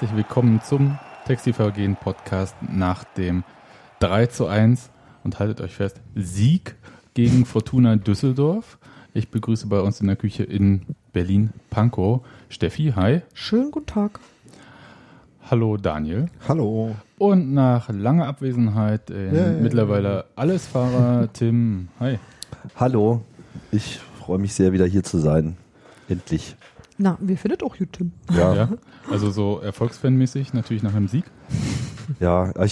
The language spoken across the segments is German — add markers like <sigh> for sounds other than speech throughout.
Herzlich willkommen zum Textilvergehen Podcast nach dem 3 zu 1 und haltet euch fest, Sieg gegen Fortuna Düsseldorf. Ich begrüße bei uns in der Küche in Berlin Pankow Steffi, hi. Schönen guten Tag. Hallo Daniel. Hallo. Und nach langer Abwesenheit äh, Yeah. mittlerweile Allesfahrer <laughs> Tim, hi. Hallo. Ich freue mich sehr, wieder hier zu sein. Endlich. Na, wir findet auch gut, Tim. Ja, Ja, ja. also so erfolgsfanmäßig natürlich nach einem Sieg. ich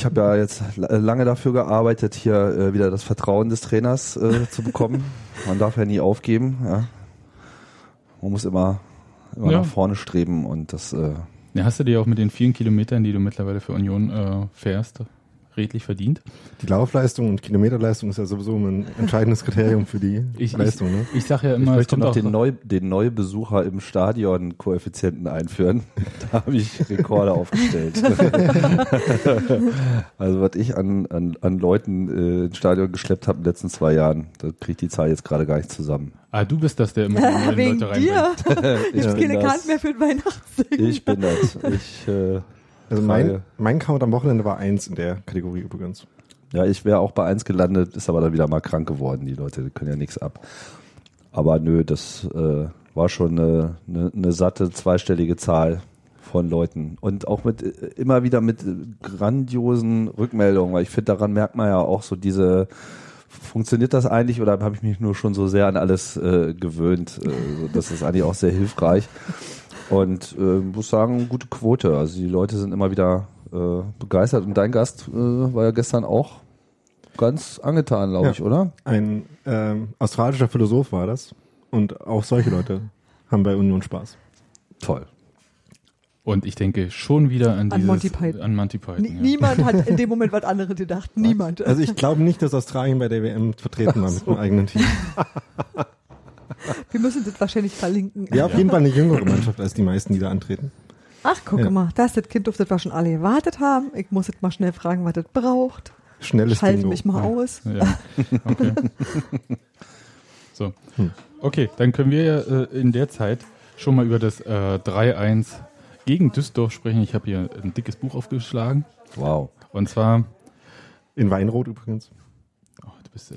habe ja jetzt la- lange dafür gearbeitet, hier äh, wieder das Vertrauen des Trainers äh, zu bekommen. Man darf ja nie aufgeben. Ja. Man muss immer, immer Ja. nach vorne streben und das. Äh, Ja, hast du dir auch mit den vielen Kilometern, die du mittlerweile für Union äh, fährst, redlich verdient? Die Laufleistung und Kilometerleistung ist ja sowieso ein entscheidendes Kriterium für die <laughs> Ich, Leistung. Ne? ich, ich sage ja ich immer, es möchte kommt noch auch den, Neu, den Neubesucher im Stadion Koeffizienten einführen. <laughs> Da habe ich Rekorde aufgestellt. <laughs> also was ich an, an, an Leuten äh, ins Stadion geschleppt habe in den letzten zwei Jahren, da kriegt die Zahl jetzt gerade gar nicht zusammen. Ah, du bist das, der immer die neuen Wegen Leute dir. reinbringt. Ich Gibt bin keine das. Karten mehr für den Weihnachtssingen. Ich bin das. Ich, äh, Also mein, mein Count am Wochenende war eins in der Kategorie übrigens. ja, ich wäre auch bei eins gelandet, ist aber dann wieder mal krank geworden. Die Leute die können ja nichts ab. Aber nö, das äh, war schon eine, eine, eine satte zweistellige Zahl von Leuten und auch mit immer wieder mit grandiosen Rückmeldungen, weil ich finde, daran merkt man ja auch so diese funktioniert das eigentlich oder habe ich mich nur schon so sehr an alles äh, gewöhnt? Äh, das ist eigentlich auch sehr hilfreich. Und äh, muss sagen, gute Quote. Also die Leute sind immer wieder äh, begeistert. Und dein Gast äh, war ja gestern auch ganz angetan, glaube Ja. ich, oder? Ein ähm, australischer Philosoph war das. Und auch solche Leute haben bei Union Spaß. Toll. Und ich denke schon wieder an, An dieses, Monty Python. An Monty Python ja. Niemand hat in dem <laughs> Moment was anderes gedacht. Niemand. Also ich glaube nicht, dass Australien bei der WM vertreten war <laughs> mit dem eigenen Team. <laughs> Wir müssen das wahrscheinlich verlinken. Ja, auf jeden Fall eine jüngere Mannschaft als die meisten, die da antreten. Ach, guck Ja. mal, das ist das Kind, auf das wir schon alle gewartet haben. Ich muss jetzt mal schnell fragen, was das braucht. Schnelles Schalte Bingo. mich mal Ja. aus. Ja, okay. so. Hm. Okay, dann können wir äh, in der Zeit schon mal über das äh, 3-1 gegen Düsseldorf sprechen. Ich habe hier ein dickes Buch aufgeschlagen. Wow. Und zwar, In Weinrot übrigens. oh, du bist, äh,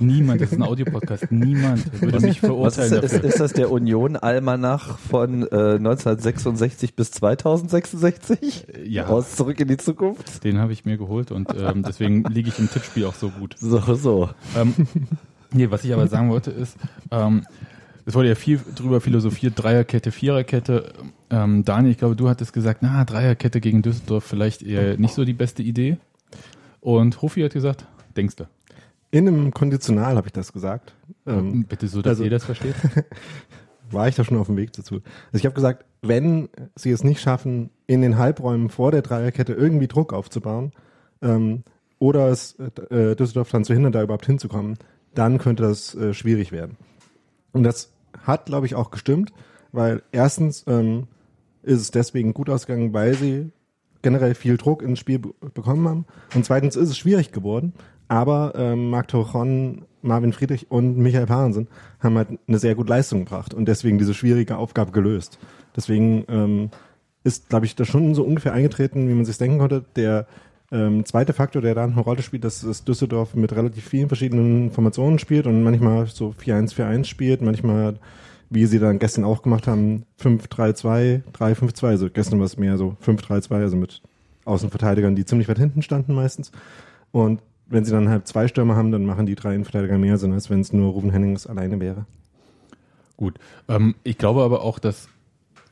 niemand, das ist ein Audiopodcast, niemand würde mich verurteilen ist, ist, ist das der Union-Almanach von äh, 1966 bis 2066? Ja. Aus Zurück in die Zukunft? Den habe ich mir geholt und ähm, deswegen liege ich im Tippspiel auch so gut. So, so. Ähm, nee, was ich aber sagen wollte ist, ähm, es wurde ja viel drüber philosophiert, Dreierkette, Viererkette. Ähm, Daniel, ich glaube, du hattest gesagt, na, Dreierkette gegen Düsseldorf vielleicht eher nicht so die beste Idee. Und Hofi hat gesagt, denkst du? In einem Konditional habe ich das gesagt. Ähm, Bitte so, dass also- ihr das versteht. <laughs> war ich da schon auf dem Weg dazu. Also ich habe gesagt, wenn sie es nicht schaffen, in den Halbräumen vor der Dreierkette irgendwie Druck aufzubauen ähm, oder es äh, Düsseldorf dann zu hindern, da überhaupt hinzukommen, dann könnte das äh, schwierig werden. Und das hat, glaube ich, auch gestimmt, weil erstens ähm, ist es deswegen gut ausgegangen, weil sie generell viel Druck ins Spiel be bekommen haben. Und zweitens ist es schwierig geworden, aber ähm, Marc Torron, Marvin Friedrich und Michael Parensen haben halt eine sehr gute Leistung gebracht und deswegen diese schwierige Aufgabe gelöst. Deswegen ähm, ist, glaube ich, das schon so ungefähr eingetreten, wie man sich denken konnte. Der ähm, zweite Faktor, der da eine Rolle spielt, dass es Düsseldorf mit relativ vielen verschiedenen Formationen spielt und manchmal so 4-1-4-1 spielt, manchmal, wie sie dann gestern auch gemacht haben, 5-3-2, 3-5-2. Also gestern war es mehr so 5-3-2, also mit Außenverteidigern, die ziemlich weit hinten standen meistens. Und wenn sie dann halt zwei Stürmer haben, dann machen die drei Innenverteidiger mehr Sinn, als wenn es nur Ruben Hennings alleine wäre. Gut. Ähm, ich glaube aber auch, dass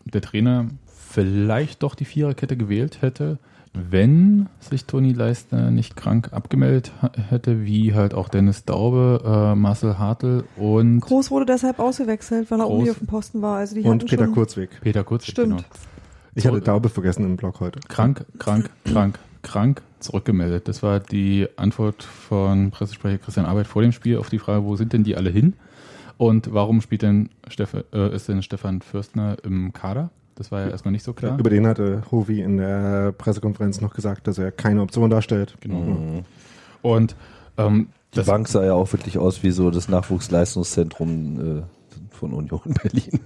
der Trainer vielleicht doch die Viererkette gewählt hätte, wenn sich Toni Leistner nicht krank abgemeldet hätte, wie halt auch Dennis Daube, äh, Marcel Hartl und Groß wurde deshalb ausgewechselt, weil er Groß. irgendwie auf dem Posten war. Also die Und Peter schon, Kurzweg. Peter Kurz. Stimmt. Genau. Ich hatte Daube vergessen im Blog heute. Krank, krank, krank, krank zurückgemeldet. Das war die Antwort von Pressesprecher Christian Arbeit vor dem Spiel auf die Frage, wo sind denn die alle hin? Und warum spielt denn Steff äh, ist denn Stefan Fürstner im Kader? Das war ja erstmal nicht so klar. Über den hatte Hovi in der Pressekonferenz noch gesagt, dass er keine Option darstellt. Genau. Mhm. Und ähm, Die das, Bank sah ja auch wirklich aus wie so das Nachwuchsleistungszentrum äh, von Union Berlin.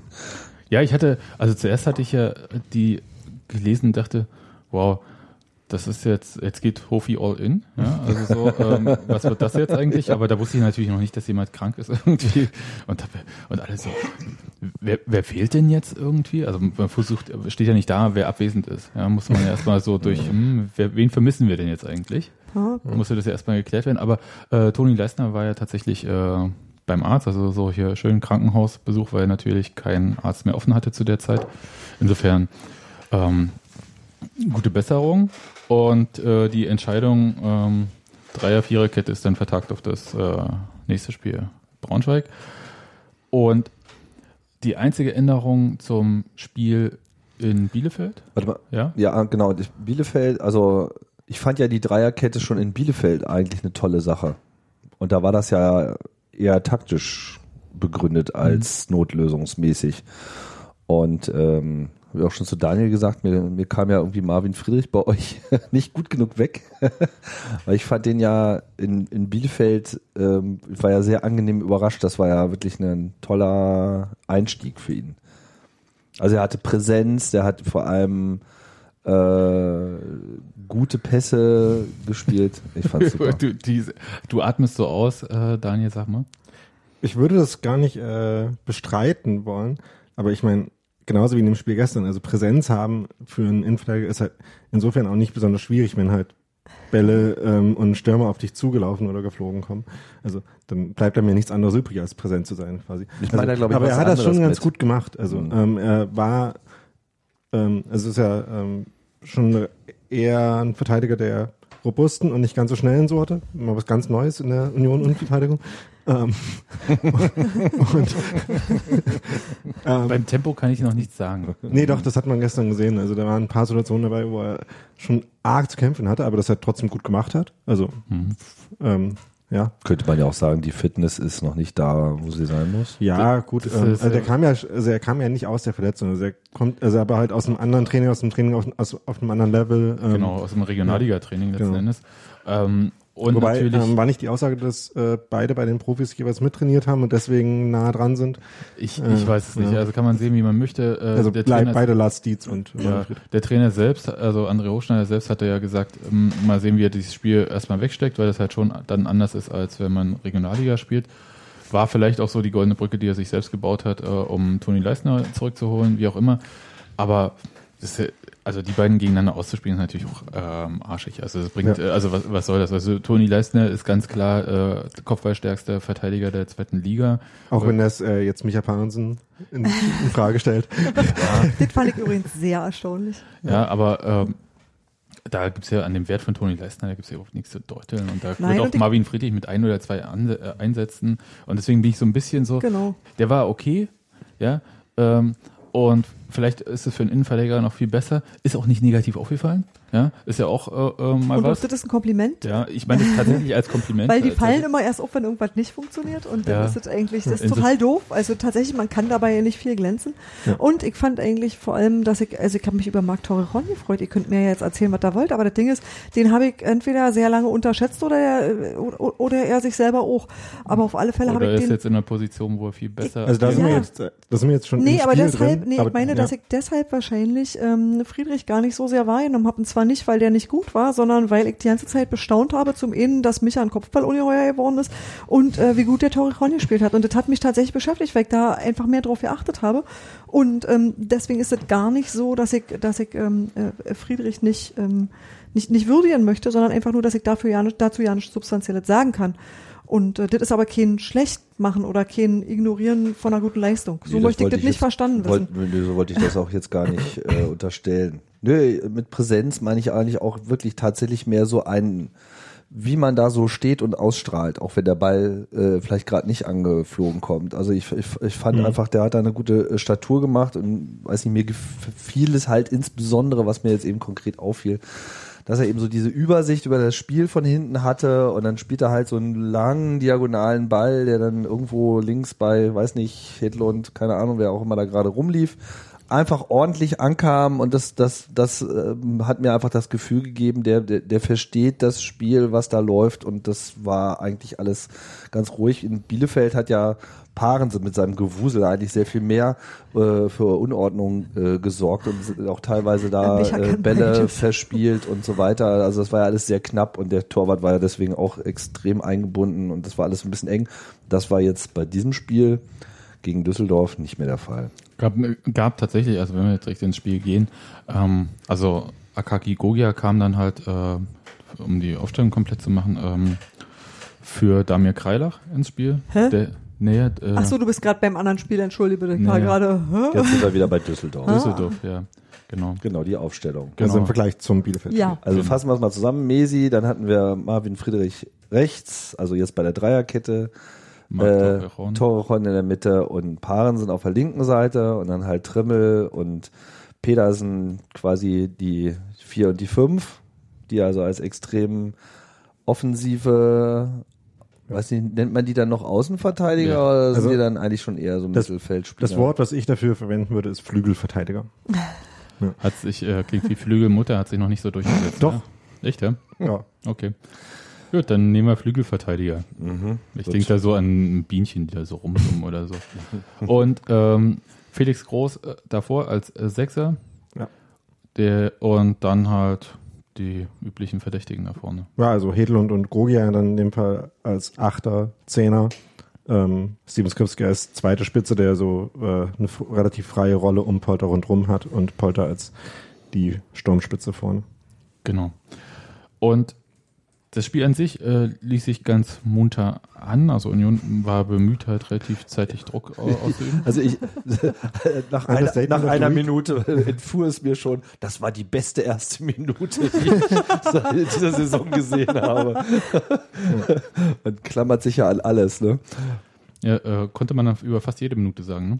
Ja, ich hatte, also zuerst hatte ich ja die gelesen und dachte, wow, das ist jetzt, jetzt geht Hofi all in. Ja? Also so, ähm, was wird das jetzt eigentlich? Aber da wusste ich natürlich noch nicht, dass jemand krank ist <laughs> irgendwie. Und, und alle so, wer, wer fehlt denn jetzt irgendwie? Also man versucht, steht ja nicht da, wer abwesend ist. Ja, muss man ja erstmal so durch, hm, wer, wen vermissen wir denn jetzt eigentlich? Ja. Musste das ja erstmal geklärt werden. Aber äh, Toni Leistner war ja tatsächlich äh, beim Arzt, also so hier schön Krankenhausbesuch, weil natürlich kein Arzt mehr offen hatte zu der Zeit. Insofern ähm, gute Besserung und äh, die Entscheidung ähm, Dreier, Viererkette ist dann vertagt auf das äh, nächste Spiel Braunschweig. Und die einzige Änderung zum Spiel in Bielefeld, Warte mal. ja? Ja, genau. Bielefeld, also ich fand ja die Dreierkette schon in Bielefeld eigentlich eine tolle Sache. Und da war das ja eher taktisch begründet als notlösungsmäßig. Und ähm, habe auch schon zu Daniel gesagt, mir, mir kam ja irgendwie Marvin Friedrich bei euch <laughs> nicht gut genug weg. <laughs> Weil ich fand den ja in, in Bielefeld, ähm, ich war ja sehr angenehm überrascht. Das war ja wirklich ein toller Einstieg für ihn. Also er hatte Präsenz, der hat vor allem äh, gute Pässe gespielt. Ich fand's super. <laughs> Du, die, du atmest so aus, äh, Daniel, sag mal. Ich würde das gar nicht äh, bestreiten wollen, aber ich meine, genauso wie in dem Spiel gestern, also Präsenz haben für einen Innenverteidiger ist halt insofern auch nicht besonders schwierig, wenn halt Bälle ähm, und Stürmer auf dich zugelaufen oder geflogen kommen. Also dann bleibt einem ja nichts anderes übrig, als präsent zu sein quasi. Ich meine da, glaub ich, aber er hat das schon anderes ganz mit. gut gemacht. Also Mhm. ähm, er war, ähm, also ist ja ähm, schon eher ein Verteidiger der robusten und nicht ganz so schnellen Sorte. Mal was ganz Neues in der Union und Verteidigung. Ähm, <laughs> und, ähm, Beim Tempo kann ich noch nichts sagen. nee, doch, das hat man gestern gesehen. Also da waren ein paar Situationen dabei, wo er schon arg zu kämpfen hatte, aber das er trotzdem gut gemacht hat. Also Mhm. ähm, ja, Könnte man ja auch sagen, die Fitness ist noch nicht da, wo sie sein muss. ja, gut. Ähm, also der äh, kam ja, also er kam ja nicht aus der Verletzung. Also er kommt, also aber halt aus einem anderen Training, aus dem Training auf, aus, auf einem anderen Level. Ähm, Genau, aus dem Regionalliga-Training letzten Genau. Endes. Ähm, und Wobei, ähm, war nicht die Aussage, dass äh, beide bei den Profis jeweils mittrainiert haben und deswegen nah dran sind. ich, äh, ich weiß es nicht. ja. Also kann man sehen, wie man möchte. Äh, Also der Trainer, beide Lars Dietz und ja, der Trainer selbst, also André Hochschneider selbst hatte ja gesagt, ähm, mal sehen, wie er dieses Spiel erstmal wegsteckt, weil das halt schon dann anders ist, als wenn man Regionalliga spielt. War vielleicht auch so die goldene Brücke, die er sich selbst gebaut hat, äh, um Toni Leisner zurückzuholen, wie auch immer. Aber das ist, also die beiden gegeneinander auszuspielen, ist natürlich auch ähm, arschig. Also das bringt, Ja. äh, also was, was soll das? Also Toni Leisner ist ganz klar äh, Kopfballstärkster Verteidiger der zweiten Liga. Auch wenn das äh, jetzt Micha Pahnsen in, in Frage stellt. <laughs> Das fand ich übrigens sehr erstaunlich. Ja, aber ähm, da gibt's ja an dem Wert von Toni Leistner, da gibt's ja überhaupt nichts zu deuteln. Und da Nein, wird auch Marvin Friedrich mit ein oder zwei Anse äh, einsetzen. Und deswegen bin ich so ein bisschen so, Genau. der war okay, ja. Ähm, und vielleicht ist es für einen Innenverteidiger noch viel besser. Ist auch nicht negativ aufgefallen. Ja, ist ja auch äh, äh, mal Und was. das ist ein Kompliment. Ja, ich meine das tatsächlich als Kompliment. <laughs> Weil die fallen immer erst auf, wenn irgendwas nicht funktioniert und dann Ja. ist es eigentlich, das ist Inso- total doof. Also tatsächlich, man kann dabei nicht viel glänzen. Ja. Und ich fand eigentlich vor allem, dass ich, also ich habe mich über Marc Torrejon gefreut. Ihr könnt mir ja jetzt erzählen, was da wollt, aber das Ding ist, den habe ich entweder sehr lange unterschätzt oder er, oder, oder er sich selber auch. Aber auf alle Fälle habe Oder ich ist den. jetzt in einer Position, wo er viel besser Also da sind, wir jetzt, da sind wir jetzt schon Nee, im aber Spiel deshalb, drin. nee, aber, ich meine, ja. dass ich deshalb wahrscheinlich ähm, Friedrich gar nicht so sehr wahrgenommen habe. Und zwar nicht, weil der nicht gut war, sondern weil ich die ganze Zeit bestaunt habe, zum einen, dass Micha ein Kopfballungeheuer geworden ist und äh, wie gut der Torrejon gespielt hat. Und das hat mich tatsächlich beschäftigt, weil ich da einfach mehr drauf geachtet habe. Und ähm, deswegen ist es gar nicht so, dass ich, dass ich ähm, äh, Friedrich nicht, ähm, nicht, nicht würdigen möchte, sondern einfach nur, dass ich dafür ja nicht, dazu ja nichts Substanzielles sagen kann. Und äh, das ist aber kein Schlechtmachen oder kein Ignorieren von einer guten Leistung. So Nee, möchte ich das nicht jetzt- verstanden wissen. wollt- nö, so wollte ich das auch jetzt gar nicht äh, <laughs> unterstellen. Nö, mit Präsenz meine ich eigentlich auch wirklich tatsächlich mehr so ein, wie man da so steht und ausstrahlt, auch wenn der Ball äh, vielleicht gerade nicht angeflogen kommt. Also ich, ich, ich fand Mhm. einfach, der hat da eine gute äh, Statur gemacht und weiß nicht, mir gefiel es halt insbesondere, was mir jetzt eben konkret auffiel, dass er eben so diese Übersicht über das Spiel von hinten hatte und dann spielt er halt so einen langen diagonalen Ball, der dann irgendwo links bei, weiß nicht, Hedlund, keine Ahnung, wer auch immer da gerade rumlief, einfach ordentlich ankam und das, das, das ähm, hat mir einfach das Gefühl gegeben, der, der, der versteht das Spiel, was da läuft und das war eigentlich alles ganz ruhig. In Bielefeld hat ja Paaren mit seinem Gewusel eigentlich sehr viel mehr äh, für Unordnung äh, gesorgt und sind auch teilweise da äh, Bälle verspielt und so weiter. Also das war ja alles sehr knapp und der Torwart war ja deswegen auch extrem eingebunden und das war alles ein bisschen eng. Das war jetzt bei diesem Spiel gegen Düsseldorf nicht mehr der Fall. Gab, gab tatsächlich, also wenn wir jetzt direkt ins Spiel gehen, ähm, also Akaki Gogia kam dann halt, äh, um die Aufstellung komplett zu machen, ähm, für Damir Kreilach ins Spiel. Hä? Der, nee, äh, Ach so, du bist gerade beim anderen Spiel, entschuldige bitte. Ich war Nee. gerade, hä? Jetzt sind wir wieder bei Düsseldorf. Düsseldorf, ja, genau. Genau, die Aufstellung. Genau. Also im Vergleich zum Bielefeld. Ja. Also Genau. fassen wir es mal zusammen. Mesi, dann hatten wir Marvin Friedrich rechts, also jetzt bei der Dreierkette. Äh, Torrejon. Torrejon in der Mitte und Paaren sind auf der linken Seite und dann halt Trimmel und Pedersen quasi die vier und die fünf, die also als extrem offensive, nicht, nennt man die dann noch Außenverteidiger Ja. oder sind Also die dann eigentlich schon eher so das- Mittelfeldspieler? Das Wort, was ich dafür verwenden würde, ist Flügelverteidiger. <laughs> Hat sich, äh, klingt wie Flügelmutter, hat sich noch nicht so durchgesetzt. Doch. Ne? Echt, ja? Ja. Okay. Gut, dann nehmen wir Flügelverteidiger. Mhm. Ich denke da so an Bienchen, die da so rumsummen oder so. <laughs> Und ähm, Felix Groß äh, davor als äh, Sechser. Ja. Der, und dann halt die üblichen Verdächtigen da vorne. Ja, also Hedlund und Grogia dann in dem Fall als Achter, Zehner. Ähm, Steven Skripski als zweite Spitze, der so äh, eine relativ freie Rolle um Polter rundrum hat und Polter als die Sturmspitze vorne. Genau. Und das Spiel an sich äh, ließ sich ganz munter an. Also Union war bemüht, halt relativ zeitig Druck au- <laughs> auszuüben. Also ich, <laughs> nach, einer, nach einer. Minute <laughs> entfuhr es mir schon, das war die beste erste Minute, die ich seit dieser Saison gesehen habe. Man klammert sich ja an alles, ne? Ja, äh, konnte man über fast jede Minute sagen, ne?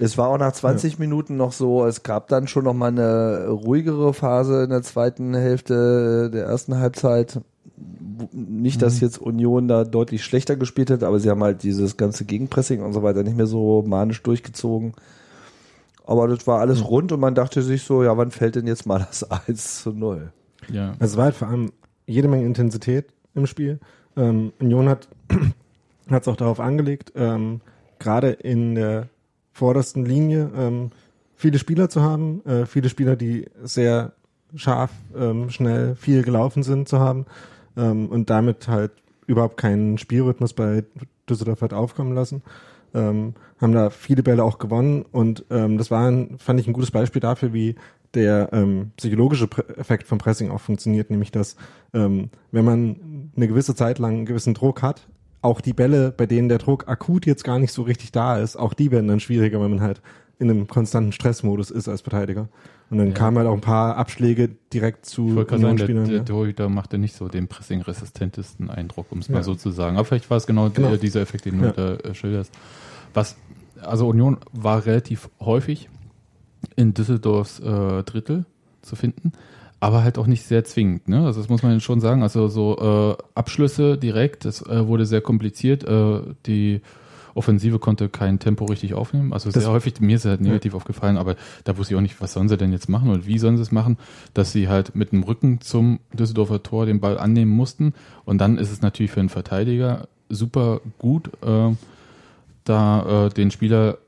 Es war auch nach 20 Minuten noch so, es gab dann schon noch mal eine ruhigere Phase in der zweiten Hälfte der ersten Halbzeit. Nicht, dass jetzt Union da deutlich schlechter gespielt hat, aber sie haben halt dieses ganze Gegenpressing und so weiter nicht mehr so manisch durchgezogen. Aber das war alles rund und man dachte sich so, ja, wann fällt denn jetzt mal das <laughs> 1 zu 0? Ja. Es war halt vor allem jede Menge Intensität im Spiel. Ähm, Union hat <clears throat> es auch darauf angelegt, ähm, gerade in der vordersten Linie ähm, viele Spieler zu haben, äh, viele Spieler, die sehr scharf, ähm, schnell, viel gelaufen sind zu haben ähm, und damit halt überhaupt keinen Spielrhythmus bei Düsseldorf hat aufkommen lassen. Ähm, haben da viele Bälle auch gewonnen und ähm, das war, ein, fand ich, ein gutes Beispiel dafür, wie der ähm, psychologische Effekt vom Pressing auch funktioniert, nämlich dass ähm, wenn man eine gewisse Zeit lang einen gewissen Druck hat, auch die Bälle, bei denen der Druck akut jetzt gar nicht so richtig da ist, auch die werden dann schwieriger, wenn man halt in einem konstanten Stressmodus ist als Verteidiger. Und dann kamen halt auch ein paar Abschläge direkt zu gerade sagen, der, der ja. Torhüter machte nicht so den pressing-resistentesten Eindruck, um es Ja. mal so zu sagen. Aber vielleicht war es genau, Genau. Dieser Effekt, den du Ja. da äh, schilderst. Was, also Union war relativ häufig in Düsseldorfs äh, Drittel zu finden, aber halt auch nicht sehr zwingend. Ne? Also das muss man schon sagen. Also so äh, Abschlüsse direkt, das äh, wurde sehr kompliziert. Äh, die Offensive konnte kein Tempo richtig aufnehmen. Also Das- sehr häufig, mir ist es halt negativ aufgefallen, aber da wusste ich auch nicht, was sollen sie denn jetzt machen und wie sollen sie es machen, dass sie halt mit dem Rücken zum Düsseldorfer Tor den Ball annehmen mussten. Und dann ist es natürlich für einen Verteidiger super gut, äh, da äh, den Spieler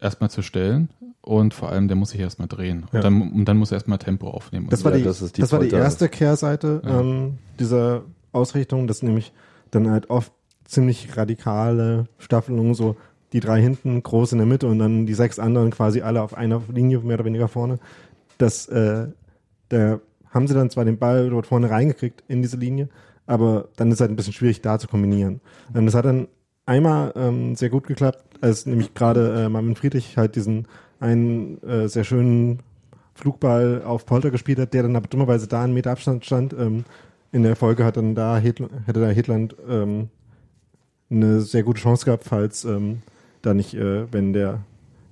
erstmal zu stellen und vor allem, der muss sich erstmal drehen. Ja. Und, dann, und dann muss er erstmal Tempo aufnehmen. Das war, Ja, die, das das, ist die war die erste Kehrseite Ja. ähm, dieser Ausrichtung, dass nämlich dann halt oft ziemlich radikale Staffelungen, so die drei hinten, groß in der Mitte und dann die sechs anderen quasi alle auf einer Linie mehr oder weniger vorne. Das, äh, da haben sie dann zwar den Ball dort vorne reingekriegt in diese Linie, aber dann ist halt ein bisschen schwierig da zu kombinieren. Ähm, das hat dann einmal ähm, sehr gut geklappt, als nämlich gerade äh, Marvin Friedrich halt diesen einen äh, sehr schönen Flugball auf Polter gespielt hat, der dann aber dummerweise da einen Meter Abstand stand. Ähm, in der Folge hat dann da Hedl hätte da Hedland ähm, eine sehr gute Chance gehabt, falls ähm, da nicht, äh, wenn der,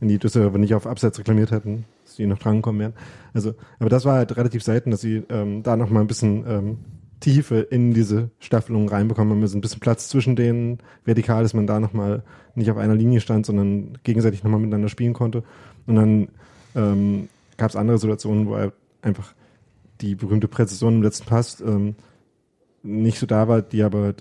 wenn die Düsseldorfer nicht auf Abseits reklamiert hätten, dass die noch drankommen wären. Also, aber das war halt relativ selten, dass sie ähm, da noch mal ein bisschen ähm, Tiefe in diese Staffelung reinbekommen haben. Also ein bisschen Platz zwischen denen, vertikal, dass man da noch mal nicht auf einer Linie stand, sondern gegenseitig noch mal miteinander spielen konnte. Und dann ähm, gab es andere Situationen, wo er einfach die berühmte Präzision im letzten Pass ähm, nicht so da war, die aber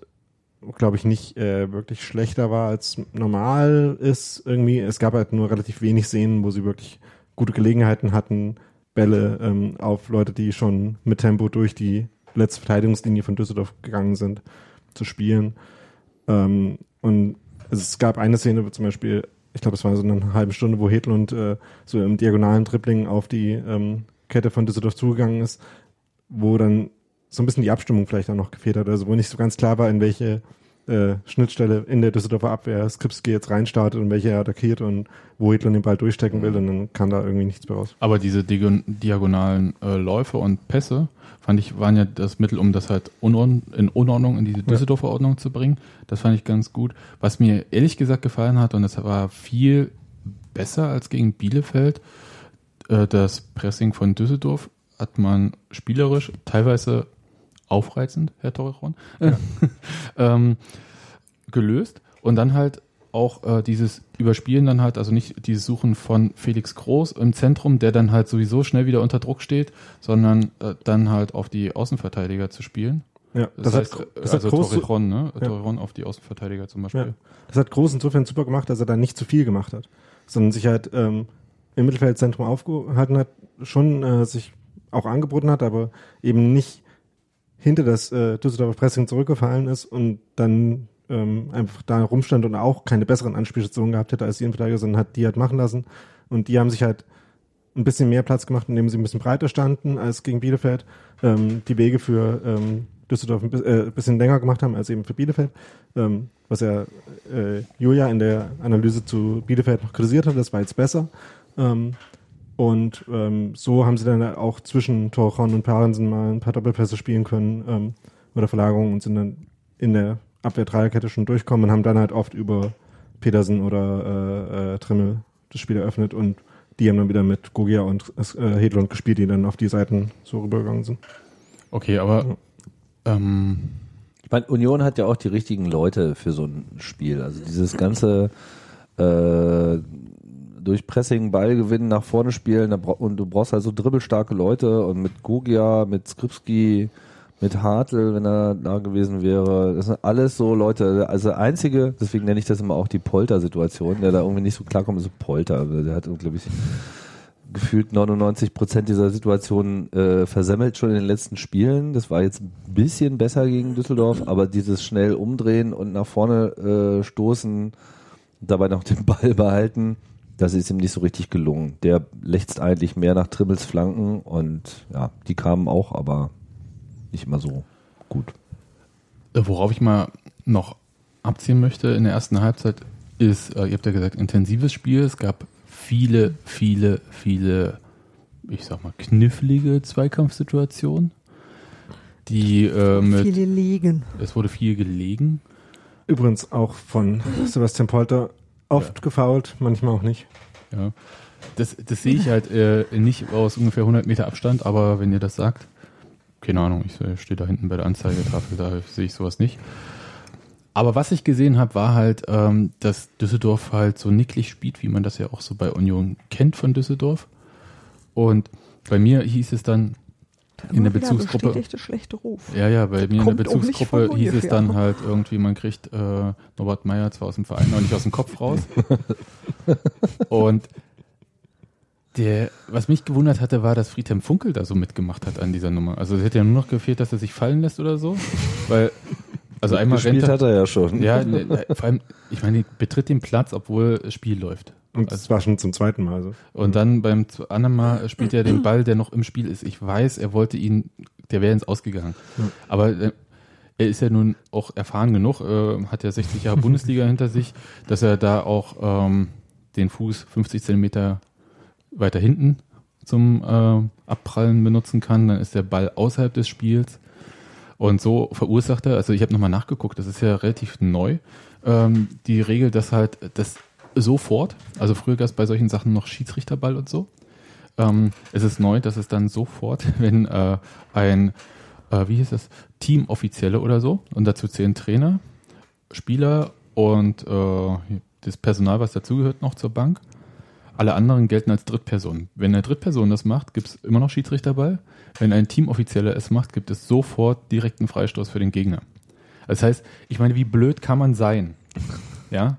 glaube ich nicht äh, wirklich schlechter war als normal ist irgendwie. Es gab halt nur relativ wenig Szenen, wo sie wirklich gute Gelegenheiten hatten, Bälle ähm, auf Leute, die schon mit Tempo durch die letzte Verteidigungslinie von Düsseldorf gegangen sind, zu spielen. Ähm, und es gab eine Szene, zum Beispiel, ich glaube, es war so eine halbe Stunde, wo Hedlund äh, so im diagonalen Dribbling auf die ähm, Kette von Düsseldorf zugegangen ist, wo dann so ein bisschen die Abstimmung vielleicht auch noch gefehlt hat, also wo nicht so ganz klar war, in welche äh, Schnittstelle in der Düsseldorfer Abwehr Skripski jetzt reinstartet und welche er attackiert und wo Hitler den Ball durchstecken will und dann kam da irgendwie nichts mehr raus. Aber diese Diagon diagonalen äh, Läufe und Pässe, fand ich, waren ja das Mittel, um das halt unordn in Unordnung in diese Düsseldorfer Ordnung zu bringen. Das fand ich ganz gut. Was mir ehrlich gesagt gefallen hat, und das war viel besser als gegen Bielefeld, äh, das Pressing von Düsseldorf hat man spielerisch teilweise aufreizend, Herr Torrejon, ja. <laughs> ähm, gelöst und dann halt auch äh, dieses Überspielen dann halt, also nicht dieses Suchen von Felix Groß im Zentrum, der dann halt sowieso schnell wieder unter Druck steht, sondern äh, dann halt auf die Außenverteidiger zu spielen. Ja, das, das heißt, hat, das also hat groß, Torrejon, ne? Ja. Torrejon auf die Außenverteidiger zum Beispiel. Ja. Das hat Groß insofern super gemacht, dass er da nicht zu viel gemacht hat, sondern sich halt ähm, im Mittelfeldzentrum aufgehalten hat, schon äh, sich auch angeboten hat, aber eben nicht hinter das äh, Düsseldorfer Pressing zurückgefallen ist und dann ähm, einfach da rumstand und auch keine besseren Anspielstationen gehabt hätte als die Innenverteidiger, sondern hat die halt machen lassen. Und die haben sich halt ein bisschen mehr Platz gemacht, indem sie ein bisschen breiter standen als gegen Bielefeld. Ähm, die Wege für ähm, Düsseldorf ein bi- äh, bisschen länger gemacht haben als eben für Bielefeld. Ähm, was ja äh, Julia in der Analyse zu Bielefeld noch kritisiert hat, das war jetzt besser. Ähm, und ähm, so haben sie dann auch zwischen Torchon und Parensen mal ein paar Doppelpässe spielen können ähm, oder Verlagerungen und sind dann in der Abwehr-Dreierkette schon durchkommen und haben dann halt oft über Petersen oder äh, äh, Trimmel das Spiel eröffnet und die haben dann wieder mit Gogia und äh, Hedlund gespielt, die dann auf die Seiten so rübergegangen sind. Okay, aber ähm, Ich meine, Union hat ja auch die richtigen Leute für so ein Spiel. Also dieses ganze äh, durch Pressing Ball gewinnen, nach vorne spielen und du brauchst halt so dribbelstarke Leute und mit Gogia, mit Skripski, mit Hartl, wenn er da gewesen wäre. Das sind alles so Leute. Also einzige, deswegen nenne ich das immer auch die Polter-Situation, der da irgendwie nicht so klarkommt, ist so Polter. Also Der hat, glaube ich, gefühlt 99 Prozent dieser Situationen äh, versemmelt schon in den letzten Spielen. Das war jetzt ein bisschen besser gegen Düsseldorf, aber dieses schnell umdrehen und nach vorne äh, stoßen, dabei noch den Ball behalten, das ist ihm nicht so richtig gelungen. Der lechzt eigentlich mehr nach Trimmels Flanken und ja, die kamen auch, aber nicht immer so gut. Äh, Worauf ich mal noch abziehen möchte in der ersten Halbzeit ist, äh, ihr habt ja gesagt, intensives Spiel. Es gab viele, viele, viele, ich sag mal, knifflige Zweikampfsituationen. Die äh, mit, Viele liegen. es wurde viel gelegen. Übrigens auch von Sebastian Polter oft gefault, manchmal auch nicht. Ja. Das, das sehe ich halt äh, nicht aus ungefähr 100 Meter Abstand, aber wenn ihr das sagt, keine Ahnung, ich äh, stehe da hinten bei der Anzeigetafel, da sehe ich sowas nicht. Aber was ich gesehen habe, war halt, ähm, dass Düsseldorf halt so nicklig spielt, wie man das ja auch so bei Union kennt von Düsseldorf. Und bei mir hieß es dann in der Bezugsgruppe, bestätigte schlechte Ruf. ja, ja, bei mir in der Bezugsgruppe hieß es dann halt irgendwie, man kriegt äh, Norbert Meyer zwar aus dem Verein, aber nicht aus dem Kopf raus. <laughs> Und der, was mich gewundert hatte, war, dass Friedhelm Funkel da so mitgemacht hat an dieser Nummer. Also es hätte ja nur noch gefehlt, dass er sich fallen lässt oder so. Weil, also einmal rennt Gespielt er, hat er ja schon. ja, ne, ne, vor allem, ich meine, betritt den Platz, obwohl das Spiel läuft. Und das war schon zum zweiten Mal so. Und dann beim anderen Mal spielt er den Ball, der noch im Spiel ist. Ich weiß, er wollte ihn, der wäre ins Ausgegangen. Aber äh, er ist ja nun auch erfahren genug, äh, hat ja 60 Jahre <laughs> Bundesliga hinter sich, dass er da auch ähm, den Fuß 50 Zentimeter weiter hinten zum äh, Abprallen benutzen kann. Dann ist der Ball außerhalb des Spiels. Und so verursacht er, also ich habe nochmal nachgeguckt, das ist ja relativ neu, ähm, die Regel, dass halt das sofort, also früher gab es bei solchen Sachen noch Schiedsrichterball und so. Ähm, es ist neu, dass es dann sofort, <laughs> wenn äh, ein, äh, wie hieß das, Teamoffizielle oder so, und dazu zählen Trainer, Spieler und äh, das Personal, was dazugehört, noch zur Bank, alle anderen gelten als Drittperson. Wenn eine Drittperson das macht, gibt es immer noch Schiedsrichterball. Wenn ein Teamoffizieller es macht, gibt es sofort direkten Freistoß für den Gegner. Das heißt, ich meine, wie blöd kann man sein? Ja,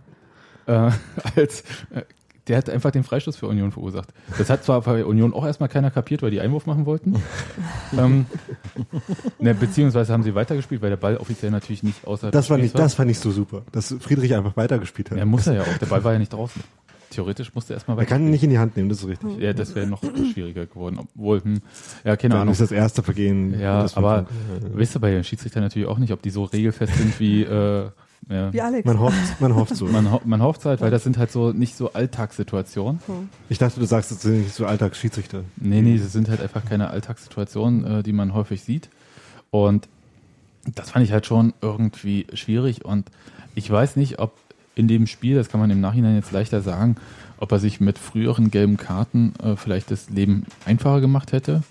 äh, <laughs> als äh, der hat einfach den Freistoß für Union verursacht. Das hat zwar bei Union auch erstmal keiner kapiert, weil die Einwurf machen wollten. <laughs> ähm, ne, beziehungsweise haben sie weitergespielt, weil der Ball offiziell natürlich nicht außerhalb Das, war nicht, das fand ich so super, dass Friedrich einfach weitergespielt hat. Ja, muss er ja auch. <laughs> Der Ball war ja nicht draußen. Theoretisch musste er erstmal er kann ihn nicht in die Hand nehmen, das ist richtig. Ja, das wäre noch schwieriger geworden. Obwohl, hm, ja, keine Dann Ahnung. ist das erste Vergehen. Ja, das aber wisst ihr bei den Schiedsrichtern natürlich auch nicht, ob die so regelfest sind wie, äh, ja. Wie Alex. man hofft, man hofft so. <laughs> Man, ho man hofft halt, weil das sind halt so nicht so Alltagssituationen. Ich dachte, du sagst, das sind nicht so Alltagsschiedsrichter. Nee, nee, das sind halt einfach keine Alltagssituationen, äh, die man häufig sieht. Und das fand ich halt schon irgendwie schwierig. Und ich weiß nicht, ob in dem Spiel, das kann man im Nachhinein jetzt leichter sagen, ob er sich mit früheren gelben Karten äh, vielleicht das Leben einfacher gemacht hätte.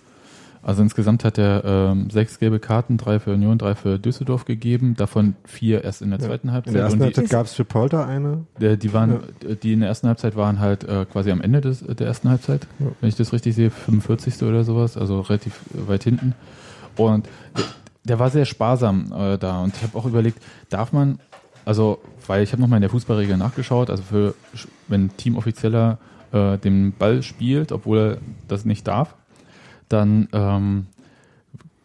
Also insgesamt hat er ähm, sechs gelbe Karten, drei für Union, drei für Düsseldorf gegeben, davon vier erst in der zweiten Halbzeit. In der ersten Halbzeit gab es für Polter eine. die, der, die waren, die in der ersten Halbzeit waren halt äh, quasi am Ende des, der ersten Halbzeit, Ja. wenn ich das richtig sehe, 45. oder sowas, also relativ weit hinten. Und der, der war sehr sparsam äh, da und ich habe auch überlegt, darf man, also weil ich habe nochmal in der Fußballregel nachgeschaut, also für wenn ein Teamoffizieller äh, den Ball spielt, obwohl er das nicht darf, dann ähm,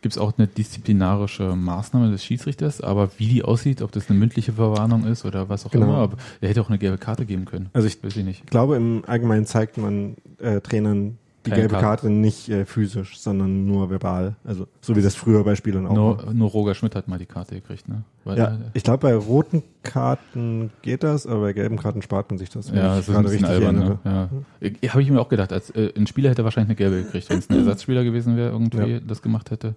gibt es auch eine disziplinarische Maßnahme des Schiedsrichters, aber wie die aussieht, ob das eine mündliche Verwarnung ist oder was auch Genau. immer, aber er hätte auch eine gelbe Karte geben können. Also ich Weiß ich nicht. glaube, im Allgemeinen zeigt man äh, Trainern die Keine gelbe Karte. Karte nicht äh, physisch, sondern nur verbal. Also so wie das früher bei Spielern auch war. Nur, nur Roger Schmidt hat mal die Karte gekriegt, ne? Weil, Ja, ich glaube, bei roten Karten geht das, aber bei gelben Karten spart man sich das. ja, das ist ein bisschen albern. Ne? erinnere. Ja. Habe ich mir auch gedacht, als äh, ein Spieler hätte wahrscheinlich eine gelbe gekriegt, wenn es ein <laughs> Ersatzspieler gewesen wäre, irgendwie Ja. das gemacht hätte.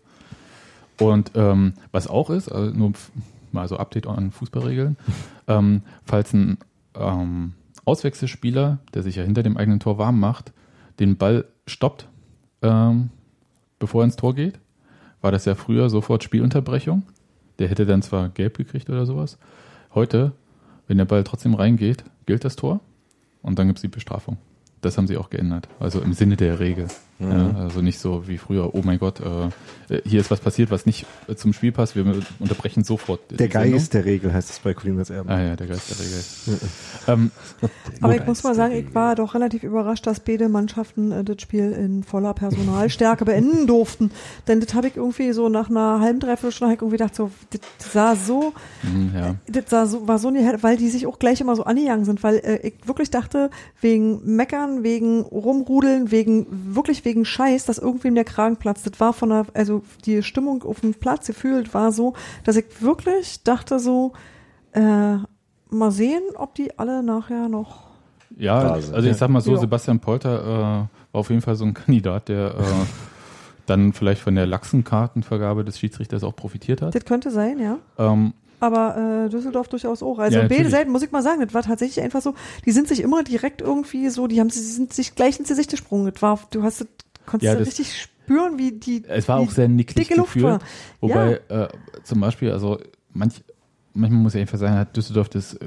Und ähm, was auch ist, also nur mal so Update an Fußballregeln, <laughs> ähm, falls ein ähm, Auswechselspieler, der sich ja hinter dem eigenen Tor warm macht, den Ball stoppt, ähm, bevor er ins Tor geht, war das ja früher sofort Spielunterbrechung. Der hätte dann zwar gelb gekriegt oder sowas. Heute, wenn der Ball trotzdem reingeht, gilt das Tor und dann gibt es die Bestrafung. Das haben sie auch geändert. Also im Sinne der Regel. Mhm. Ja, also nicht so wie früher, oh mein Gott, äh, äh, hier ist was passiert, was nicht äh, zum Spiel passt, wir unterbrechen sofort. Der Sendung. Geist der Regel heißt es bei Colinas Erben. Ah ja, der Geist der Regel. <laughs> ähm, <laughs> Aber ich muss mal sagen, ich war doch relativ überrascht, dass beide Mannschaften äh, das Spiel in voller Personalstärke <laughs> beenden durften. Denn das habe ich irgendwie so nach einer halben, dreiviertel Stunde ich irgendwie gedacht, so, das sah so, Mhm, ja. das sah so, war so weil die sich auch gleich immer so angegangen sind, weil äh, ich wirklich dachte, wegen Meckern, wegen Rumrudeln, wegen, wirklich wegen Scheiß, dass irgendwem der Kragen platzt. Das war von der, also die Stimmung auf dem Platz gefühlt war so, dass ich wirklich dachte so, äh, mal sehen, ob die alle nachher noch Ja, also ich sag mal so, Ja. Sebastian Polter äh, war auf jeden Fall so ein <laughs> Kandidat, der äh, dann vielleicht von der laxen Kartenvergabe des Schiedsrichters auch profitiert hat. Das könnte sein, ja. Ähm, Aber äh, Düsseldorf durchaus auch. Also Ja, beide. Seiten, muss ich mal sagen, das war tatsächlich einfach so, die sind sich immer direkt irgendwie so, die haben sie sind sich gleich ins Gesicht gesprungen. Das war, du hast das, konntest Ja, du das- richtig spüren, wie die. es war wie auch sehr nicklig dicke Luft gefühlt. war. Wobei äh, zum Beispiel, also manch, manchmal muss ich einfach sagen, hat Düsseldorf das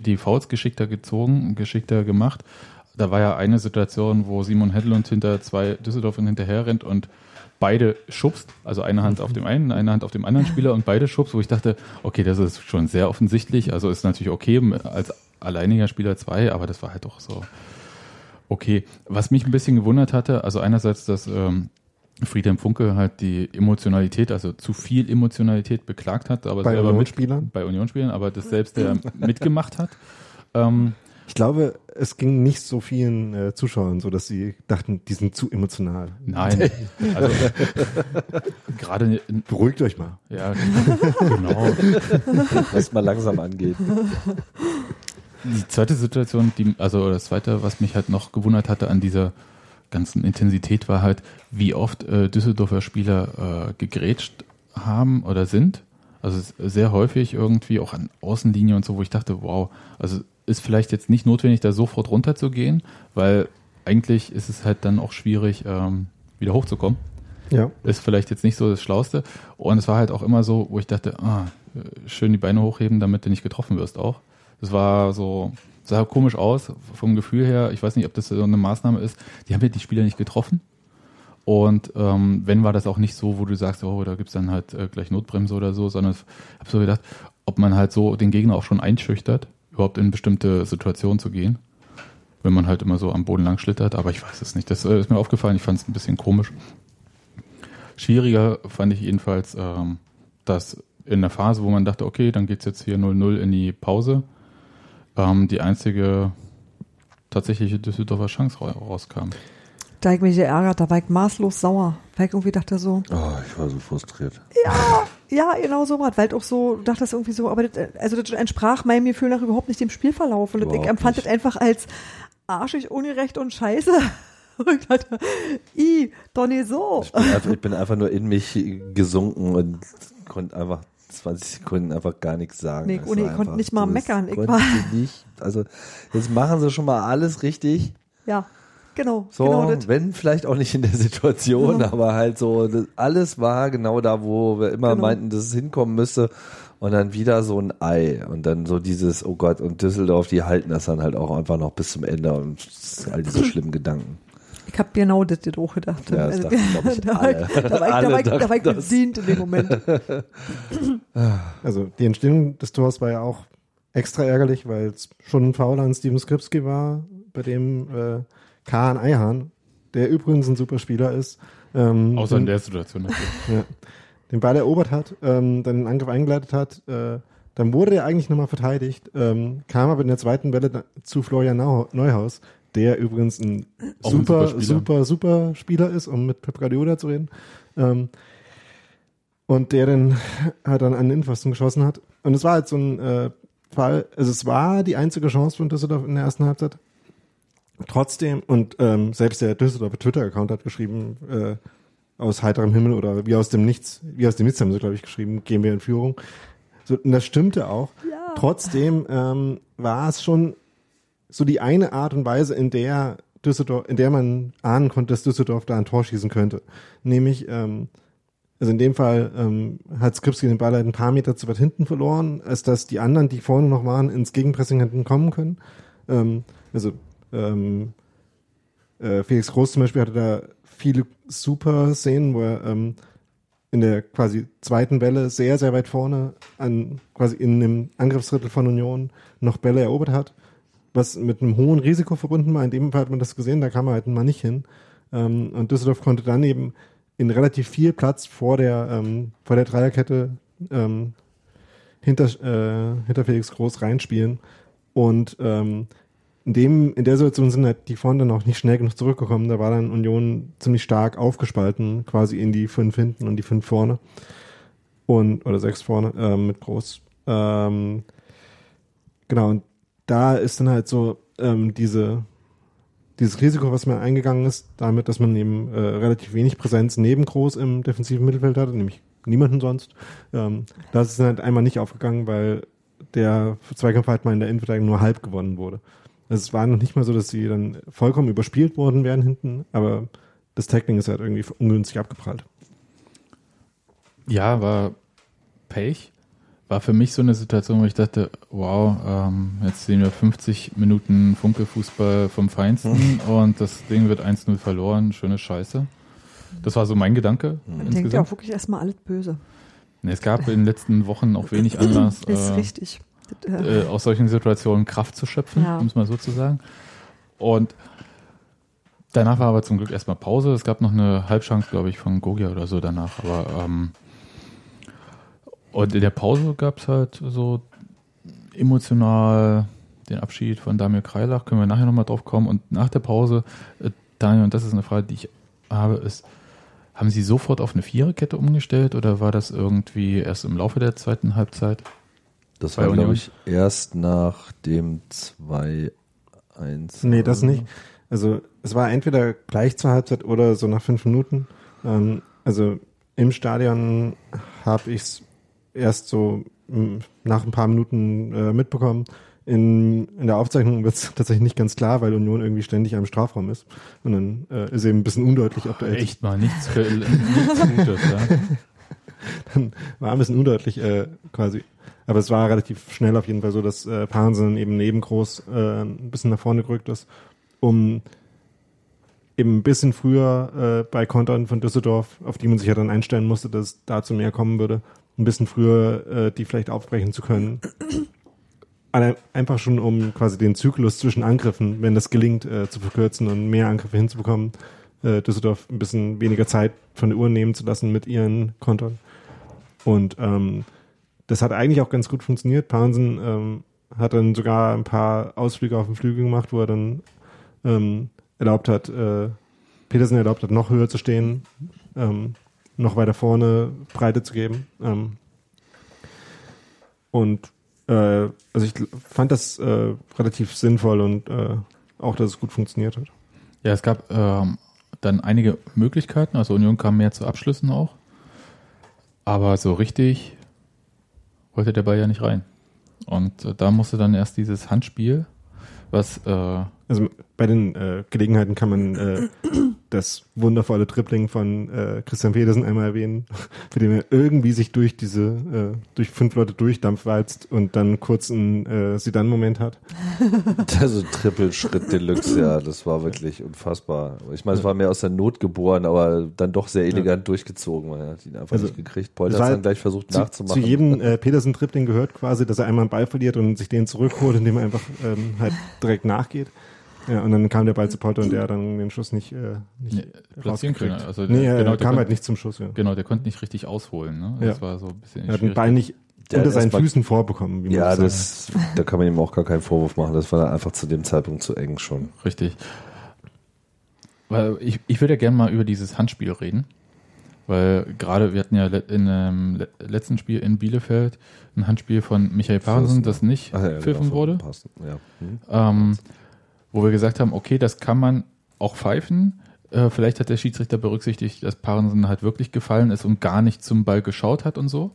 die Fouls geschickter gezogen, geschickter gemacht. Da war ja eine Situation, wo Simon Hedlund hinter zwei Düsseldorfern hinterher rennt und beide schubst, also eine Hand auf dem einen, eine Hand auf dem anderen Spieler und beide schubst, wo ich dachte, okay, das ist schon sehr offensichtlich, also ist natürlich okay als alleiniger Spieler zwei, aber das war halt doch so okay. Was mich ein bisschen gewundert hatte, also einerseits, dass ähm, Friedhelm Funke halt die Emotionalität, also zu viel Emotionalität beklagt hat, aber Bei selber mit, Unionsspielern? bei Unionsspielern, aber das selbst der <laughs> mitgemacht hat. Ähm, Ich glaube, es ging nicht so vielen äh, Zuschauern so, dass sie dachten, die sind zu emotional. nein, <laughs> also gerade in, Beruhigt euch mal. ja, genau. Was mal langsam angeht. <laughs> Die zweite Situation, die, also das zweite, was mich halt noch gewundert hatte an dieser ganzen Intensität, war halt, wie oft äh, Düsseldorfer Spieler äh, gegrätscht haben oder sind. Also sehr häufig irgendwie auch an Außenlinie und so, wo ich dachte, wow, also ist vielleicht jetzt nicht notwendig, da sofort runterzugehen, weil eigentlich ist es halt dann auch schwierig, ähm, wieder hochzukommen Ja. ist vielleicht jetzt nicht so das Schlauste. Und es war halt auch immer so, wo ich dachte, ah, schön die Beine hochheben, damit du nicht getroffen wirst auch. Das war so, sah komisch aus vom Gefühl her. Ich weiß nicht, ob das so eine Maßnahme ist. Die haben ja die Spieler nicht getroffen. Und ähm, wenn war das auch nicht so, wo du sagst, oh, da gibt's dann halt äh, gleich Notbremse oder so, sondern ich habe so gedacht, ob man halt so den Gegner auch schon einschüchtert, überhaupt in bestimmte Situationen zu gehen. Wenn man halt immer so am Boden lang schlittert, aber ich weiß es nicht. Das äh, ist mir aufgefallen, ich fand es ein bisschen komisch. Schwieriger fand ich jedenfalls, ähm, dass in der Phase, wo man dachte, okay, dann geht's jetzt hier 0-0 in die Pause, ähm, die einzige tatsächliche Düsseldorfer Chance ra- rauskam. Da ich mich geärgert, da war ich maßlos sauer. Weil ich irgendwie dachte so, Oh, ich war so frustriert. ja, ja, genau so was. Weil ich auch so, du dachtest irgendwie so, aber das, also das entsprach meinem Gefühl nach überhaupt nicht dem Spielverlauf. Und das, ich empfand nicht. das einfach als arschig, ungerecht und scheiße. <laughs> Und ich dachte, i, doch nicht so. Ich bin, einfach, ich bin einfach nur in mich gesunken und konnte einfach 20 Sekunden einfach gar nichts sagen. Nee, ohne, war ich konnte nicht mal meckern. Ich war- nicht. Also jetzt machen sie schon mal alles richtig. Ja, genau. So, genau wenn vielleicht auch nicht in der Situation, Ja. aber halt so, alles war genau da, wo wir immer Genau. meinten, dass es hinkommen müsste. Und dann wieder so ein Ei. Und dann so dieses, oh Gott, und Düsseldorf, die halten das dann halt auch einfach noch bis zum Ende und all diese <clears throat> schlimmen Gedanken. Ich habe genau das jetzt auch gedacht. Ja, das dachten, glaub ich, <laughs> da war ich, alle. da war ich, da Alle war ich, da war ich dachten das. bedient in dem Moment. <laughs> Also die Entstehung des Tors war ja auch extra ärgerlich, weil es schon ein Foul an Steven Skripski war, bei dem äh, Kahn Eihahn, der übrigens ein super Spieler ist, ähm, Außer in den, der Situation natürlich. <laughs> ja, den Ball erobert hat, ähm, dann den Angriff eingeleitet hat, äh, dann wurde er eigentlich nochmal verteidigt, ähm, kam aber in der zweiten Welle zu Florian Neuhaus, der übrigens ein Auch ein super, super super, Spieler. super, ist, um mit Pep Guardiola zu reden. Ähm, und der dann halt dann an den Innenpfosten geschossen hat. Und es war halt so ein äh, Fall, also es war die einzige Chance von Düsseldorf in der ersten Halbzeit. Trotzdem, und ähm, selbst der Düsseldorfer Twitter-Account hat geschrieben, äh, aus heiterem Himmel oder wie aus dem Nichts, wie aus dem Nichts haben sie, glaube ich, geschrieben, gehen wir in Führung. So, und das stimmte auch. Ja. Trotzdem ähm, war es schon so die eine Art und Weise, in der Düsseldorf, in der man ahnen konnte, dass Düsseldorf da ein Tor schießen könnte. Nämlich, ähm, also in dem Fall ähm, hat Skripski den Ball halt ein paar Meter zu weit hinten verloren, als dass die anderen, die vorne noch waren, ins Gegenpressing hätten kommen können. Ähm, also ähm, äh, Felix Groß zum Beispiel hatte da viele super Szenen, wo er ähm, in der quasi zweiten Welle sehr, sehr weit vorne an quasi in dem Angriffsdrittel von Union noch Bälle erobert hat, was mit einem hohen Risiko verbunden war. In dem Fall hat man das gesehen, da kam er halt mal nicht hin. Ähm, und Düsseldorf konnte dann eben in relativ viel Platz vor der ähm, vor der Dreierkette ähm, hinter äh, hinter Felix Groß reinspielen und ähm, in dem in der Situation sind halt die vorne dann auch nicht schnell genug zurückgekommen. Da war dann Union ziemlich stark aufgespalten, quasi in die fünf hinten und die fünf vorne und oder sechs vorne ähm, mit Groß. Ähm, genau und da ist dann halt so ähm, diese dieses Risiko, was man eingegangen ist, damit, dass man eben äh, relativ wenig Präsenz neben Groß im defensiven Mittelfeld hatte, nämlich niemanden sonst. Ähm, das ist dann halt einmal nicht aufgegangen, weil der Zweikampf halt mal in der Innenverteidigung nur halb gewonnen wurde. Also es war noch nicht mal so, dass sie dann vollkommen überspielt worden wären hinten, aber das Tackling ist halt irgendwie ungünstig abgeprallt. Ja, war Pech. War für mich so eine Situation, wo ich dachte, wow, ähm, jetzt sehen wir 50 Minuten Funke-Fußball vom Feinsten und das Ding wird 1-0 verloren. Schöne Scheiße. Das war so mein Gedanke Man denkt ja auch insgesamt. wirklich erstmal alles böse. Nee, es gab in den letzten Wochen auch wenig <clears throat> Anlass, ist äh, richtig. Äh, äh, aus solchen Situationen Kraft zu schöpfen, Ja. um es mal so zu sagen. Und danach war aber zum Glück erstmal Pause. Es gab noch eine Halbchance, glaube ich, von Gogia oder so danach. Aber ähm, und in der Pause gab es halt so emotional den Abschied von Damir Kreilach. Können wir nachher nochmal drauf kommen. Und nach der Pause, äh, Daniel, und das ist eine Frage, die ich habe, ist, haben Sie sofort auf eine Viererkette umgestellt oder war das irgendwie erst im Laufe der zweiten Halbzeit? Das war, glaube ich, erst nach dem 2-1. Nee, das nicht. Also es war entweder gleich zur Halbzeit oder so nach fünf Minuten. Ähm, also im Stadion habe ich es erst so m, nach ein paar Minuten äh, mitbekommen. In, in der Aufzeichnung wird es <laughs> tatsächlich nicht ganz klar, weil Union irgendwie ständig am Strafraum ist. Und dann äh, ist eben ein bisschen undeutlich, ob da jetzt Echt mal nichts, für, nichts Gutes, ja. <laughs> war ein bisschen undeutlich äh, quasi. aber es war relativ schnell auf jeden Fall so, dass äh, Parensen eben neben Groß äh, ein bisschen nach vorne gerückt ist, um eben ein bisschen früher äh, bei Kontern von Düsseldorf, auf die man sich ja dann einstellen musste, dass es dazu mehr kommen würde, ein bisschen früher äh, die vielleicht aufbrechen zu können. Einfach schon, um quasi den Zyklus zwischen Angriffen, wenn das gelingt, äh, zu verkürzen und mehr Angriffe hinzubekommen, äh, Düsseldorf ein bisschen weniger Zeit von der Uhr nehmen zu lassen mit ihren Kontern. Und ähm, das hat eigentlich auch ganz gut funktioniert. Parensen ähm, hat dann sogar ein paar Ausflüge auf den Flügel gemacht, wo er dann ähm, erlaubt hat, äh, Petersen erlaubt hat, noch höher zu stehen, ähm, noch weiter vorne Breite zu geben. Ähm, und äh, also ich fand das äh, relativ sinnvoll und äh, auch, dass es gut funktioniert hat. Ja, es gab ähm, dann einige Möglichkeiten. Also Union kam mehr zu Abschlüssen auch. Aber so richtig wollte der Ball ja nicht rein. Und äh, da musste dann erst dieses Handspiel, was äh, Also bei den äh, Gelegenheiten kann man äh, das wundervolle Tripling von äh, Christian Pedersen einmal erwähnen, <laughs> für den er irgendwie sich durch diese, äh, durch fünf Leute durchdampfwalzt und dann kurz einen äh, Sidan-Moment hat. <laughs> Also Trippelschritt Deluxe, ja, das war wirklich unfassbar. Ich meine, es war mehr aus der Not geboren, aber dann doch sehr elegant durchgezogen. Man hat ihn einfach Also, nicht gekriegt. Polter hat dann gleich versucht Zu, zu nachzumachen. jedem äh, Pedersen-Tripling gehört quasi, dass er einmal einen Ball verliert und sich den zurückholt, indem er einfach ähm, halt direkt nachgeht. Ja, und dann kam der Ball zu Polter und der hat dann den Schuss nicht, äh, nicht Nee, platzieren können. Also nee, der- er genau, der kam halt nicht zum Schuss. Ja. genau, der konnte nicht richtig ausholen. Ne? Das Ja. war so ein bisschen Er hat den. Ball nicht Der unter hat seinen Füßen vorbekommen. Wie man ja, das, <laughs> da kann man ihm auch gar keinen Vorwurf machen. Das war dann einfach zu dem Zeitpunkt zu eng schon. Richtig. Weil ich, ich würde ja gerne mal über dieses Handspiel reden. Weil gerade, wir hatten ja in le- letzten Spiel in Bielefeld ein Handspiel von Michael Parensen, das nicht Ach ja, pfiffen genau, wurde. Passen. Ja. Hm. Ähm, wo wir gesagt haben, okay, das kann man auch pfeifen. Äh, vielleicht hat der Schiedsrichter berücksichtigt, dass Parensen halt wirklich gefallen ist und gar nicht zum Ball geschaut hat und so.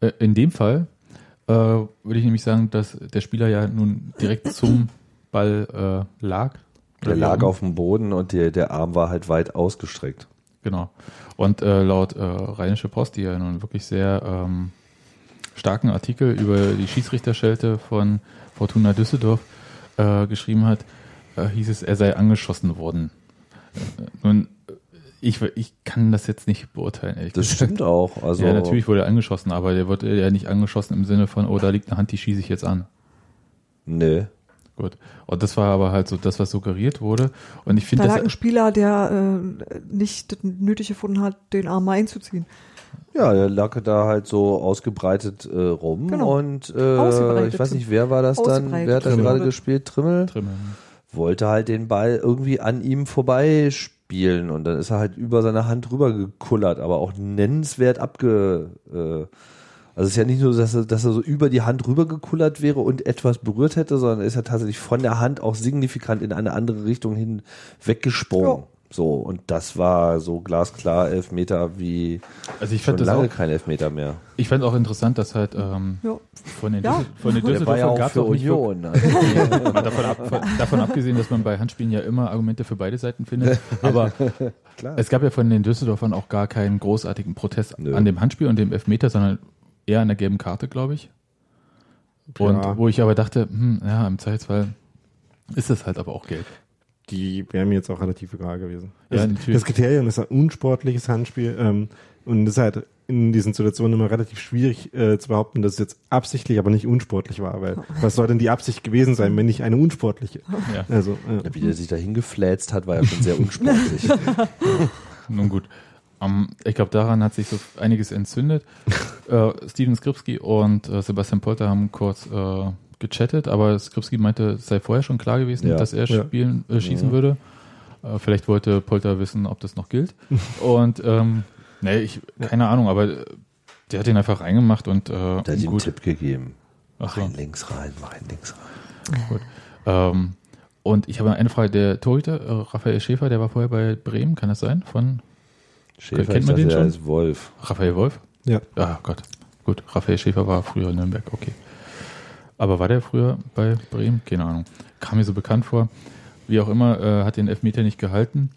Äh, in dem Fall äh, würde ich nämlich sagen, dass der Spieler ja nun direkt zum Ball äh, lag. Der lag auf dem Boden und der, der Arm war halt weit ausgestreckt. Genau. Und äh, laut äh, Rheinische Post, die ja nun wirklich sehr ähm, starken Artikel über die Schiedsrichterschelte von Fortuna Düsseldorf äh, geschrieben hat, äh, hieß es, er sei angeschossen worden. Äh, nun, äh, ich, ich kann das jetzt nicht beurteilen, ehrlich Das gesagt. stimmt auch. Also, Ja, natürlich wurde er angeschossen, aber der wurde ja nicht angeschossen im Sinne von, oh, da liegt eine Hand, die schieße ich jetzt an. Nee. Gut. Und das war aber halt so das, was suggeriert wurde. Und ich Da finde lag das. ein Spieler, der äh, nicht nötig gefunden hat, den Arm einzuziehen. Ja, der lag da halt so ausgebreitet äh, rum Genau. und äh, ich weiß nicht, wer war das dann? Wer hat da Trimmel. gerade gespielt? Trimmel? Trimmel. Wollte halt den Ball irgendwie an ihm vorbeispielen und dann ist er halt über seine Hand rüber gekullert, aber auch nennenswert abge... Äh, also es ist ja nicht nur, dass er, dass er so über die Hand rübergekullert wäre und etwas berührt hätte, sondern er ist ja tatsächlich von der Hand auch signifikant in eine andere Richtung hin weggesprungen. Ja. So, und das war so glasklar Elfmeter wie Also ich schon fand das lange auch, kein Elfmeter mehr. ich fand auch interessant, dass halt ähm, Ja. von den, Ja. Von den ja Düsseldorfern auch gab es auch Union. Also, <laughs> davon, ab, von, davon abgesehen, dass man bei Handspielen ja immer Argumente für beide Seiten findet. Aber <laughs> Klar. es gab ja von den Düsseldorfern auch gar keinen großartigen Protest Nö. an dem Handspiel und dem Elfmeter, sondern eher an der gelben Karte, glaube ich. Und Ja. wo ich aber dachte, hm, ja, im Zweifelsfall ist es halt aber auch gelb. Die wäre mir jetzt auch relativ egal gewesen. Ja, Also, das Kriterium ist ein unsportliches Handspiel ähm, und es ist halt in diesen Situationen immer relativ schwierig äh, zu behaupten, dass es jetzt absichtlich, aber nicht unsportlich war, weil <laughs> was soll denn die Absicht gewesen sein, wenn nicht eine unsportliche? Ja. Also äh, Wie der sich da hingefläzt hat, war ja schon sehr unsportlich. <laughs> Nun gut. Ähm, ich glaube, daran hat sich so einiges entzündet. <laughs> äh, Steven Skripski und äh, Sebastian Polter haben kurz äh, gechattet, aber Skripski meinte, es sei vorher schon klar gewesen, Ja. dass er Ja. spielen, äh, schießen Mhm. würde. Äh, vielleicht wollte Polter wissen, ob das noch gilt. <laughs> und ähm, nee, ich, keine Ahnung, aber äh, der hat ihn einfach reingemacht und äh, Der hat ihm einen gut. Tipp gegeben. Ach so. Rein links rein, rein links rein. Gut. Ähm, und ich habe eine Frage, der Torhüter, äh, Raphael Schäfer, der war vorher bei Bremen, kann das sein? Von Schäfer, Kennt man den schon? Wolf. Raphael Wolf? ja. Ah Gott. Gut, Raphael Schäfer war früher in Nürnberg, okay. Aber war der früher bei Bremen? Keine Ahnung. Kam mir so bekannt vor. Wie auch immer, äh, hat den Elfmeter nicht gehalten.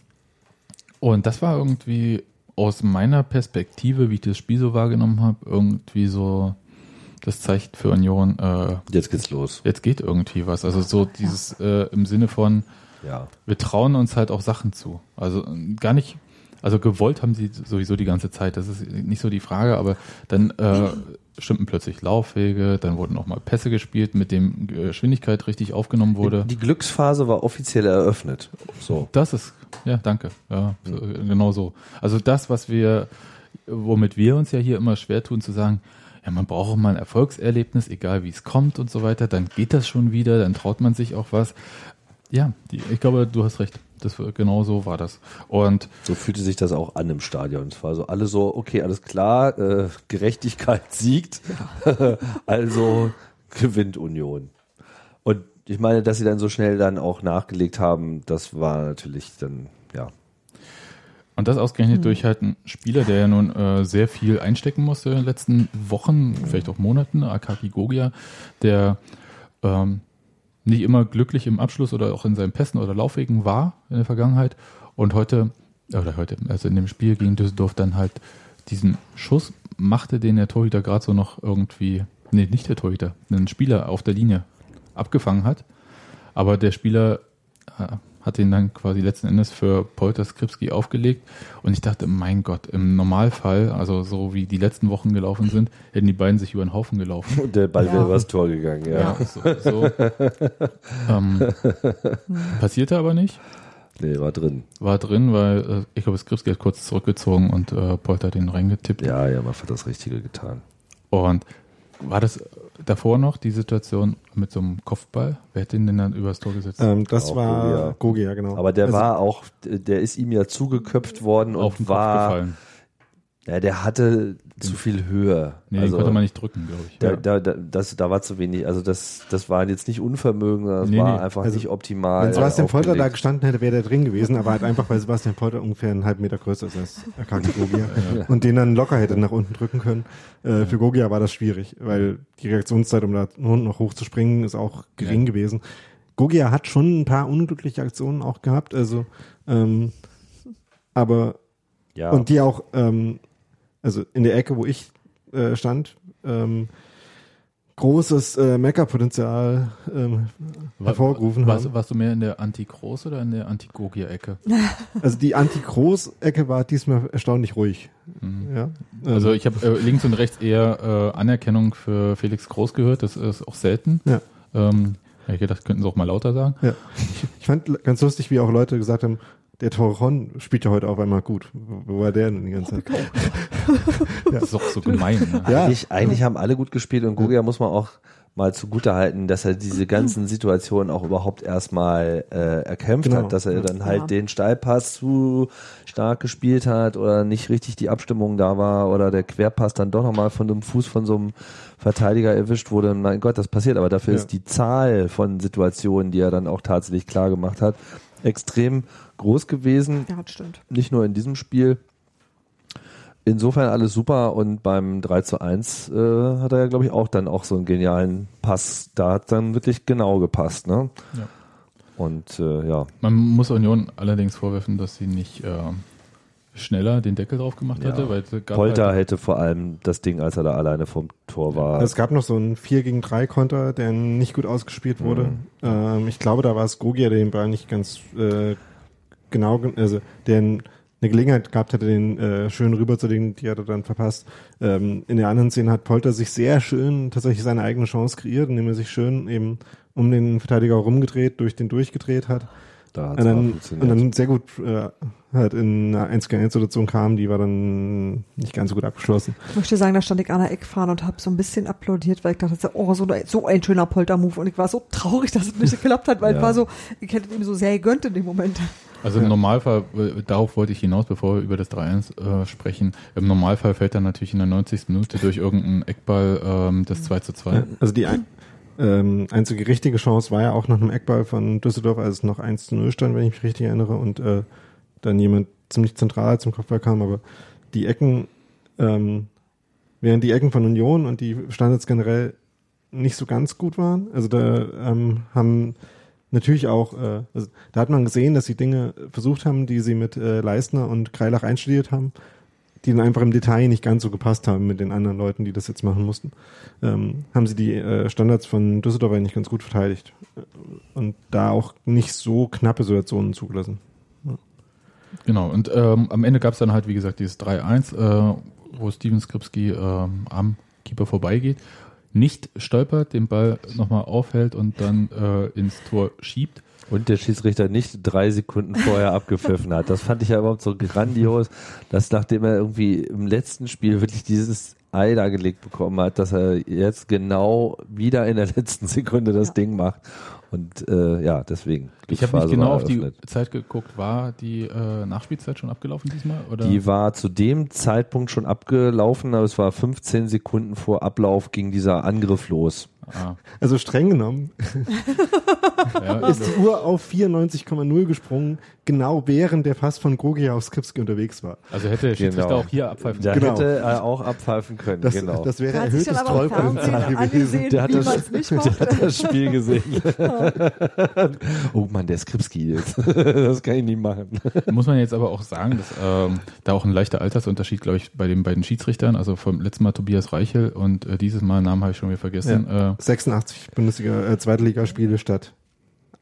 Und das war irgendwie aus meiner Perspektive, wie ich das Spiel so wahrgenommen habe, irgendwie so das zeigt für Union, äh, Jetzt geht's los. jetzt geht irgendwie was. Also so dieses äh, im Sinne von, Ja. wir trauen uns halt auch Sachen zu. Also äh, gar nicht, also gewollt haben sie sowieso die ganze Zeit, das ist nicht so die Frage, aber dann äh, stimmten plötzlich Laufwege, dann wurden auch mal Pässe gespielt, mit dem Geschwindigkeit richtig aufgenommen wurde. Die Glücksphase war offiziell eröffnet. So. Das ist, ja, danke. Ja, so, genau so. Also das, was wir, womit wir uns ja hier immer schwer tun, zu sagen, ja, man braucht auch mal ein Erfolgserlebnis, egal wie es kommt und so weiter, dann geht das schon wieder, dann traut man sich auch was. Ja, die, ich glaube, du hast recht. Das war- genau so war das. Und So fühlte sich das auch an im Stadion. Es war so alle so, okay, alles klar, äh, Gerechtigkeit <laughs> siegt, <laughs> also gewinnt Union. Und ich meine, dass sie dann so schnell dann auch nachgelegt haben, das war natürlich dann, ja. Und das ausgerechnet durch halt einen Spieler, der ja nun äh, sehr viel einstecken musste in den letzten Wochen, vielleicht auch Monaten, Akaki Gogia, der ähm, nicht immer glücklich im Abschluss oder auch in seinen Pässen oder Laufwegen war in der Vergangenheit und heute, oder heute, also in dem Spiel gegen Düsseldorf dann halt diesen Schuss machte, den der Torhüter gerade so noch irgendwie, nee, nicht der Torhüter, ein Spieler auf der Linie abgefangen hat. Aber der Spieler hat ihn dann quasi letzten Endes für Polter Skripski aufgelegt. Und ich dachte, mein Gott, im Normalfall, also so wie die letzten Wochen gelaufen sind, hätten die beiden sich über den Haufen gelaufen. Und <laughs> der Ball Ja. wäre übers Tor gegangen, ja. Ja. So, so. ähm, <laughs> passierte aber nicht. Nee, war drin. War drin, weil äh, ich glaube, Skripski hat kurz zurückgezogen und äh, Polter hat den reingetippt. Ja, ja, man hat das Richtige getan. Und war das davor noch die Situation mit so einem Kopfball? Wer hätte ihn denn dann übers Tor gesetzt? Ähm, das Auch war Gogia. Gogia, genau. Aber der Also, war auch, der ist ihm ja zugeköpft worden auf den und Kopf war, gefallen. Ja, der hatte zu viel Höhe. Nee, also, den konnte man nicht drücken, glaube ich. Da, da, da, das, da war zu wenig. Also das, das war jetzt nicht Unvermögen, sondern das Nee, war nee. einfach Also, nicht optimal. Wenn Sebastian Polter da aufgelegt. gestanden hätte, wäre der drin gewesen, aber halt einfach, weil Sebastian Polter ungefähr einen halben Meter größer ist als Akaki Gogia <laughs> und den dann locker hätte nach unten drücken können. Äh, Für Gogia war das schwierig, weil die Reaktionszeit, um da unten noch hoch zu springen, ist auch gering Ja. gewesen. Gogia hat schon ein paar unglückliche Aktionen auch gehabt, also ähm, aber ja, und die auch, ähm, also in der Ecke, wo ich äh, stand, ähm, großes äh, Meckerpotenzial ähm, hervorgerufen warst, haben. warst du mehr in der Anti-Groß oder in der Anti-Gogia-Ecke? <laughs> Also die Anti-Groß-Ecke war diesmal erstaunlich ruhig. Ja? Also ich habe äh, links und rechts eher äh, Anerkennung für Felix Groß gehört, das ist auch selten. Ja. Ähm, ich gedacht, könnten sie auch mal lauter sagen. ja. Ich, ich fand ganz lustig, wie auch Leute gesagt haben, der Torrejon spielt ja heute auf einmal gut. Wo war der denn die ganze Zeit? Das <laughs> ist auch so gemein. Ne? Ja. eigentlich, eigentlich haben alle gut gespielt und Gogia muss man auch mal zugute halten, dass er diese ganzen Situationen auch überhaupt erstmal äh, erkämpft Genau. hat, dass er dann halt Ja. den Steilpass zu stark gespielt hat oder nicht richtig die Abstimmung da war oder der Querpass dann doch nochmal von dem Fuß von so einem Verteidiger erwischt wurde. Mein Gott, das passiert, aber dafür Ja. ist die Zahl von Situationen, die er dann auch tatsächlich klar gemacht hat, extrem groß gewesen Ja, das stimmt. nicht nur in diesem Spiel. Insofern alles super und beim 3 zu 1 äh, hat er ja, glaube ich, auch dann auch so einen genialen Pass. Da hat dann wirklich genau gepasst, ne? Ja. Und äh, ja, Man muss Union allerdings vorwerfen, dass sie nicht äh, schneller den Deckel drauf gemacht Ja. hatte, weil Polter halt, hätte vor allem das Ding, als er da alleine vom Tor war. Es gab noch so einen 4 gegen 3 Konter, der nicht gut ausgespielt wurde. Mhm. Ähm, ich glaube, da war es Gogia, der den Ball nicht ganz äh, genau, ge- also der eine Gelegenheit gehabt hätte, den äh, schön rüberzulegen, die hat er dann verpasst. Ähm, in der anderen Szene hat Polter sich sehr schön tatsächlich seine eigene Chance kreiert, indem er sich schön eben um den Verteidiger rumgedreht, durch den durchgedreht hat. da Und hat's mal dann, funktioniert. und dann sehr gut äh, halt in einer 1 gegen 1 Situation kam, die war dann nicht ganz so gut abgeschlossen. Ich möchte sagen, da stand ich an der Eckfahne und habe so ein bisschen applaudiert, weil ich dachte, oh, so, so ein schöner Poltermove. Und ich war so traurig, dass es nicht <laughs> geklappt hat, weil Ja. ich war so, ich hätte ihm so sehr gegönnt in dem Moment. Also im Normalfall, äh, darauf wollte ich hinaus, bevor wir über das 3-1 äh, sprechen. Im Normalfall fällt dann natürlich in der 90. Minute durch irgendeinen Eckball ähm, das 2 zu 2. Also die ein, ähm, einzige richtige Chance war ja auch nach einem Eckball von Düsseldorf, als es noch 1 zu 0 stand, wenn ich mich richtig erinnere, und äh, dann jemand ziemlich zentral zum Kopfball kam, aber die Ecken, ähm, während die Ecken von Union und die Standards generell nicht so ganz gut waren, also da ähm, haben natürlich auch, äh, also da hat man gesehen, dass sie Dinge versucht haben, die sie mit äh, Leistner und Kreilach einstudiert haben, die dann einfach im Detail nicht ganz so gepasst haben mit den anderen Leuten, die das jetzt machen mussten, ähm, haben sie die äh, Standards von Düsseldorf eigentlich ganz gut verteidigt und da auch nicht so knappe Situationen zugelassen. Genau, und ähm, am Ende gab es dann halt, wie gesagt, dieses 3-1, äh, wo Steven Skripski ähm, am Keeper vorbeigeht, nicht stolpert, den Ball nochmal aufhält und dann äh, ins Tor schiebt. Und der Schiedsrichter nicht drei Sekunden vorher abgepfiffen hat. Das fand ich ja überhaupt so grandios, dass nachdem er irgendwie im letzten Spiel wirklich dieses Ei da gelegt bekommen hat, dass er jetzt genau wieder in der letzten Sekunde das Ja. Ding macht. Und äh, ja, deswegen. Ich habe nicht genau auf die. Zeit geguckt. War die äh, Nachspielzeit schon abgelaufen diesmal? Oder? Die war zu dem Zeitpunkt schon abgelaufen, aber es war 15 Sekunden vor Ablauf ging dieser Angriff los. Ah, Also streng genommen <laughs> ja, ist die Uhr auf 94,0 gesprungen, genau während der Pass von Gogi auf Skripski unterwegs war. also hätte der Schiedsrichter Genau. auch hier abpfeifen können. Genau. hätte er auch abpfeifen können, Das, genau. das wäre Er erhöhtes Trollpotenzial gewesen. Der hat das- Der hat <laughs> das Spiel gesehen. <laughs> oh Mann, der Skripski jetzt. das kann ich nicht machen. Muss man jetzt aber auch sagen, dass ähm, da auch ein leichter Altersunterschied, glaube ich, bei den beiden Schiedsrichtern, also vom letzten Mal Tobias Reichel und äh, dieses Mal Namen habe ich schon wieder vergessen. Äh, 86 Bundesliga, äh, Zweitligaspiele statt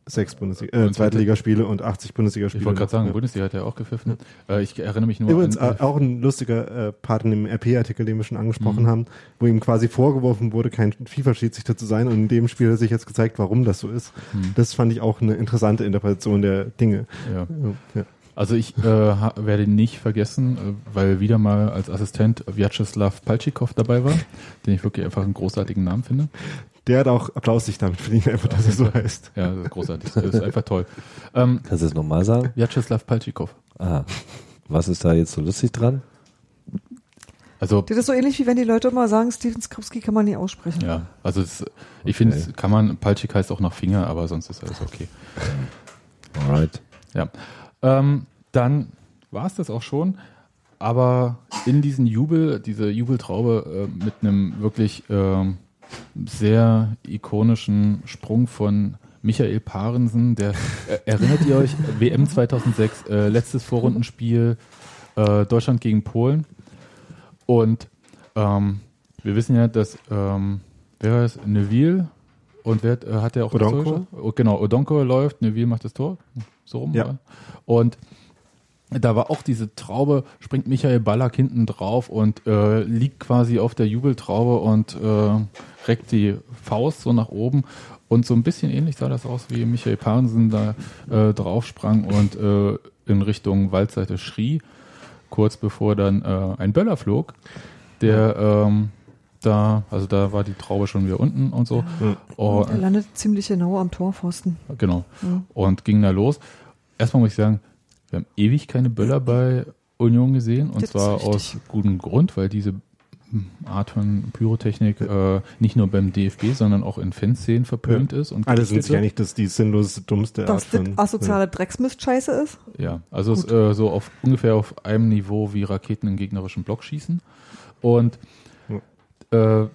sechs Bundesliga, äh, Und Zweitligaspiele und 80 Bundesligaspiele. ich wollte gerade sagen, Ja. Bundesliga hat ja auch gepfiffen. Äh, ich erinnere mich nur Übrigens an, äh, auch ein lustiger äh, Part in dem RP-Artikel, den wir schon angesprochen Mhm. haben, wo ihm quasi vorgeworfen wurde, kein FIFA-Schiedsrichter zu sein. Und in dem Spiel hat sich jetzt gezeigt, warum das so ist. Mhm. Das fand ich auch eine interessante Interpretation der Dinge. ja. Ja. Also ich äh, werde nicht vergessen, äh, weil wieder mal als Assistent Vyacheslav Palchikov dabei war, <laughs> den ich wirklich einfach einen großartigen Namen finde. Der hat auch Applaus sich damit verdient, einfach, dass er so heißt. Ja, das ist großartig. Das ist einfach toll. Ähm, Kannst du es nochmal sagen? Vyacheslav Palchikov. Ah. Was ist da jetzt so lustig dran? Also Das ist so ähnlich wie wenn die Leute immer sagen, Steven Skripski kann man nie aussprechen. ja, also es, ich finde, es kann man, Palchik heißt auch nach Finger, aber sonst ist alles okay. Alright. Ja. Ähm, dann war es das auch schon. Aber in diesen Jubel, diese Jubeltraube äh, mit einem wirklich ähm, sehr ikonischen Sprung von Michael Parensen, der äh, erinnert ihr euch, <laughs> WM 2006, äh, letztes Vorrundenspiel äh, Deutschland gegen Polen. Und ähm, wir wissen ja, dass ähm, wer das? Neville und wer äh, hat der auch Odonko? Oh, Genau, Odonko läuft, Neville macht das Tor. So rum, Ja. oder? Und da war auch diese Traube, springt Michael Ballack hinten drauf und äh, liegt quasi auf der Jubeltraube und äh, reckt die Faust so nach oben. Und so ein bisschen ähnlich sah das aus, wie Michael Parensen da äh, drauf sprang und äh, in Richtung Waldseite schrie, kurz bevor dann äh, ein Böller flog, der ähm, da, also da war die Traube schon wieder unten und so. Oh, Er landet ziemlich genau am Torpfosten. Genau. Ja. Und ging da los. Erstmal muss ich sagen, wir haben ewig keine Böller bei Union gesehen. Und Das zwar aus gutem Grund, weil diese Art von Pyrotechnik äh, nicht nur beim DFB, sondern auch in Fanszenen verpönt ist. Und Alle sind sich einig, dass die sinnlos dummste Art Dass das von... asoziale Drecksmist-Scheiße ist. Ja, also es, äh, so auf ungefähr auf einem Niveau wie Raketen in gegnerischen Block schießen. Und äh,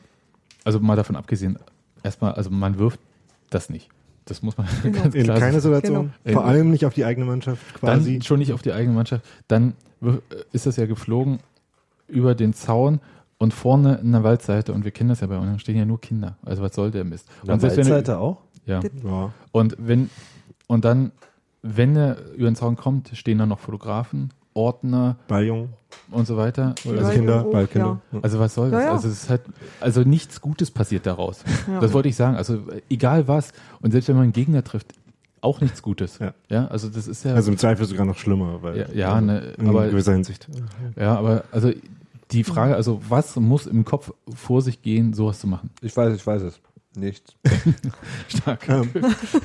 also mal davon abgesehen, erstmal, also man wirft das nicht. Das muss man <laughs> Genau. ganz In klar keiner sagen. Situation. Genau. Vor allem nicht auf die eigene Mannschaft quasi. Dann schon nicht auf die eigene Mannschaft. Dann wir- ist das ja geflogen über den Zaun und vorne in der Waldseite. Und wir kennen das ja bei uns, da stehen ja nur Kinder. Also was soll der Mist? Und wenn du- Waldseite auch? ja. ja. Und wenn, und dann, wenn er über den Zaun kommt, stehen da noch Fotografen, Ordner Balljung, und so weiter. also Ja, Kinder, Ballkinder. Also was soll das? Ja, ja. Also es ist halt, also nichts Gutes passiert daraus. Ja. Das wollte ich sagen. Also egal was. Und selbst wenn man einen Gegner trifft, auch nichts Gutes. Ja. ja also das ist ja, Also im Zweifel sogar noch schlimmer, weil Ja, ja, ne, in aber- gewisser Hinsicht. ja, aber also die Frage, also was muss im Kopf vor sich gehen, sowas zu machen? Ich weiß, ich weiß es. Nichts. <laughs> Stark. Ähm,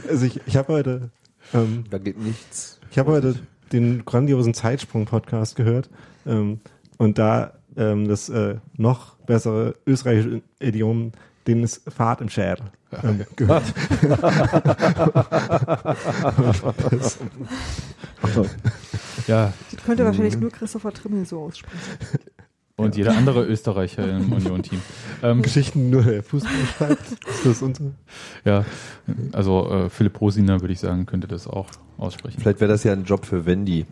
also ich, ich habe heute, ähm, Da geht nichts. ich habe heute den grandiosen Zeitsprung-Podcast gehört ähm, und da ähm, das äh, noch bessere österreichische Idiom, den ist Fahrt im Schär ähm, <laughs> gehört. <laughs> Ja, Das könnte wahrscheinlich nur Christopher Trimmel so aussprechen. Und jeder andere Österreicher im <laughs> Union-Team. Ähm, Geschichten nur der Fußball schreibt. Ist das unsere? ja, also äh, Philipp Rosiner, würde ich sagen, könnte das auch aussprechen. Vielleicht wäre das ja ein Job für Wendy.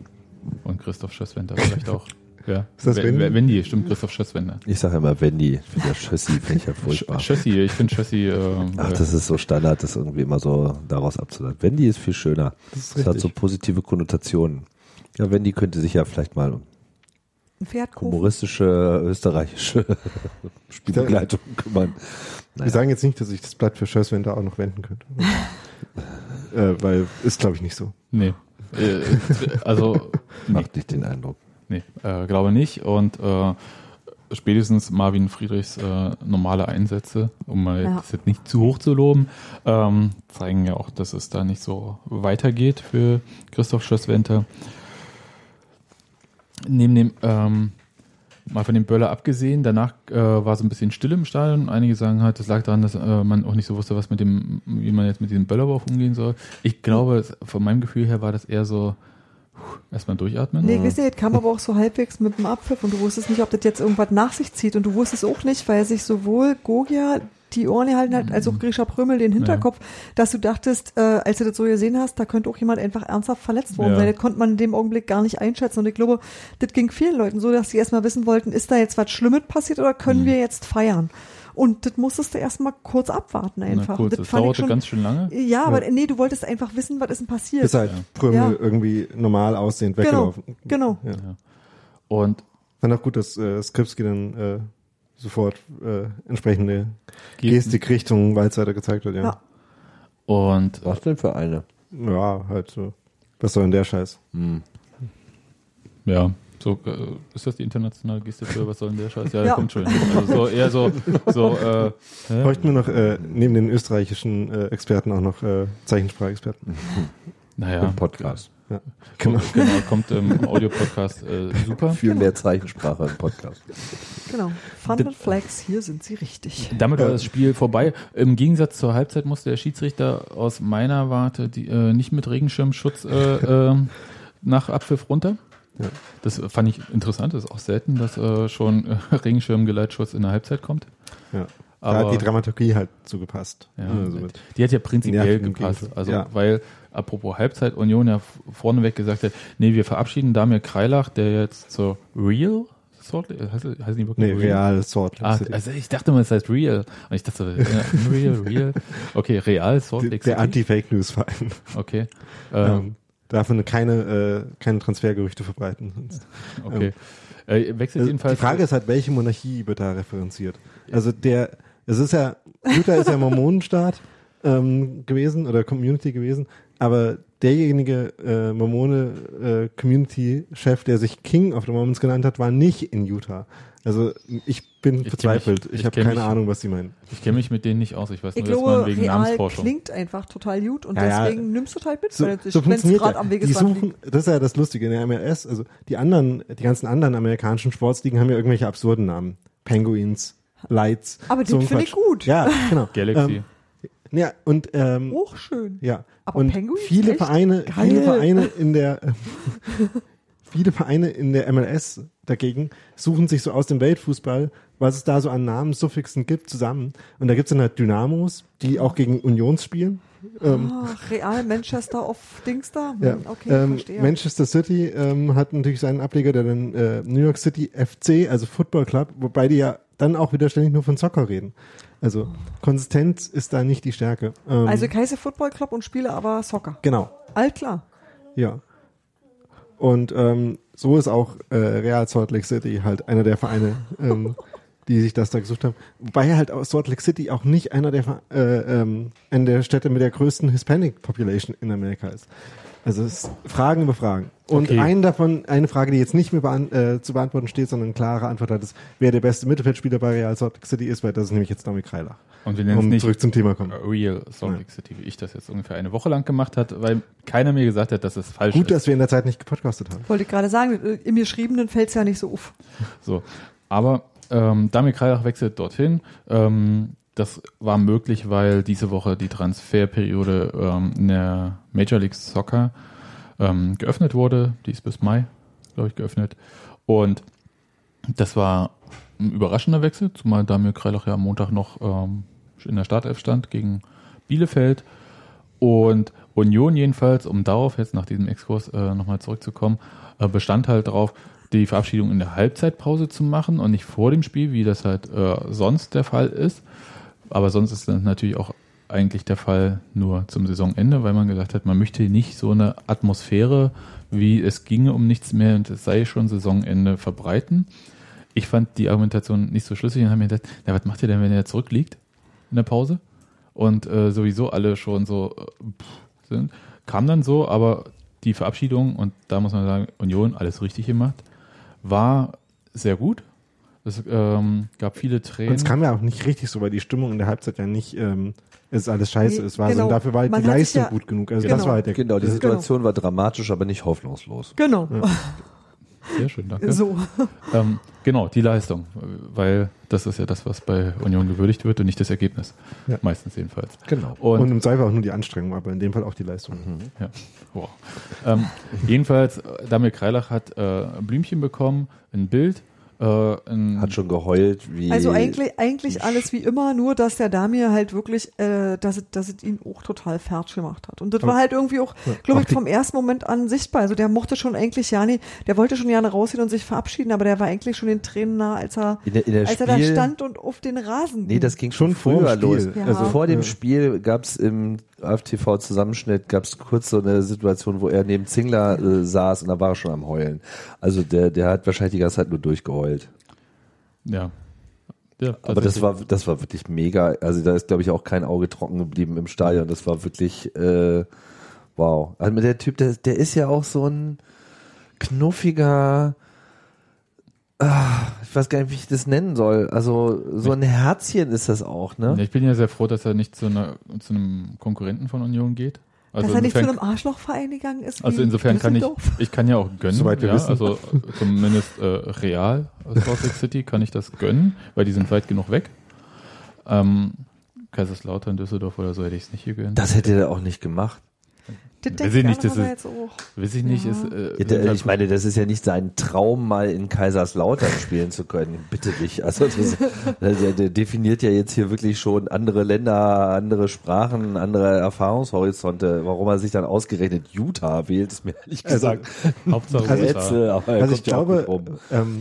Und Christoph Schösswenter vielleicht auch. Ja. Ist das Wendy? Wendy, stimmt, Christoph Schösswender. Ich sage immer Wendy. Ich finde ja Schössi, finde ich ja furchtbar. Schössi, ich finde Schössi, äh, Ach, das ist so Standard, das irgendwie immer so daraus abzuleiten. Wendy ist viel schöner. Das ist Das hat so positive Konnotationen. Ja, Wendy könnte sich ja vielleicht mal um Ein Pferd kaufen. humoristische österreichische <laughs> Spielbegleitung kümmern. Wir sagen jetzt nicht, dass ich das Blatt für Schösswender auch noch wenden könnte. <laughs> äh, weil ist, glaube ich, nicht so. nee. Äh, also, <laughs> Macht nicht den Eindruck. nee äh, glaube nicht. Und äh, spätestens Marvin Friedrichs äh, normale Einsätze, um mal Ja. das jetzt nicht zu hoch zu loben, ähm, zeigen ja auch, dass es da nicht so weitergeht für Christoph Schösswenter. Neben dem, ähm, mal von dem Böller abgesehen, danach äh, war so ein bisschen still im Stadion. Einige sagen halt, das lag daran, dass äh, man auch nicht so wusste, was mit dem, wie man jetzt mit diesem Böllerwurf umgehen soll. Ich glaube, es, von meinem Gefühl her war das eher so erstmal durchatmen. Nee, wisst ihr, es kam aber auch so halbwegs mit dem Abpfiff und du wusstest nicht, ob das jetzt irgendwas nach sich zieht und du wusstest auch nicht, weil sich sowohl Gogia die Ohren gehalten hat, als auch Grisha Prömel den Hinterkopf, dass du dachtest, äh, als du das so gesehen hast, da könnte auch jemand einfach ernsthaft verletzt worden Ja. sein. Das konnte man in dem Augenblick gar nicht einschätzen und ich glaube, das ging vielen Leuten so, dass sie erstmal wissen wollten, ist da jetzt was Schlimmes passiert oder können wir jetzt feiern? Und das musstest du erstmal kurz abwarten Na, einfach. kurz, das das fand ich dauerte schon, ganz schön lange. ja, aber nee, du wolltest einfach wissen, was ist denn passiert. Bis halt Ja. Prömel Ja. irgendwie normal aussehend genau, weggelaufen. genau. Ja. Und Fand auch gut, dass äh, Skripski dann äh, sofort äh, entsprechende Gesten. Gestik Richtung Waldseite gezeigt hat. Ja. Ja. Und Was denn für eine? ja, halt so. Was soll denn der Scheiß? ja, so äh, ist das die internationale Geste für was soll denn der Scheiß? Ja, Ja. kommt schon. Also so eher so, so äh? <laughs> Bräuchten wir noch äh, neben den österreichischen äh, Experten auch noch äh, Zeichensprachexperten. naja, Im Podcast. Ja. genau. genau, kommt im Audio-Podcast äh, <laughs> super. Viel mehr Zeichensprache im Podcast. Genau. Fun and Flags, hier sind sie richtig. Damit war das Spiel vorbei. Im Gegensatz zur Halbzeit musste der Schiedsrichter aus meiner Warte die, äh, nicht mit Regenschirmschutz äh, äh, nach Abpfiff runter. Ja. Das fand ich interessant. Das ist auch selten, dass äh, schon äh, Regenschirmgeleitschutz in der Halbzeit kommt. Ja. Da Aber- hat die Dramaturgie halt zugepasst. Ja, Also die hat ja prinzipiell gepasst. Also, Ja. weil, apropos Halbzeit, Union ja vorneweg gesagt hat, nee, wir verabschieden Damir Kreilach, der jetzt zur Real Lake, heißt, heißt nicht wirklich nee, Real Lake Ah, also ich dachte mal, es heißt Real. Und ich dachte, ja, Real, Real. Okay, Real Salt der. Anti-Fake News Verein. Okay. <laughs> Ähm, Ähm, darf man keine, äh, keine Transfergerüchte verbreiten. Sonst. okay. Äh, wechselt Also jedenfalls. die Frage ist halt, welche Monarchie wird da referenziert? Also der, es ist ja, Utah ist ja Mormonenstaat ähm, gewesen oder Community gewesen, aber derjenige äh, Mormone äh, Community-Chef, der sich King of the Mormons genannt hat, war nicht in Utah. Also ich bin verzweifelt. mich- ich ich habe keine mich- Ahnung, was sie meinen. ich kenne mich mit denen nicht aus. Ich weiß Ich nur, dass man glaube, wegen real Namensforschung. klingt einfach total gut und Ja, ja. deswegen nimmst du halt mit, So, es so wenn es funktioniert gerade am Weg Die ist. suchen, das ist ja das Lustige in der MLS. Also die anderen, die ganzen anderen amerikanischen Sportsligen haben ja irgendwelche absurden Namen. Penguins, Lights. Aber den finde ich gut. Ja, <laughs> genau. Galaxy. Ähm, ja, und ähm, Hochschön. ja. Aber und Penguins? viele? Vereine, Geil. viele Vereine <laughs> in der viele Vereine in der MLS dagegen suchen sich so aus dem Weltfußball, was es da so an Namenssuffixen gibt, zusammen. Und da gibt's dann halt Dynamos, die auch gegen Unions spielen. Ähm, Ach, Real Manchester of Dings da? Hm, ja. Okay, ähm, verstehe. Manchester City ähm, hat natürlich seinen Ableger, der dann äh, New York City FC, also Football Club, wobei die ja dann auch wieder ständig nur von Soccer reden. Also Konsistenz ist da nicht die Stärke. Ähm, also heiße Football Club und spiele aber Soccer. genau, Alt klar. ja. Und ähm, so ist auch äh, Real Salt Lake City halt einer der Vereine, ähm, <laughs> die sich das da gesucht haben. Wobei halt auch Salt Lake City auch nicht einer der äh, ähm, eine der Städte mit der größten Hispanic Population in Amerika ist. Also es ist Fragen über Fragen. Und Okay. eine davon, eine Frage, die jetzt nicht mehr beant äh, zu beantworten steht, sondern eine klare Antwort hat, ist, wer der beste Mittelfeldspieler bei Real Salt Lake City ist, weil das ist nämlich jetzt Dominik Kreilach. Und wir nennen es Um nicht zurück zum Thema kommen. Real Salt. Lake City, wie ich das jetzt ungefähr eine Woche lang gemacht hat, weil keiner mir gesagt hat, dass es falsch Gut, ist. dass wir in der Zeit nicht gepodcastet haben. Wollte ich gerade sagen, im Geschriebenen fällt es ja nicht so auf. So, aber ähm, Damir Kreilach wechselt dorthin. Ähm, das war möglich, weil diese Woche die Transferperiode ähm, in der Major League Soccer ähm, geöffnet wurde. Die ist bis Mai, glaube ich, geöffnet. Und das war ein überraschender Wechsel, zumal Damir Kreilach ja am Montag noch ähm, in der Startelf stand gegen Bielefeld. Und Union jedenfalls, um darauf jetzt nach diesem Exkurs äh, nochmal zurückzukommen, äh, bestand halt darauf, die Verabschiedung in der Halbzeitpause zu machen und nicht vor dem Spiel, wie das halt äh, sonst der Fall ist. Aber sonst ist das natürlich auch eigentlich der Fall nur zum Saisonende, weil man gesagt hat, man möchte nicht so eine Atmosphäre, wie es ginge um nichts mehr und es sei schon Saisonende verbreiten. Ich fand die Argumentation nicht so schlüssig und habe mir gedacht, na, was macht ihr denn, wenn ihr zurückliegt in der Pause? Und äh, sowieso alle schon so äh, sind. Kam dann so, aber die Verabschiedung, und da muss man sagen, Union, alles richtig gemacht, war sehr gut. Es ähm, gab viele Und Tränen. es kam ja auch nicht richtig so, weil die Stimmung in der Halbzeit ja nicht, ähm, es ist alles scheiße, es war so, genau. und dafür war halt Man die Leistung ja- gut genug. Also Genau. das war halt der Genau, die Situation war dramatisch, aber nicht hoffnungslos. Genau. <laughs> Sehr schön, danke. So. <laughs> Ähm, genau, die Leistung, weil das ist ja das, was bei Union gewürdigt wird und nicht das Ergebnis. Ja. Meistens jedenfalls. Genau. Und, Und im Zweifel auch nur die Anstrengung, aber in dem Fall auch die Leistung. ja, wow. ähm, jedenfalls, äh, Damir Kreilach hat äh, ein Blümchen bekommen, ein Bild, äh, Hat schon geheult, wie. Also eigentlich, eigentlich alles wie immer, nur dass der Damir halt wirklich, äh, dass, es, dass es ihn auch total fertig gemacht hat. Und das war halt irgendwie auch, glaube ich, vom ersten Moment an sichtbar. Also der mochte schon eigentlich ja nicht, der wollte schon gerne rausgehen und sich verabschieden, aber der war eigentlich schon den Tränen nah, als er, in der, in der als er da Spiel- stand und auf den Rasen Nee, ging. das ging schon, früher Spiel. los. Ja. Also vor dem. Spiel gab's im AFTV-Zusammenschnitt gab's kurz so eine Situation, wo er neben Zingler äh, saß und da war er schon am Heulen. Also der, der hat wahrscheinlich die ganze Zeit nur durchgeheult. Ja. ja. Aber das war, das war wirklich mega. Also da ist, glaube ich, auch kein Auge trocken geblieben im Stadion. Das war wirklich, äh, wow. Also der Typ, der, der ist ja auch so ein knuffiger, ah, ich weiß gar nicht, wie ich das nennen soll. Also so ein Herzchen ist das auch, ne? Ja, ich bin ja sehr froh, dass er nicht zu, einer, zu einem Konkurrenten von Union geht. Also dass er nicht zu insofern- einem Arschlochverein gegangen ist. Also insofern kann ich, ich kann ja auch gönnen, Soweit wir ja, wissen. also äh, zumindest äh, real aus Salt Lake City kann ich das gönnen, weil die sind weit genug weg. Ähm, Kaiserslautern, Düsseldorf oder so hätte ich es nicht gegönnt. Das hätte er auch nicht gemacht. Das Weiß ich ich nicht, das ist- jetzt auch. Weiß ich nicht, Ja. ist, äh, Ja, sind ich meine, das ist ja nicht sein Traum, mal in Kaiserslautern <laughs> spielen zu können. Bitte nicht. Also das, der, der definiert ja jetzt hier wirklich schon andere Länder, andere Sprachen, andere Erfahrungshorizonte. Warum er sich dann ausgerechnet Utah wählt, ist mir ehrlich Also, gesagt <laughs> Hauptsache ein Utah. Rätsel. Aber er Also ich glaube, ähm,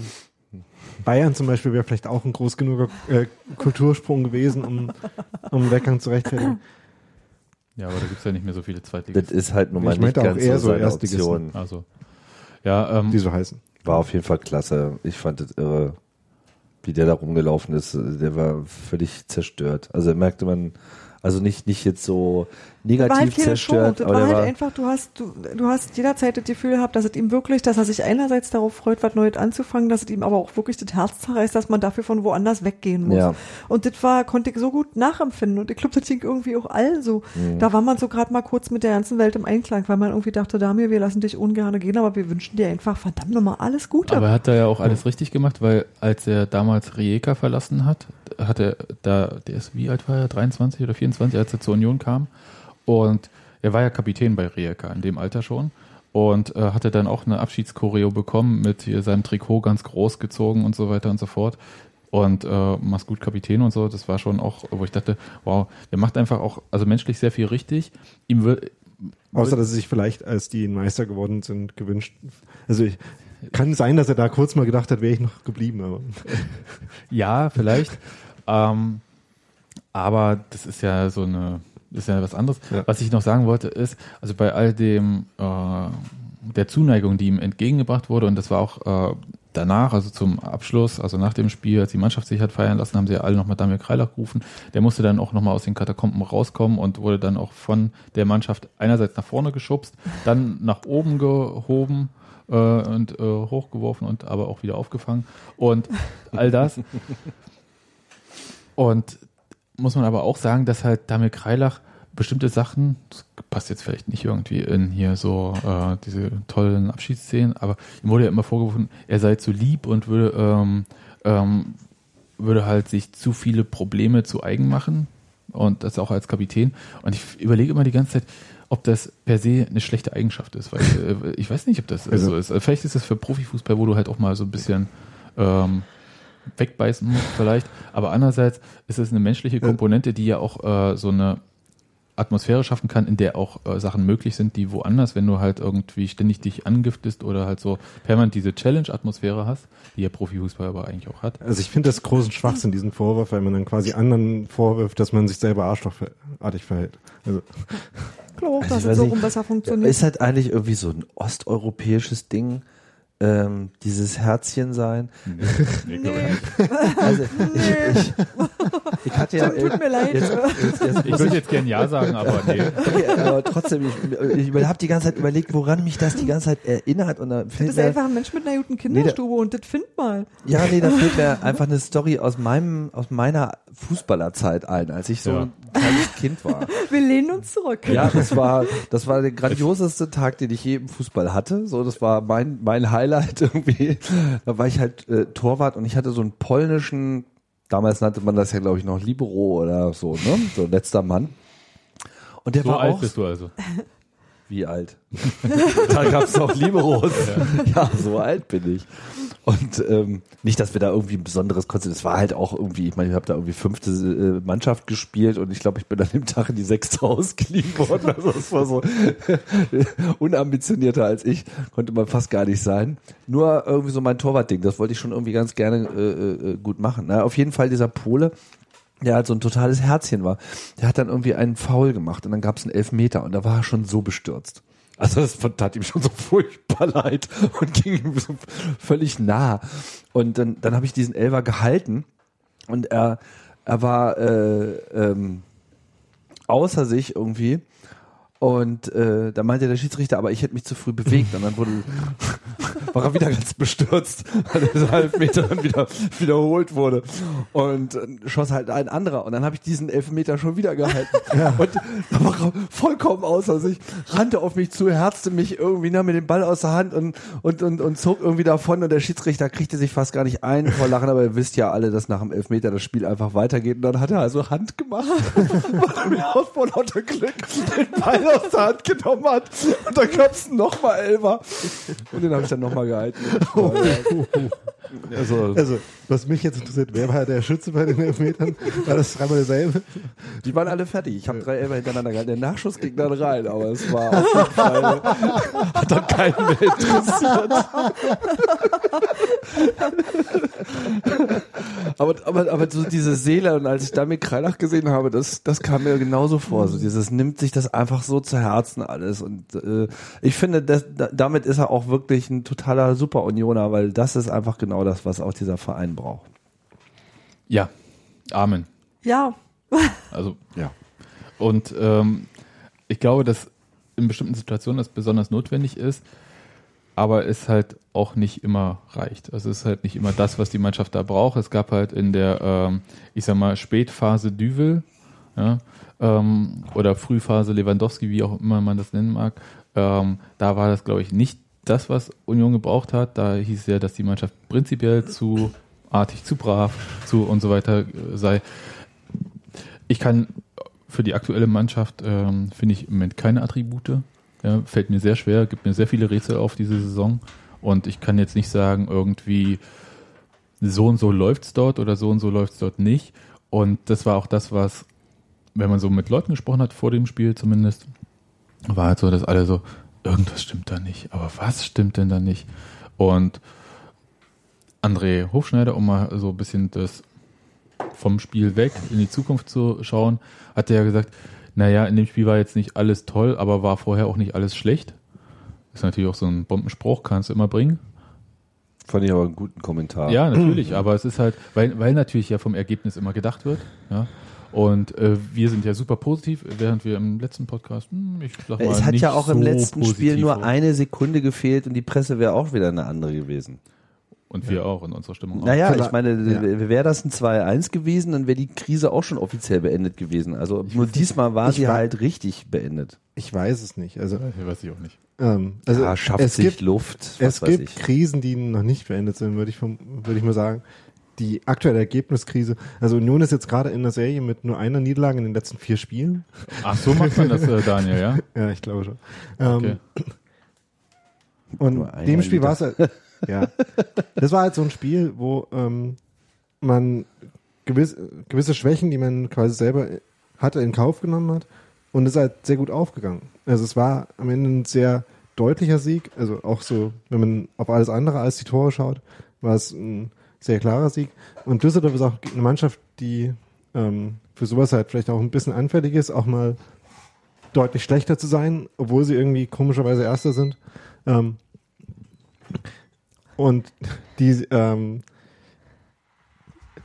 Bayern zum Beispiel wäre vielleicht auch ein groß genuger äh, Kultursprung gewesen, um, um Weggang zu rechtfertigen. Ja, aber da gibt's ja nicht mehr so viele Das Zweitligisten. ist halt nun mal Ich nicht meinte auch ganz eher so so seine Erstligisten. Option. Also, ja, ähm, die so heißen. War auf jeden Fall klasse. Ich fand es irre, wie der da rumgelaufen ist. Der war völlig zerstört. Also merkte man, also nicht, nicht jetzt so negativ war halt zerstört, Das aber war halt war, einfach, du hast, du, du hast jederzeit das Gefühl gehabt, dass es ihm wirklich, dass er sich einerseits darauf freut, was Neues anzufangen, dass es ihm aber auch wirklich das Herz zerreißt, dass man dafür von woanders weggehen muss. Ja. Und das war, konnte ich so gut nachempfinden. Und ich glaube, das ging irgendwie auch allen so. Mhm. Da war man so gerade mal kurz mit der ganzen Welt im Einklang, weil man irgendwie dachte, Damir, wir lassen dich ungern gehen, aber wir wünschen dir einfach verdammt nochmal alles Gute. Aber er hat da ja auch alles richtig gemacht, weil als er damals Rijeka verlassen hat, hat er da, der ist, wie alt war er? 23 oder 24, als er zur Union kam. Und er war ja Kapitän bei Rijeka in dem Alter schon. Und äh, hatte dann auch eine Abschiedschoreo bekommen mit hier seinem Trikot ganz groß gezogen und so weiter und so fort. Und äh, mach's gut Kapitän und so, das war schon auch, wo ich dachte, wow, der macht einfach auch, also menschlich sehr viel richtig. Ihm wird, Außer, dass sie sich vielleicht, als die Meister geworden sind, gewünscht. Also ich, kann sein, dass er da kurz mal gedacht hat, wäre ich noch geblieben. Aber <laughs> Ja, vielleicht. Ähm, aber das ist ja so eine, ist ja was anderes. Ja. Was ich noch sagen wollte ist, also bei all dem äh, der Zuneigung, die ihm entgegengebracht wurde, und das war auch äh, danach, also zum Abschluss, also nach dem Spiel, als die Mannschaft sich hat feiern lassen, haben sie ja alle nochmal Damir Kreilach gerufen. Der musste dann auch nochmal aus den Katakomben rauskommen und wurde dann auch von der Mannschaft einerseits nach vorne geschubst, dann nach oben gehoben äh, und äh, hochgeworfen und aber auch wieder aufgefangen. Und all das. <laughs> Und muss man aber auch sagen, dass halt Damir Kreilach bestimmte Sachen, das passt jetzt vielleicht nicht irgendwie in hier so äh, diese tollen Abschiedsszenen, aber ihm wurde ja immer vorgeworfen, er sei zu lieb und würde, ähm, ähm, würde halt sich zu viele Probleme zu eigen machen und das auch als Kapitän. Und ich überlege immer die ganze Zeit, ob das per se eine schlechte Eigenschaft ist, weil äh, ich weiß nicht, ob das Also- so ist. Vielleicht ist es für Profifußball, wo du halt auch mal so ein bisschen ähm, wegbeißen musst vielleicht, aber andererseits ist es eine menschliche Komponente, die ja auch äh, so eine Atmosphäre schaffen kann, in der auch äh, Sachen möglich sind, die woanders, wenn du halt irgendwie ständig dich angiftest oder halt so permanent diese Challenge-Atmosphäre hast, die ja Profifußball aber eigentlich auch hat. Also ich finde das großen Schwachsinn, diesen Vorwurf, weil man dann quasi anderen vorwirft, dass man sich selber arschlochartig verhält. Also, Ich glaube auch, Also dass es so rum besser funktioniert. Ist halt eigentlich irgendwie so ein osteuropäisches Ding, ähm, dieses Herzchen sein. Nee. <laughs> Also ich, ich, ich hatte ja Tut mir leid. Jetzt, jetzt, jetzt Ich würde jetzt gern Ja sagen, aber nee. <laughs> Okay, aber trotzdem, ich, ich habe die ganze Zeit überlegt, woran mich das die ganze Zeit erinnert und da Du fällt bist mir, einfach ein Mensch mit einer guten Kinderstube und das find mal. ja, nee, da fällt mir <laughs> einfach eine Story aus meinem, aus meiner Fußballerzeit ein, als ich so Ja. ein kleines Kind war. Wir lehnen uns zurück. Ja, das war, das war der grandioseste Tag, den ich je im Fußball hatte. So, das war mein, mein Highlight <laughs> irgendwie. Da war ich halt äh, Torwart und ich hatte so einen polnischen, damals nannte man das ja, glaube ich, noch Libero oder so, ne? So letzter Mann. Und der So war alt auch bist du also. wie alt? <laughs> da gab es noch Liberos. Ja. so alt bin ich. Und ähm, nicht, dass wir da irgendwie ein besonderes Konzept, es war halt auch irgendwie, ich meine, ich habe da irgendwie fünfte äh, Mannschaft gespielt und ich glaube, ich bin an dem Tag in die sechste <laughs> ausgeliehen worden. Also das war so <laughs> unambitionierter als ich, konnte man fast gar nicht sein. Nur irgendwie so mein Torwartding, das wollte ich schon irgendwie ganz gerne äh, äh, gut machen. Na, auf jeden Fall dieser Pole, der halt so ein totales Herzchen war, der hat dann irgendwie einen Foul gemacht und dann gab es einen Elfmeter und da war er schon so bestürzt. Also das tat ihm schon so furchtbar leid und ging ihm so völlig nah. Und dann, dann habe ich diesen Elfer gehalten und er, er war äh, ähm, außer sich irgendwie. Und äh, da meinte der Schiedsrichter, aber ich hätte mich zu früh bewegt. Und dann wurde, <laughs> war er wieder ganz bestürzt, <laughs> weil der Elfmeter dann wieder wiederholt wurde. Und äh, schoss halt ein anderer. Und dann habe ich diesen Elfmeter schon wieder gehalten. <laughs> Und da war er vollkommen außer sich, rannte auf mich zu, herzte mich irgendwie, nahm mir den Ball aus der Hand und, und, und, und zog irgendwie davon. Und der Schiedsrichter kriegte sich fast gar nicht ein vor Lachen. Aber ihr wisst ja alle, dass nach dem Elfmeter das Spiel einfach weitergeht. Und dann hat er also Hand gemacht, er mir aus vor lauter Glück den Ball aus der Hand genommen hat. Und dann gab's noch mal Elfer. Und den habe ich dann noch mal gehalten. <laughs> Also, also, was mich jetzt interessiert, wer war der Schütze bei den Elfmetern? War das dreimal derselbe? die waren alle fertig. Ich habe drei Elfer hintereinander gehalten. Der Nachschuss ging dann rein, aber es war auf jeden <laughs> Fall, hat dann keinen mehr interessiert. aber, aber, aber so diese Seele, und als ich da mit Kreilach gesehen habe, das, das kam mir genauso vor. So dieses nimmt sich das einfach so zu Herzen alles. Und äh, ich finde, das, da, damit ist er auch wirklich ein totaler Super-Unioner, weil das ist einfach genau das, was auch dieser Verein braucht. Ja, Amen. Ja, <laughs> Also, ja. Und ähm, ich glaube, dass in bestimmten Situationen das besonders notwendig ist, aber es halt auch nicht immer reicht. Also es ist halt nicht immer das, was die Mannschaft da braucht. Es gab halt in der, ähm, ich sag mal, Spätphase Düvel, ja, ähm, oder Frühphase Lewandowski, wie auch immer man das nennen mag, ähm, da war das, glaube ich, nicht das, was Union gebraucht hat. Da hieß es ja, dass die Mannschaft prinzipiell zu artig, zu brav, zu und so weiter äh, sei. Ich kann für die aktuelle Mannschaft, ähm, finde ich im Moment keine Attribute. Ja, fällt mir sehr schwer, gibt mir sehr viele Rätsel auf diese Saison. Und ich kann jetzt nicht sagen, irgendwie so und so läuft's dort oder so und so läuft's dort nicht. Und das war auch das, was, wenn man so mit Leuten gesprochen hat, vor dem Spiel zumindest, war halt so, dass alle so, irgendwas stimmt da nicht. Aber was stimmt denn da nicht? Und André Hofschneider, um mal so ein bisschen das vom Spiel weg in die Zukunft zu schauen, hat er ja gesagt, naja, in dem Spiel war jetzt nicht alles toll, aber war vorher auch nicht alles schlecht. Ist natürlich auch so ein Bombenspruch, kannst du immer bringen. Fand ich aber einen guten Kommentar. Ja, natürlich, aber es ist halt, weil, weil natürlich ja vom Ergebnis immer gedacht wird, ja. Und äh, wir sind ja super positiv, während wir im letzten Podcast, hm, ich sag mal, Es hat nicht ja auch so im letzten Spiel nur eine Sekunde gefehlt und die Presse wäre auch wieder eine andere gewesen. Und wir auch in unserer Stimmung. auch. Naja, ich meine, ja. wäre das ein 2-1 gewesen, dann wäre die Krise auch schon offiziell beendet gewesen. Also nur diesmal war ich sie war- halt richtig beendet. Ich weiß es nicht. Also, Ja, weiß ich auch nicht. ähm, also ja, schafft es sich gibt, Luft, was es weiß gibt ich. Krisen, die noch nicht beendet sind, würde ich, vom- würde ich mal sagen. Die aktuelle Ergebniskrise, also Union ist jetzt gerade in der Serie mit nur einer Niederlage in den letzten vier Spielen. Ach, so macht man das, äh, <laughs> Daniel, ja? Ja, ich glaube schon. Ähm, Okay. Und dem Spiel war es halt, ja. Das war halt so ein Spiel, wo ähm, man gewiss, gewisse Schwächen, die man quasi selber hatte, in Kauf genommen hat und ist halt sehr gut aufgegangen. Also es war am Ende ein sehr deutlicher Sieg. Also auch so, wenn man auf alles andere als die Tore schaut, war es ein sehr klarer Sieg. Und Düsseldorf ist auch eine Mannschaft, die ähm, für sowas halt vielleicht auch ein bisschen anfällig ist, auch mal deutlich schlechter zu sein, obwohl sie irgendwie komischerweise Erster sind. Ähm, und die, ähm,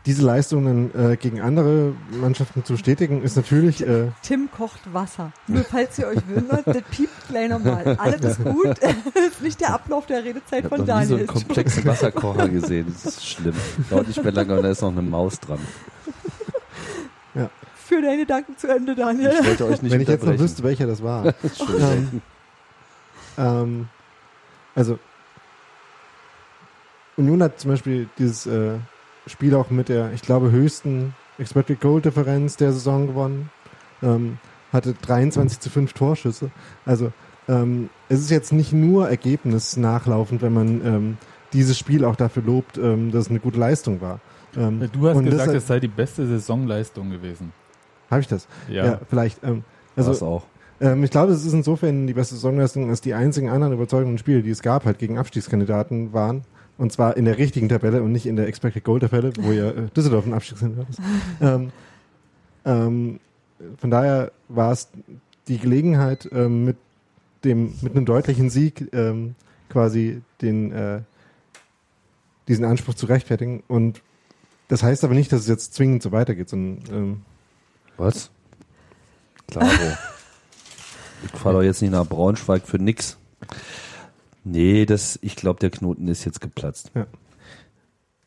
diese Leistungen äh, gegen andere Mannschaften zu stetigen, ist natürlich. Äh, Tim kocht Wasser. Nur falls ihr euch wundert, das piept gleich nochmal. Alles ist gut. das <laughs> ist nicht der Ablauf der Redezeit Ich von habe noch nie so Daniel. einen komplexen Wasserkocher gesehen. Das ist schlimm. Dauert nicht mehr lange und da ist noch eine Maus dran. Für deine Gedanken zu Ende, Daniel. Ich wollte euch nicht wenn ich jetzt noch wüsste, welcher das war. ähm, ähm, also Union hat zum Beispiel dieses äh, Spiel auch mit der, ich glaube, höchsten Expected Goal Differenz der Saison gewonnen. Ähm, hatte 23 zu 5 Torschüsse. Also ähm, es ist jetzt nicht nur Ergebnis nachlaufend, wenn man ähm, dieses Spiel auch dafür lobt, ähm, dass es eine gute Leistung war. Ähm, Du hast und gesagt, es sei die beste Saisonleistung gewesen. Habe ich das? Ja. Ja, vielleicht. Ähm, also War's auch. ähm, ich glaube, es ist insofern die beste Saisonleistung, dass die einzigen anderen überzeugenden Spiele, die es gab, halt gegen Abstiegskandidaten waren. Und zwar in der richtigen Tabelle und nicht in der Expected Goal Tabelle, wo ja äh, Düsseldorf ein Abstiegskandidat ist. ähm, ähm, von daher war es die Gelegenheit, ähm, mit dem, mit einem deutlichen Sieg ähm, quasi den, äh, diesen Anspruch zu rechtfertigen. Und das heißt aber nicht, dass es jetzt zwingend so weitergeht, sondern ähm, Was? Klaro. ich fahre doch jetzt nicht nach Braunschweig für nix. Nee, das, ich glaube, der Knoten ist jetzt geplatzt.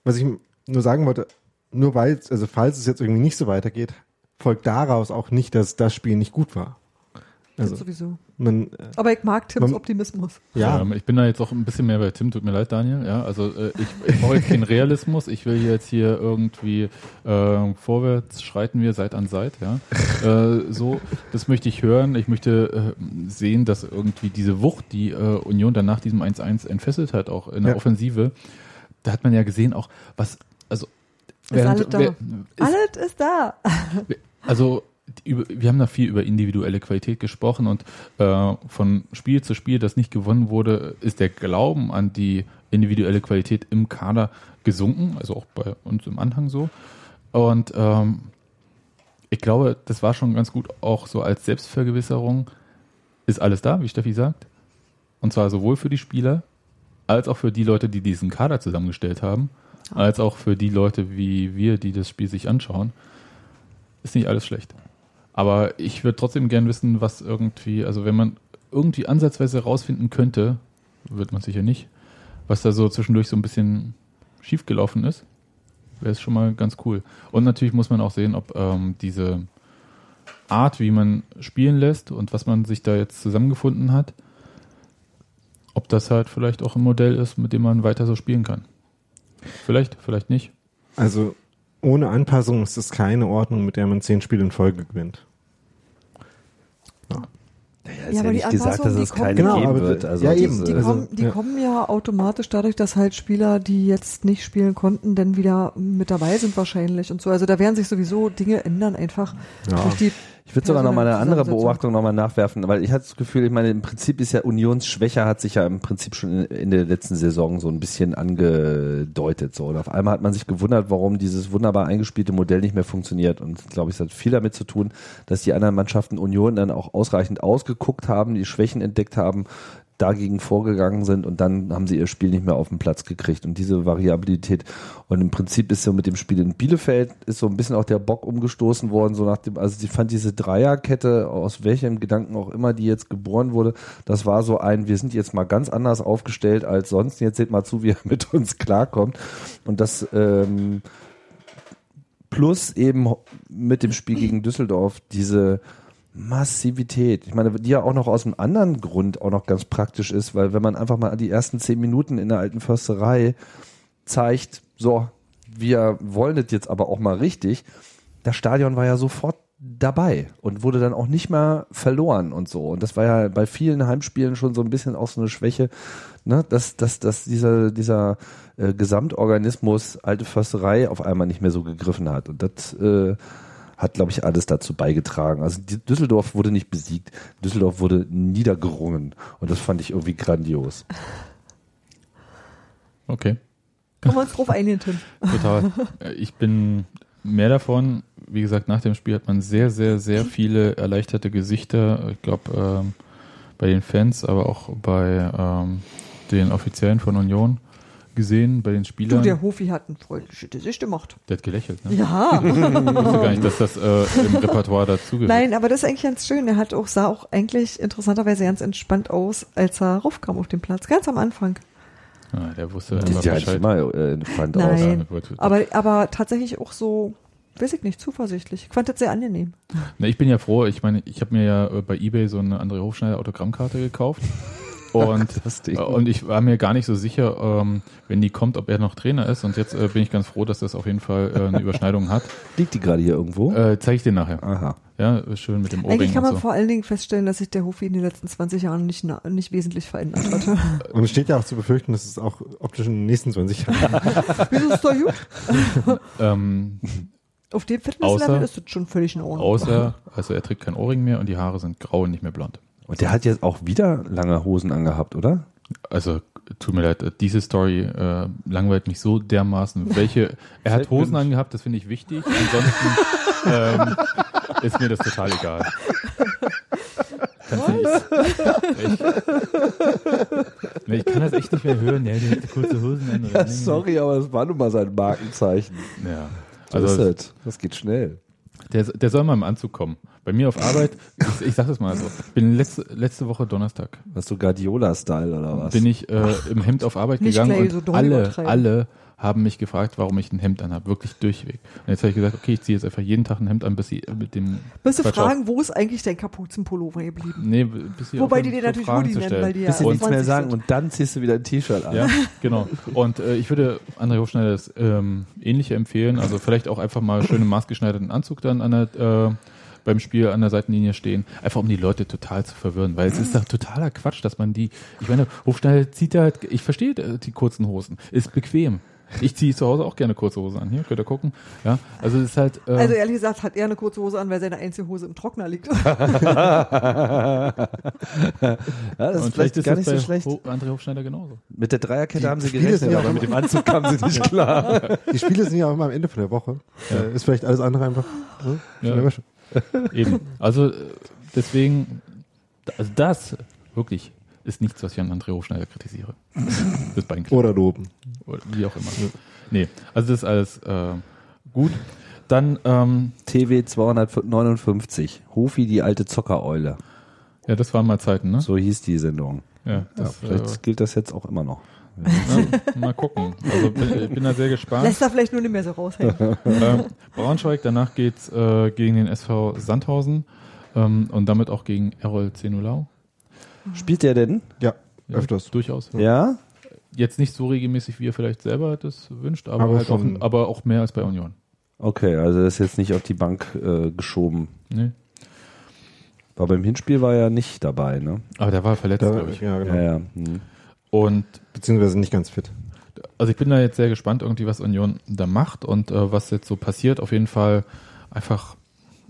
Was ich nur sagen wollte, nur weil, also falls es jetzt irgendwie nicht so weitergeht, folgt daraus auch nicht, dass das Spiel nicht gut war. Das Also sowieso. man, äh, Aber ich mag Tims Man- Optimismus. ja, Ähm, ich bin da jetzt auch ein bisschen mehr bei Tim, tut mir leid, Daniel. Ja, also äh, ich, ich brauche jetzt keinen Realismus. Ich will jetzt hier irgendwie äh, vorwärts schreiten wir Seit an Seit. Ja, äh, so das möchte ich hören. Ich möchte äh, sehen, dass irgendwie diese Wucht, die äh, Union dann nach diesem 1-1 entfesselt hat, auch in der Ja. Offensive, da hat man ja gesehen, auch was also alles da. wer- ist, Alles ist da. also wir haben da viel über individuelle Qualität gesprochen und äh, von Spiel zu Spiel, das nicht gewonnen wurde, ist der Glauben an die individuelle Qualität im Kader gesunken, also auch bei uns im Anhang so. Und ähm, ich glaube, das war schon ganz gut auch so als Selbstvergewisserung. Ist alles da, wie Steffi sagt. Und zwar sowohl für die Spieler als auch für die Leute, die diesen Kader zusammengestellt haben, als auch für die Leute wie wir, die das Spiel sich anschauen. Ist nicht alles schlecht. Aber ich würde trotzdem gern wissen, was irgendwie, also wenn man irgendwie ansatzweise rausfinden könnte, wird man sicher nicht, was da so zwischendurch so ein bisschen schiefgelaufen ist, wäre es schon mal ganz cool. Und natürlich muss man auch sehen, ob ähm, diese Art, wie man spielen lässt und was man sich da jetzt zusammengefunden hat, ob das halt vielleicht auch ein Modell ist, mit dem man weiter so spielen kann. Vielleicht, vielleicht nicht. also ohne Anpassung ist das keine Ordnung, mit der man zehn Spiele in Folge gewinnt. Naja, Ja, aber die nicht gesagt, dass es die keine kommen- Genau, geben wird. die- Also ja, eben. Die, äh, Also, kommen, die ja. kommen ja automatisch dadurch, dass halt Spieler, die jetzt nicht spielen konnten, dann wieder mit dabei sind wahrscheinlich und so. Also da werden sich sowieso Dinge ändern einfach Ja. durch die Ich würde sogar noch mal eine andere. Beobachtung noch mal nachwerfen, weil ich hatte das Gefühl, ich meine, im Prinzip ist ja Unionsschwäche hat sich ja im Prinzip schon in, in der letzten Saison so ein bisschen angedeutet. So. Und auf einmal hat man sich gewundert, warum dieses wunderbar eingespielte Modell nicht mehr funktioniert. Und ich glaube, es hat viel damit zu tun, dass die anderen Mannschaften Union dann auch ausreichend ausgeguckt haben, die Schwächen entdeckt haben, dagegen vorgegangen sind und dann haben sie ihr Spiel nicht mehr auf den Platz gekriegt. Und diese Variabilität und im Prinzip ist so mit dem Spiel in Bielefeld ist so ein bisschen auch der Bock umgestoßen worden, so nach dem, also ich fand diese Dreierkette, aus welchem Gedanken auch immer die jetzt geboren wurde, das war so ein, wir sind jetzt mal ganz anders aufgestellt als sonst, jetzt seht mal zu, wie er mit uns klarkommt. Und das ähm, plus eben mit dem Spiel gegen Düsseldorf diese Massivität. Ich meine, die ja auch noch aus einem anderen Grund auch noch ganz praktisch ist, weil wenn man einfach mal die ersten zehn Minuten in der alten Försterei zeigt, so, wir wollen das jetzt aber auch mal richtig, das Stadion war ja sofort dabei und wurde dann auch nicht mehr verloren und so. Und das war ja bei vielen Heimspielen schon so ein bisschen auch so eine Schwäche, ne, dass, dass, dass dieser, dieser äh, Gesamtorganismus alte Försterei auf einmal nicht mehr so gegriffen hat. Und das äh, hat, glaube ich, alles dazu beigetragen. Also Düsseldorf wurde nicht besiegt, Düsseldorf wurde niedergerungen und das fand ich irgendwie grandios. Okay. Können wir uns drauf einigen, Tim. <laughs> Total. Ich bin mehr davon. Wie gesagt, nach dem Spiel hat man sehr, sehr, sehr viele erleichterte Gesichter. Ich glaube, ähm, bei den Fans, aber auch bei ähm, den Offiziellen von Union gesehen, bei den Du, Spielern. der Hofi hat ein freundliches Gesicht gemacht. der hat gelächelt, ne? Ja. <laughs> Ich wusste gar nicht, dass das äh, im Repertoire dazugehört. Nein, aber das ist eigentlich ganz schön. Er hat auch, sah auch eigentlich interessanterweise ganz entspannt aus, als er raufkam auf den Platz. Ganz am Anfang. Ah, der wusste sieht ja Bescheid. immer äh, entspannt aus. Nein. Ja, gut. Aber, aber tatsächlich auch so, weiß ich nicht, zuversichtlich. Ich fand das sehr angenehm. Na, ich bin ja froh, ich meine, ich habe mir ja äh, bei Ebay so eine André Hofschneider Autogrammkarte gekauft. Und, Das Ding. äh, und ich war mir gar nicht so sicher, ähm, wenn die kommt, ob er noch Trainer ist. Und jetzt äh, bin ich ganz froh, dass das auf jeden Fall äh, eine Überschneidung hat. Liegt die gerade hier irgendwo? Äh, Zeige ich dir nachher. Aha. Ja, schön mit dem Ohrring Eigentlich kann und man so. vor allen Dingen feststellen, dass sich der Hofi in den letzten 20 Jahren nicht, nicht wesentlich verändert hat. <laughs> Und es steht ja auch zu befürchten, dass es auch optisch in den nächsten 20 Jahren. <laughs> Wieso ist doch gut? <laughs> Ähm, Auf dem Fitnesslevel ist das schon völlig in Ordnung. außer, also er trägt kein Ohrring mehr und die Haare sind grau und nicht mehr blond. Und der hat jetzt auch wieder lange Hosen angehabt, oder? Also, tut mir leid, diese Story äh, langweilt mich so dermaßen. Welche, er hat Hosen angehabt, das finde ich wichtig. Ansonsten <laughs> ähm, ist mir das total egal. Ich, nee, ich kann das echt nicht mehr hören. Ja, der hat kurze Hosen an. Ja, sorry, aber das war nun mal sein Markenzeichen. Ja. So Also, ist es. Das geht schnell. Der, der soll mal im Anzug kommen. Bei mir auf Arbeit, ich, <laughs> ich sag das mal so, bin letzte, letzte Woche Donnerstag, Hast du Guardiola-Style oder was? bin ich äh, im Hemd auf Arbeit Nicht gegangen gleich und so doll alle, übertreiben. alle haben mich gefragt, warum ich ein Hemd anhabe, wirklich durchweg. Und jetzt habe ich gesagt, okay, ich ziehe jetzt einfach jeden Tag ein Hemd an, bis sie mit dem Quatsch fragen, wo ist eigentlich dein Kapuzenpullover geblieben? Auf, nee, bis sie Wobei die dir so natürlich Fragen Hoodie zu nennen, stellen. weil die ja Bis sie nichts mehr 20 sagen sind. und dann ziehst du wieder ein T-Shirt an. Ja, genau. Und äh, ich würde André Hofschneider das ähm, ähnliche empfehlen. Also vielleicht auch einfach mal schön im maßgeschneiderten Anzug dann an der, äh, beim Spiel an der Seitenlinie stehen. Einfach um die Leute total zu verwirren. Weil es ist doch totaler Quatsch, dass man die. Ich meine, Hofschneider zieht da halt. Ich verstehe äh, die kurzen Hosen. Ist bequem. Ich ziehe zu Hause auch gerne kurze Hosen an. Hier, könnt ihr gucken. Ja, also es ist halt. Äh, Also ehrlich gesagt hat er eine kurze Hose an, weil seine einzige Hose im Trockner liegt. <laughs> ja, das ist und vielleicht gar das nicht so schlecht. Ho André Hofschneider genauso. Mit der Dreierkette Die haben sie Spiele gerechnet, ja aber mit dem Anzug kamen sie nicht <laughs> klar. Die Spiele sind ja auch immer am Ende von der Woche. Äh, ist vielleicht alles andere einfach ne? Ja. Eben. Also äh, deswegen, also das wirklich ist nichts, was ich an André Hofschneider kritisiere. <laughs> Das Beinkleid. Oder loben. Oder wie auch immer. Nee, also das ist alles äh, gut. Dann, ähm, TW 259. Hofi, die alte Zockereule. ja, das waren mal Zeiten, ne? So hieß die Sendung. Ja, Ja, das, vielleicht gilt das jetzt auch immer noch. äh, mal gucken. Also bin, ich bin da sehr gespannt. Lässt er vielleicht nur nicht mehr so raushängen. <laughs> ähm, Braunschweig, danach geht's äh, gegen den SV Sandhausen ähm, und damit auch gegen Errol Zenulau. Spielt der denn? Ja, Ja, öfters. Durchaus. Ja? Jetzt nicht so regelmäßig, wie er vielleicht selber das wünscht, aber, Aber halt auch, aber auch mehr als bei Union. Okay, also das ist jetzt nicht auf die Bank äh, geschoben. Nee. Aber beim Hinspiel war er nicht dabei, ne? Aber der war verletzt, glaube ich. ja, genau. Ja, ja. Hm. Und Beziehungsweise nicht ganz fit. also ich bin da jetzt sehr gespannt, irgendwie, was Union da macht und äh, was jetzt so passiert. Auf jeden Fall einfach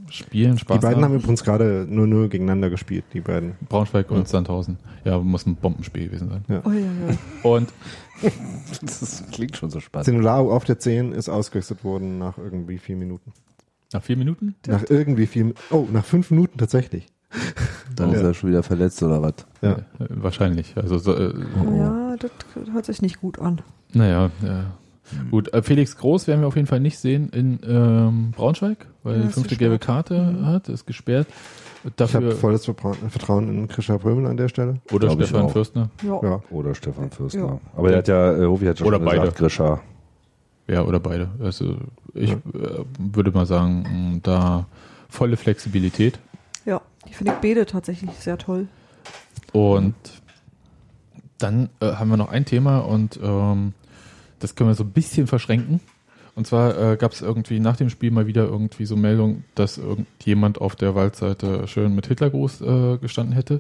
spielen, Spaß Die beiden haben haben. übrigens gerade 0-0 gegeneinander gespielt, die beiden. Braunschweig Ja. und Sandhausen. Ja, muss ein Bombenspiel gewesen sein. Oh, ja, ja. Und <laughs> Das klingt schon so spannend. Zenulao auf der 10 ist ausgewechselt worden nach irgendwie vier Minuten. nach vier Minuten? Nach irgendwie vier, oh, nach fünf Minuten tatsächlich. Dann ist Ja. er schon wieder verletzt oder was? Ja. Äh, wahrscheinlich. Also so, äh, ja, das hört sich nicht gut an. naja, ja. Gut, äh, Felix Groß werden wir auf jeden Fall nicht sehen in ähm, Braunschweig, weil Ja, er die fünfte gelbe Karte Mhm. hat, ist gesperrt. Ich Dafür habe volles Vertrauen, in Krischer Prömel an der Stelle. oder Glaub ich Stefan. Fürstner. Ja. Ja. Oder Stefan Fürstner. Ja. Aber der hat ja, äh, Hofi hat schon Oder gesagt, beide. Grischer. Ja, oder beide. Also ich Ja. äh, würde mal sagen, da volle Flexibilität. ja, die finde ich beide tatsächlich sehr toll. Und dann äh, haben wir noch ein Thema und ähm, das können wir so ein bisschen verschränken. Und zwar äh, gab es irgendwie nach dem Spiel mal wieder irgendwie so Meldung, dass irgendjemand auf der Waldseite schön mit Hitlergruß äh, gestanden hätte.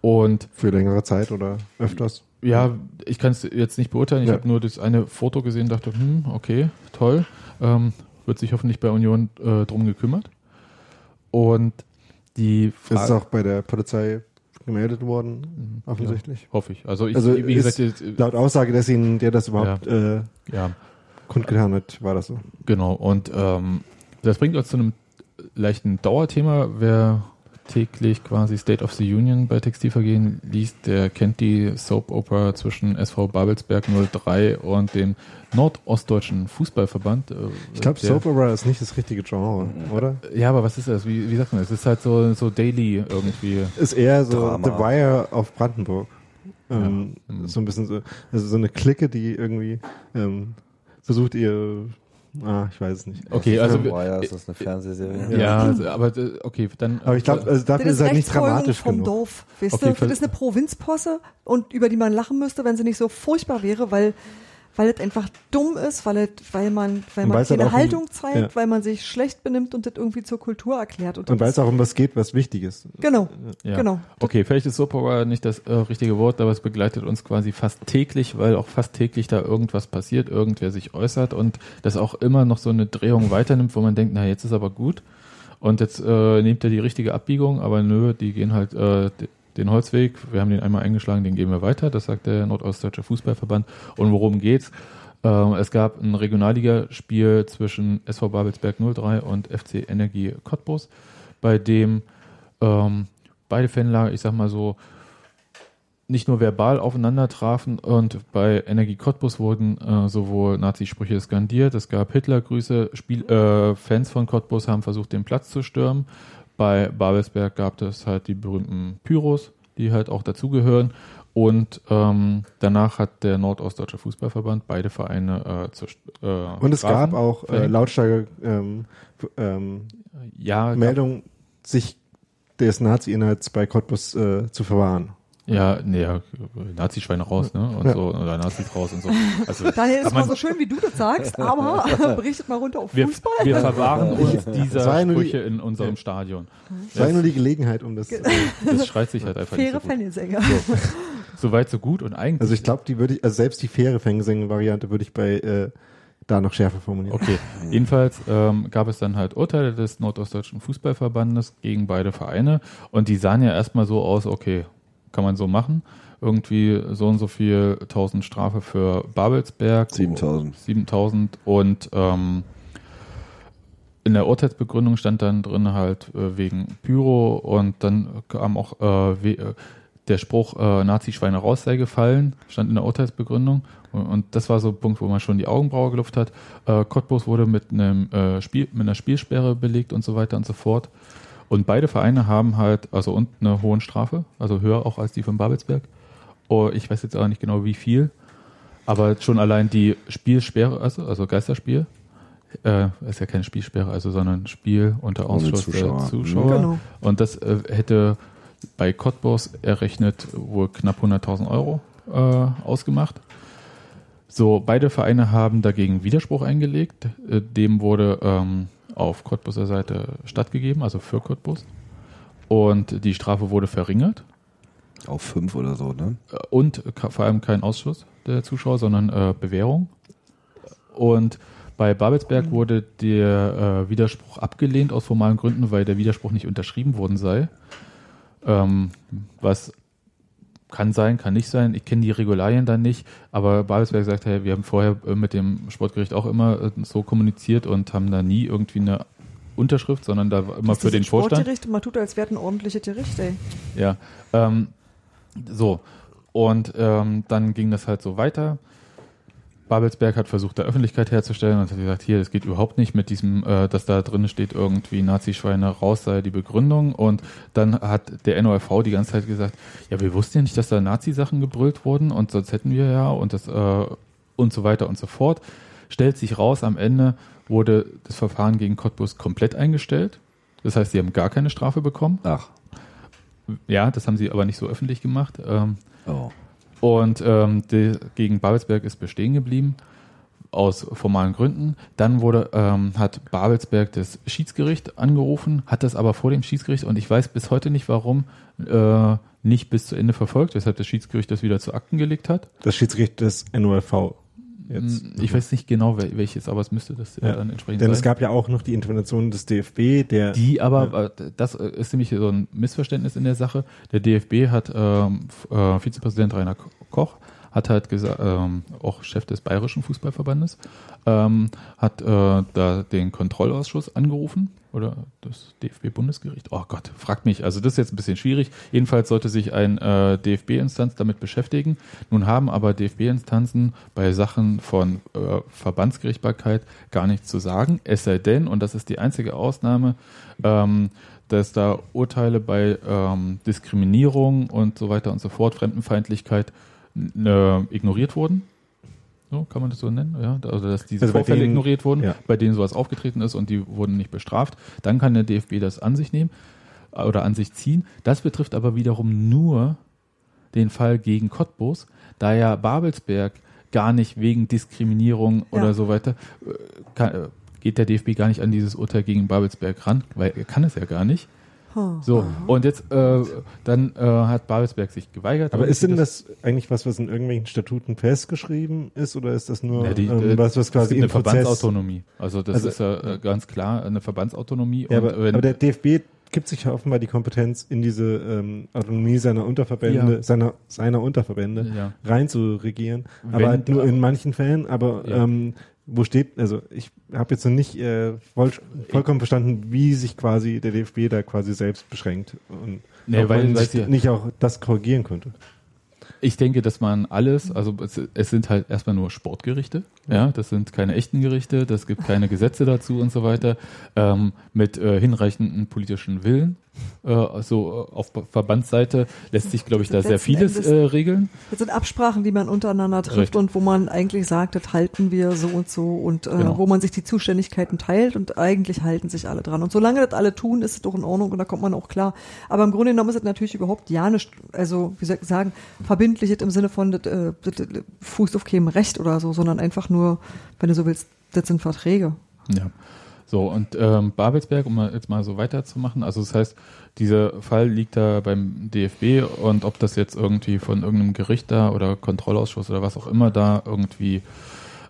Und Für längere Zeit oder öfters. ja, ich kann es jetzt nicht beurteilen. Ich Ja. habe nur das eine Foto gesehen, dachte, hm, okay, toll. Ähm, wird sich hoffentlich bei Union äh, drum gekümmert. Und die Das ist Frage, auch bei der Polizei gemeldet worden, offensichtlich. hoffe ich. Also ich, Also wie ist gesagt, jetzt, äh, laut Aussage, dass ihnen der das überhaupt äh, ja, kundgetan hat, war das so. Genau, und ähm, das bringt uns zu einem leichten Dauerthema. Wer täglich quasi State of the Union bei Textilvergehen liest, der kennt die Soap Opera zwischen SV Babelsberg 03 und dem Nordostdeutschen Fußballverband. Äh, Ich glaube, Soap Opera ist nicht das richtige Genre, oder? Ja, aber was ist das? Wie, wie sagt man das? Es ist halt so, so daily irgendwie. Ist eher so Drama. The Wire auf Brandenburg. Ähm, Ja. Mhm. So ein bisschen so, also so eine Clique, die irgendwie ähm, versucht ihr, ah, ich weiß es nicht. Okay, also Boah, ja, ist das eine Fernsehserie? ja, also, aber äh, okay, dann. Aber ich glaube, also dafür das ist halt nicht dramatisch vom genug. Dorf. Weißt Okay, du, das ist eine Provinzposse und über die man lachen müsste, wenn sie nicht so furchtbar wäre, weil weil es einfach dumm ist, weil es, weil man, weil Und man halt keine um- Haltung zeigt, ja. weil man sich schlecht benimmt und das irgendwie zur Kultur erklärt. Und, Und weil es auch um was geht, was wichtig ist. genau, Ja. genau. Okay, vielleicht ist Soap nicht das äh, richtige Wort, aber es begleitet uns quasi fast täglich, weil auch fast täglich da irgendwas passiert, irgendwer sich äußert und das auch immer noch so eine Drehung weiternimmt, wo man denkt, na jetzt ist aber gut und jetzt äh, nimmt er die richtige Abbiegung, aber nö, die gehen halt äh, den Holzweg, wir haben den einmal eingeschlagen, den gehen wir weiter, das sagt der Nordostdeutsche Fußballverband und worum geht's? Ähm, es gab ein Regionalligaspiel zwischen SV Babelsberg 03 und FC Energie Cottbus, bei dem ähm, beide Fanlager, ich sag mal so, nicht nur verbal aufeinander trafen und bei Energie Cottbus wurden äh, sowohl Nazisprüche skandiert, es gab Hitlergrüße, Spiel, äh, Fans von Cottbus haben versucht, den Platz zu stürmen. Bei Babelsberg gab es halt die berühmten Pyros, die halt auch dazugehören. Und ähm, danach hat der Nordostdeutsche Fußballverband beide Vereine äh, zur äh, Und es Strafen gab auch äh, lautstarke ähm, ähm, ja, gab- Meldung, sich des Nazi-Inhalts bei Cottbus äh, zu verwahren. Ja, nee, ja, Nazi-Schweine raus, ne? Und Ja. so, oder Nazis raus und so. Also, <laughs> Daniel, ist mal man- so schön, wie du das sagst, <laughs> aber <laughs> berichtet mal runter auf wir, Fußball. wir verwahren uns Das dieser nur die- Sprüche in unserem Stadion. Es war ja nur die Gelegenheit, um das. Äh, Das schreit sich halt einfach Faire nicht so. So weit, so gut und eigentlich. also ich glaube, die würde ich, also selbst die faire Fangsänger-Variante würde ich bei äh, da noch schärfer formulieren. Okay, jedenfalls ähm, gab es dann halt Urteile des Nordostdeutschen Fußballverbandes gegen beide Vereine und die sahen ja erstmal so aus, okay, kann man so machen. Irgendwie so und so viel tausend Strafe für Babelsberg. 7000. 7000 und ähm, in der Urteilsbegründung stand dann drin halt äh, wegen Pyro und dann kam auch äh, we- äh, der Spruch äh, Nazi-Schweine raus sei gefallen, stand in der Urteilsbegründung und, und das war so ein Punkt, wo man schon die Augenbraue geluft hat. Äh, Cottbus wurde mit einem äh, Spiel, mit einer Spielsperre belegt und so weiter und so fort. Und beide Vereine haben halt, also und eine hohen Strafe, also höher auch als die von Babelsberg. Oh, ich weiß jetzt aber nicht genau wie viel, aber schon allein die Spielsperre, also, also Geisterspiel, äh, ist ja keine Spielsperre, also sondern Spiel unter Ausschluss Zuschauer. der Zuschauer. Genau. Und das äh, hätte bei Cottbus errechnet wohl knapp 100.000 Euro äh, ausgemacht. So, beide Vereine haben dagegen Widerspruch eingelegt. Äh, dem wurde ähm, auf Cottbuser Seite stattgegeben, also für Cottbus. Und die Strafe wurde verringert. Auf fünf oder so, ne? Und vor allem kein Ausschuss der Zuschauer, sondern äh, Bewährung. Und bei Babelsberg wurde der äh, Widerspruch abgelehnt aus formalen Gründen, weil der Widerspruch nicht unterschrieben worden sei. Ähm, was kann sein, kann nicht sein. Ich kenne die Regularien dann nicht, aber Babelsberg sagt, hey, wir haben vorher äh, mit dem Sportgericht auch immer äh, so kommuniziert und haben da nie irgendwie eine Unterschrift, sondern da war immer Das für den Vorstand. Sportgericht man tut, als wäre ein ordentliches Gericht, ey. Ja, ähm, so. Und ähm, dann ging das halt so weiter. Babelsberg hat versucht, da Öffentlichkeit herzustellen und hat gesagt, hier, das geht überhaupt nicht mit diesem, äh, dass da drin steht irgendwie Nazi-Schweine raus sei die Begründung. Und dann hat der NORV die ganze Zeit gesagt, ja, wir wussten ja nicht, dass da Nazi-Sachen gebrüllt wurden und sonst hätten wir ja und das äh, und so weiter und so fort. Stellt sich raus, am Ende wurde das Verfahren gegen Cottbus komplett eingestellt. Das heißt, sie haben gar keine Strafe bekommen. Ach. Ja, das haben sie aber nicht so öffentlich gemacht. Ähm, Oh. Und ähm, die, gegen Babelsberg ist bestehen geblieben aus formalen Gründen. Dann wurde ähm, hat Babelsberg das Schiedsgericht angerufen, hat das aber vor dem Schiedsgericht und ich weiß bis heute nicht, warum äh, nicht bis zu Ende verfolgt, weshalb das Schiedsgericht das wieder zu Akten gelegt hat. Das Schiedsgericht des NOLV. Jetzt. Mm, Ich weiß nicht genau wel- welches, aber es müsste das ja. Ja. dann entsprechend Denn sein. es gab ja auch noch die Intervention des DFB, der Die aber, äh, das äh, ist nämlich so ein Missverständnis in der Sache. Der DFB hat, ähm, äh, Vizepräsident Rainer Ko- Koch hat halt gesagt, ähm, auch Chef des Bayerischen Fußballverbandes, ähm, hat äh, da den Kontrollausschuss angerufen oder das DFB-Bundesgericht. Oh Gott, fragt mich. Also das ist jetzt ein bisschen schwierig. Jedenfalls sollte sich ein äh, DFB-Instanz damit beschäftigen. Nun haben aber DFB-Instanzen bei Sachen von äh, Verbandsgerichtsbarkeit gar nichts zu sagen. Es sei denn, und das ist die einzige Ausnahme, ähm, dass da Urteile bei ähm, Diskriminierung und so weiter und so fort, Fremdenfeindlichkeit äh, ignoriert wurden. So, kann man das so nennen? Ja, also dass diese Also Vorfälle denen- ignoriert wurden, ja. bei denen sowas aufgetreten ist und die wurden nicht bestraft. Dann kann der DFB das an sich nehmen äh, oder an sich ziehen. Das betrifft aber wiederum nur den Fall gegen Cottbus, da ja Babelsberg gar nicht wegen Diskriminierung Ja. oder so weiter äh, kann, äh, geht der DFB gar nicht an dieses Urteil gegen Babelsberg ran, weil er kann es ja gar nicht. So, und jetzt äh, dann äh, hat Babelsberg sich geweigert. Aber ist denn das eigentlich was, was in irgendwelchen Statuten festgeschrieben ist, oder ist das nur Ja, die, ähm, äh, was, was es quasi gibt eine Prozess? Verbandsautonomie. Also das Also- ist ja äh, ganz klar eine Verbandsautonomie. Ja, und aber, wenn, aber der DFB gibt sich ja offenbar die Kompetenz, in diese ähm, Autonomie seiner Unterverbände, Ja. seiner, seiner Unterverbände ja. rein zu regieren. Wenn aber halt nur in manchen Fällen. Aber Ja. ähm, wo steht, also ich habe jetzt noch nicht äh, voll, vollkommen verstanden, wie sich quasi der DFB da quasi selbst beschränkt und Nee, weil- man weil nicht auch das korrigieren könnte. Ich denke, dass man alles, also es, es sind halt erstmal nur Sportgerichte, ja, das sind keine echten Gerichte, das gibt keine Gesetze dazu und so weiter, ähm, mit äh, hinreichendem politischen Willen. Äh, so äh, auf Verbandsseite lässt sich, glaube ich, da sehr vieles Endes- äh, regeln. Das sind Absprachen, die man untereinander trifft Richtig. und wo man eigentlich sagt, das halten wir so und so und äh, Genau. wo man sich die Zuständigkeiten teilt und eigentlich halten sich alle dran. Und solange das alle tun, ist es doch in Ordnung und da kommt man auch klar. Aber im Grunde genommen ist es natürlich überhaupt ja nicht, also wie soll ich sagen, verbindlich im Sinne von, das, äh, das fußt auf keinem Recht oder so, sondern einfach nur, wenn du so willst, das sind Verträge. Ja. So, und ähm, Babelsberg, um jetzt mal so weiterzumachen, also das heißt, dieser Fall liegt da beim DFB und ob das jetzt irgendwie von irgendeinem Gericht da oder Kontrollausschuss oder was auch immer da irgendwie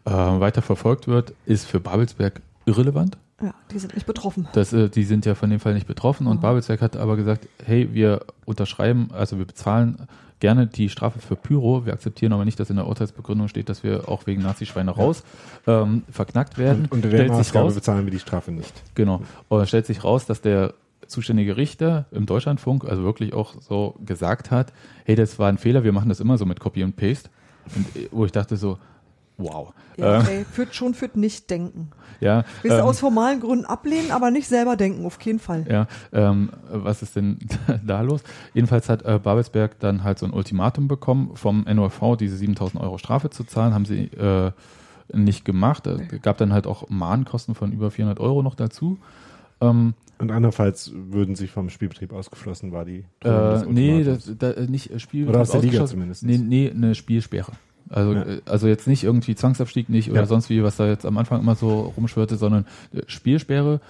äh, weiter verfolgt wird, ist für Babelsberg irrelevant. Ja, die sind nicht betroffen. Das, äh, die sind ja von dem Fall nicht betroffen und Mhm. Babelsberg hat aber gesagt, hey, wir unterschreiben, also wir bezahlen gerne die Strafe für Pyro, wir akzeptieren aber nicht, dass in der Urteilsbegründung steht, dass wir auch wegen Nazi-Schweine raus ähm, verknackt werden. Und unter der Stellt sich Maßgabe raus, bezahlen wir die Strafe nicht. Genau. Und es stellt sich raus, dass der zuständige Richter im Deutschlandfunk also wirklich auch so gesagt hat, hey, das war ein Fehler, wir machen das immer so mit Copy and Paste. Und äh, wo ich dachte so, wow. Ja, Ähm, ey, führt schon führt nicht denken. ja, Wir ähm, ähm, aus formalen Gründen ablehnen, aber nicht selber denken, auf keinen Fall. ja ähm, was ist denn <laughs> da los? Jedenfalls hat äh, Babelsberg dann halt so ein Ultimatum bekommen vom NOV, diese 7000 Euro Strafe zu zahlen, haben sie äh, nicht gemacht. Es gab dann halt auch Mahnkosten von über 400 Euro noch dazu. Ähm, Und andernfalls würden sie vom Spielbetrieb ausgeschlossen, war die Äh, nee, das, da, nicht äh, Spiel Oder aus der Liga zumindest. Nee, nee, eine Spielsperre. Also, Ja. äh, also jetzt nicht irgendwie Zwangsabstieg nicht oder Ja. sonst wie, was da jetzt am Anfang immer so rumschwirrte, sondern äh, Spielsperre.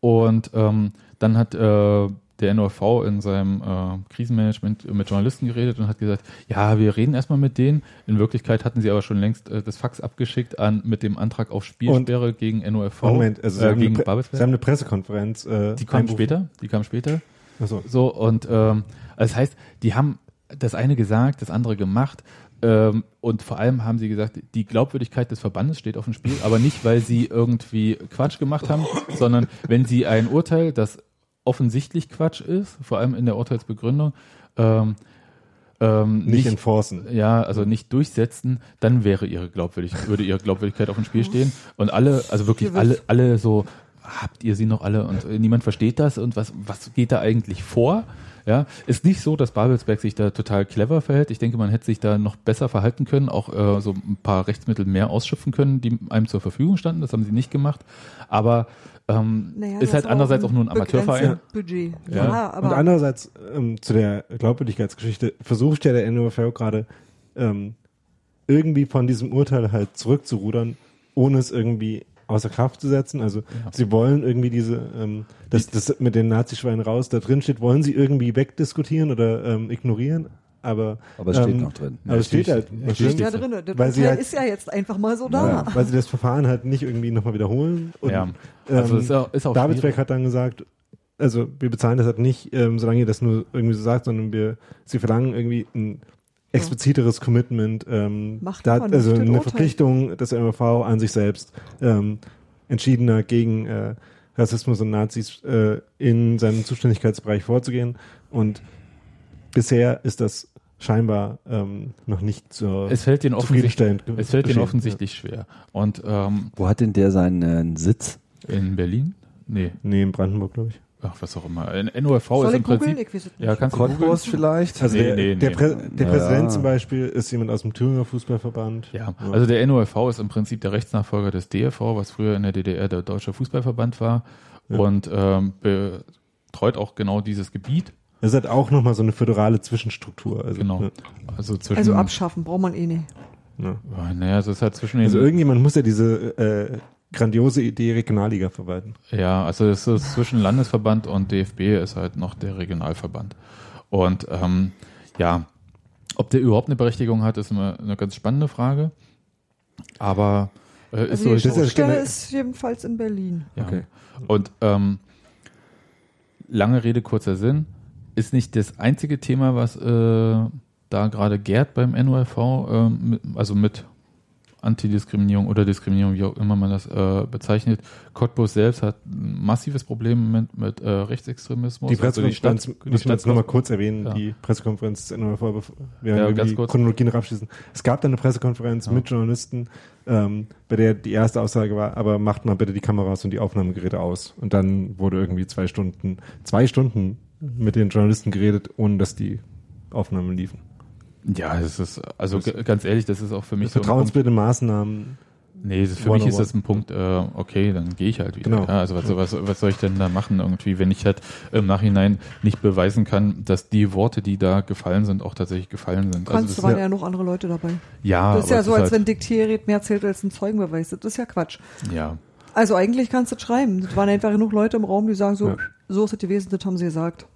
Und ähm, dann hat äh, der NOV in seinem äh, Krisenmanagement mit Journalisten geredet und hat gesagt, ja, wir reden erstmal mit denen. In Wirklichkeit hatten sie aber schon längst äh, das Fax abgeschickt an mit dem Antrag auf Spielsperre gegen NOV, Moment, also sie, äh, gegen Babelsberg. sie haben eine Pressekonferenz. Äh, Die kam später, die kam später. Achso. So, und ähm, also das heißt, die haben das eine gesagt, das andere gemacht. Ähm, und vor allem haben sie gesagt, die Glaubwürdigkeit des Verbandes steht auf dem Spiel, aber nicht, weil sie irgendwie Quatsch gemacht haben, sondern wenn sie ein Urteil, das offensichtlich Quatsch ist, vor allem in der Urteilsbegründung, ähm, ähm, Nicht, enforcen. ja, also nicht durchsetzen, dann wäre ihre Glaubwürdigkeit, würde ihre Glaubwürdigkeit auf dem Spiel stehen. Und alle, also wirklich alle, alle so, habt ihr sie noch alle und äh, niemand versteht das und was, was geht da eigentlich vor? Ja, ist nicht so, dass Babelsberg sich da total clever verhält. Ich denke, man hätte sich da noch besser verhalten können, auch äh, so ein paar Rechtsmittel mehr ausschöpfen können, die einem zur Verfügung standen. Das haben sie nicht gemacht. Aber ähm, Naja, ist halt andererseits aber auch nur ein Amateurverein. Budget. Ja. Ja, aber Und andererseits ähm, zu der Glaubwürdigkeitsgeschichte versucht ja der NOFL gerade ähm, irgendwie von diesem Urteil halt zurückzurudern, ohne es irgendwie außer Kraft zu setzen. Also sie wollen irgendwie diese, ähm, das, das mit den Nazischweinen raus, da drin steht, wollen sie irgendwie wegdiskutieren oder ähm, ignorieren. aber Aber es steht ähm, noch drin. Aber es steht halt Natürlich. was Steht drin, ja drin. Das weil halt- ist ja jetzt einfach mal so da. ja, weil sie das Verfahren halt nicht irgendwie nochmal wiederholen. Und, Ja. Also ähm, ist auch, ist auch Davidsberg schwierig. hat dann gesagt, also wir bezahlen das halt nicht, ähm, solange ihr das nur irgendwie so sagt, sondern wir, sie verlangen irgendwie ein expliziteres Commitment, ähm, Macht da, also in eine Urteil. Verpflichtung des MRV an sich selbst, ähm, entschiedener gegen äh, Rassismus und Nazis äh, in seinem Zuständigkeitsbereich vorzugehen. Und bisher ist das scheinbar ähm, noch nicht zur Es fällt den offensichtlich, zufriedenstellend. es fällt den geschehen. offensichtlich schwer. Und ähm, Wo hat denn der seinen äh, Sitz? in Berlin? Nee. Nee, in Brandenburg, glaube ich. Ach, was auch immer. NOFV Soll ist im googeln? Prinzip. Ich weiß es nicht. Ja, kannst du googeln. Cottbus vielleicht? Also Nee, der, nee, der, nee. Prä der Ja. Präsident zum Beispiel ist jemand aus dem Thüringer Fußballverband. Ja, also der NOFV ist im Prinzip der Rechtsnachfolger des DFV, was früher in der DDR der Deutsche Fußballverband war Ja. und ähm, betreut auch genau dieses Gebiet. Es hat auch nochmal so eine föderale Zwischenstruktur. Also, Genau. ja, Also zwischen. Also abschaffen, braucht man eh nicht. ja. Oh, naja, es ist halt zwischen den. also irgendjemand muss ja diese äh, grandiose Idee Regionalliga verwalten. Ja, also es ist zwischen Landesverband und DFB ist halt noch der Regionalverband. Und ähm, ja, ob der überhaupt eine Berechtigung hat, ist eine, eine ganz spannende Frage. Aber äh, ist Also so. die Schnittstelle gene- ist jedenfalls in Berlin. ja. Okay. Und ähm, lange Rede, kurzer Sinn, ist nicht das einzige Thema, was äh, da gerade gärt beim NORV, äh, also mit Antidiskriminierung oder Diskriminierung, wie auch immer man das äh, bezeichnet. Cottbus selbst hat ein massives Problem mit, mit äh, Rechtsextremismus. Die Also Pressekonferenz, Stadt- müssen wir jetzt nochmal kurz erwähnen, Ja. die Pressekonferenz bevor wir Ja, die. Chronologie noch abschließen. Es gab dann eine Pressekonferenz Ja. mit Journalisten, ähm, bei der die erste Aussage war, aber macht mal bitte die Kameras und die Aufnahmegeräte aus. Und dann wurde irgendwie zwei Stunden, zwei Stunden mit den Journalisten geredet, ohne dass die Aufnahmen liefen. Ja, es ist, also g- ganz ehrlich, das ist auch für mich so Vertrauensbildende Maßnahmen. Nee, das, für mich ist 101. das ein Punkt, äh, okay, dann gehe ich halt wieder. Genau. Ja, also was, was, was soll ich denn da machen irgendwie, wenn ich halt im Nachhinein nicht beweisen kann, dass die Worte, die da gefallen sind, auch tatsächlich gefallen sind. Kannst, also da das, waren ja noch andere Leute dabei. ja, das ist ja so, als halt, wenn Diktiergerät mehr zählt als ein Zeugenbeweis. Das ist ja Quatsch. Ja, Also eigentlich kannst du das schreiben. Es waren einfach genug Leute im Raum, die sagen so, Ja. so ist es gewesen, das haben sie gesagt.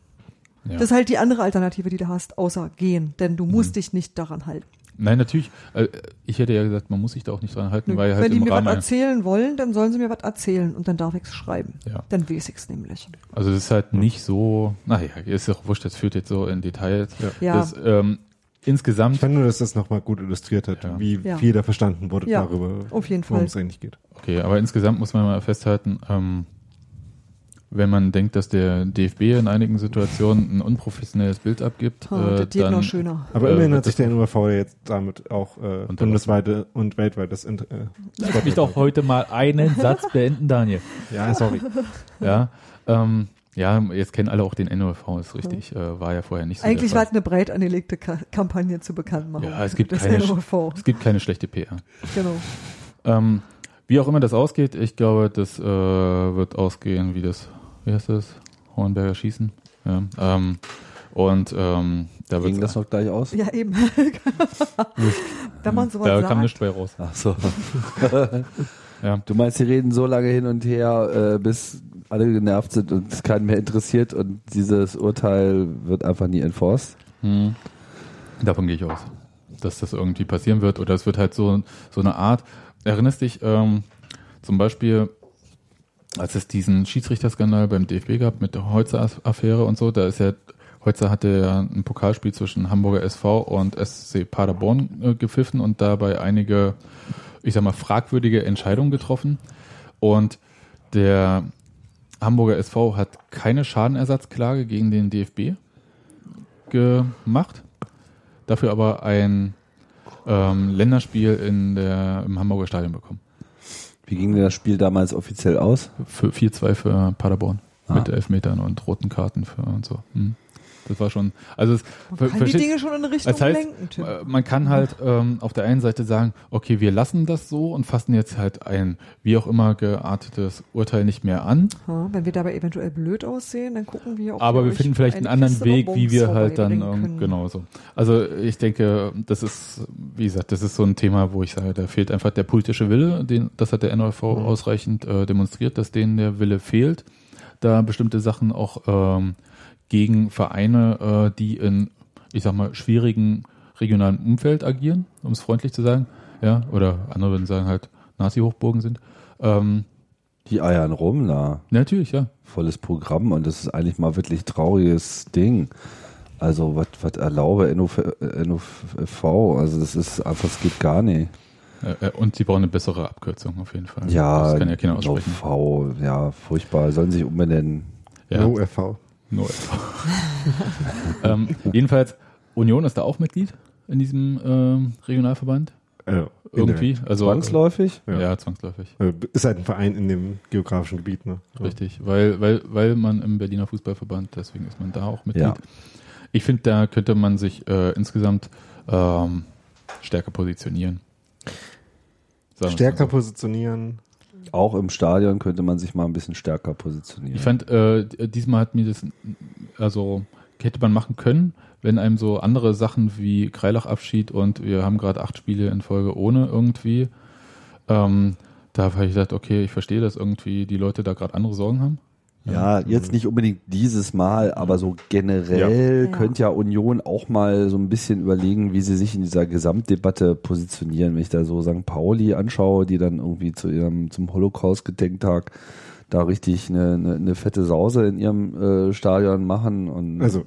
Ja. Das ist halt die andere Alternative, die du hast, außer gehen. Denn du musst Mhm. dich nicht daran halten. Nein, natürlich, äh, ich hätte ja gesagt, man muss sich da auch nicht dran halten, Nö. weil halt Wenn die im mir was erzählen wollen, dann sollen sie mir was erzählen und dann darf ich es schreiben. ja. Dann weiß ich es nämlich. Also das ist halt nicht so, naja, ist ja auch wurscht, das führt jetzt so in Details. Ja. Das, ähm, insgesamt Ich fand nur, dass das nochmal gut illustriert hat, Ja. wie Ja. viel da verstanden wurde Ja, darüber, worum es eigentlich geht. Okay, aber insgesamt muss man mal festhalten, ähm, wenn man denkt, dass der DFB in einigen Situationen ein unprofessionelles Bild abgibt, Ha, äh, das dann noch schöner. Aber Äh, immerhin hat sich der NURV ja jetzt damit auch äh, Und bundesweite und weltweit das Int- äh, Lass mich doch heute mal einen Satz beenden, Daniel. <laughs> Ja, sorry. Ja, ähm, ja, jetzt kennen alle auch den NOV, ist richtig, äh, war ja vorher nicht so. Eigentlich war es eine breit angelegte Ka Kampagne zu Bekanntmachung. Ja, es gibt keine-. Es gibt keine schlechte PR. Genau. Ähm, wie auch immer das ausgeht, ich glaube, das äh, wird ausgehen wie das, wie heißt das? Hornberger Schießen. Ja, ähm, und ähm, da Ging wird das noch gleich aus? Ja, eben. <laughs> Wenn man sowas da sagt. kam nichts bei raus. Ach so. <laughs> Ja. Du meinst, die reden so lange hin und her, äh, bis alle genervt sind und es keinen mehr interessiert und dieses Urteil wird einfach nie enforced? Hm. Davon gehe ich aus, dass das irgendwie passieren wird oder es wird halt so, so eine Art. Erinnerst dich ähm, zum Beispiel, als es diesen Schiedsrichterskandal beim DFB gab mit der Holzer-Affäre und so, da ist ja, Holzer hatte ja ein Pokalspiel zwischen Hamburger SV und SC Paderborn äh, gepfiffen und dabei einige, ich sag mal, fragwürdige Entscheidungen getroffen. Und der Hamburger SV hat keine Schadenersatzklage gegen den DFB gemacht, dafür aber ein ähm, Länderspiel in der, im Hamburger Stadion bekommen. Wie ging denn das Spiel damals offiziell aus? Für 4-2 für Paderborn. Ah. Mit Elfmetern und roten Karten für und so. Hm. Das war schon, also es, Man kann die Dinge schon in eine Richtung das heißt, lenken, Tim. äh, man kann halt ähm, auf der einen Seite sagen, okay, wir lassen das so und fassen jetzt halt ein wie auch immer geartetes Urteil nicht mehr an, Ja, wenn wir dabei eventuell blöd aussehen, dann gucken wir, ob aber wir finden vielleicht einen eine anderen Weg, wie wir halt dann ähm, genau so. Also ich denke, das ist, wie gesagt, das ist so ein Thema, wo ich sage, da fehlt einfach der politische Wille. Den, das hat der NRV Mhm. ausreichend äh, demonstriert, dass denen der Wille fehlt, da bestimmte Sachen auch ähm, gegen Vereine, äh, die in ich sag mal, schwierigen regionalen Umfeld agieren, um es freundlich zu sagen. Ja, oder andere würden sagen halt Nazi-Hochburgen sind. Ähm, Die eiern rum, na. natürlich, ja. Volles Programm und das ist eigentlich mal wirklich trauriges Ding. Also, was erlaube NOV, NOV, also das ist einfach, es geht gar nicht. Äh, äh, Und sie brauchen eine bessere Abkürzung auf jeden Fall. Ja, das kann ja keiner aussprechen. NOV, ja, furchtbar. Sollen sich umbenennen. Ja, No No <laughs> ähm, jedenfalls, Union ist da auch Mitglied in diesem ähm, Regionalverband. Äh, Irgendwie. Also, Zwangsläufig? Ja, Ja. zwangsläufig. Äh, ist halt ein Verein in dem geografischen Gebiet, ne? Richtig. Weil, weil, weil man im Berliner Fußballverband, deswegen ist man da auch Mitglied. Ja. Ich finde, da könnte man sich äh, insgesamt ähm, stärker positionieren. Sagen Stärker so. positionieren. Auch im Stadion könnte man sich mal ein bisschen stärker positionieren. Ich fand, äh, diesmal hat mir das, also hätte man machen können, wenn einem so andere Sachen wie Kreilach-Abschied und wir haben gerade acht Spiele in Folge ohne irgendwie, ähm, da habe ich gesagt, okay, ich verstehe, dass irgendwie die Leute da gerade andere Sorgen haben. Ja, jetzt nicht unbedingt dieses Mal, aber so generell Ja. könnte ja Union auch mal so ein bisschen überlegen, wie sie sich in dieser Gesamtdebatte positionieren. Wenn ich da so St. Pauli anschaue, die dann irgendwie zu ihrem, zum Holocaust-Gedenktag da richtig eine, eine, eine fette Sause in ihrem äh, Stadion machen und Also,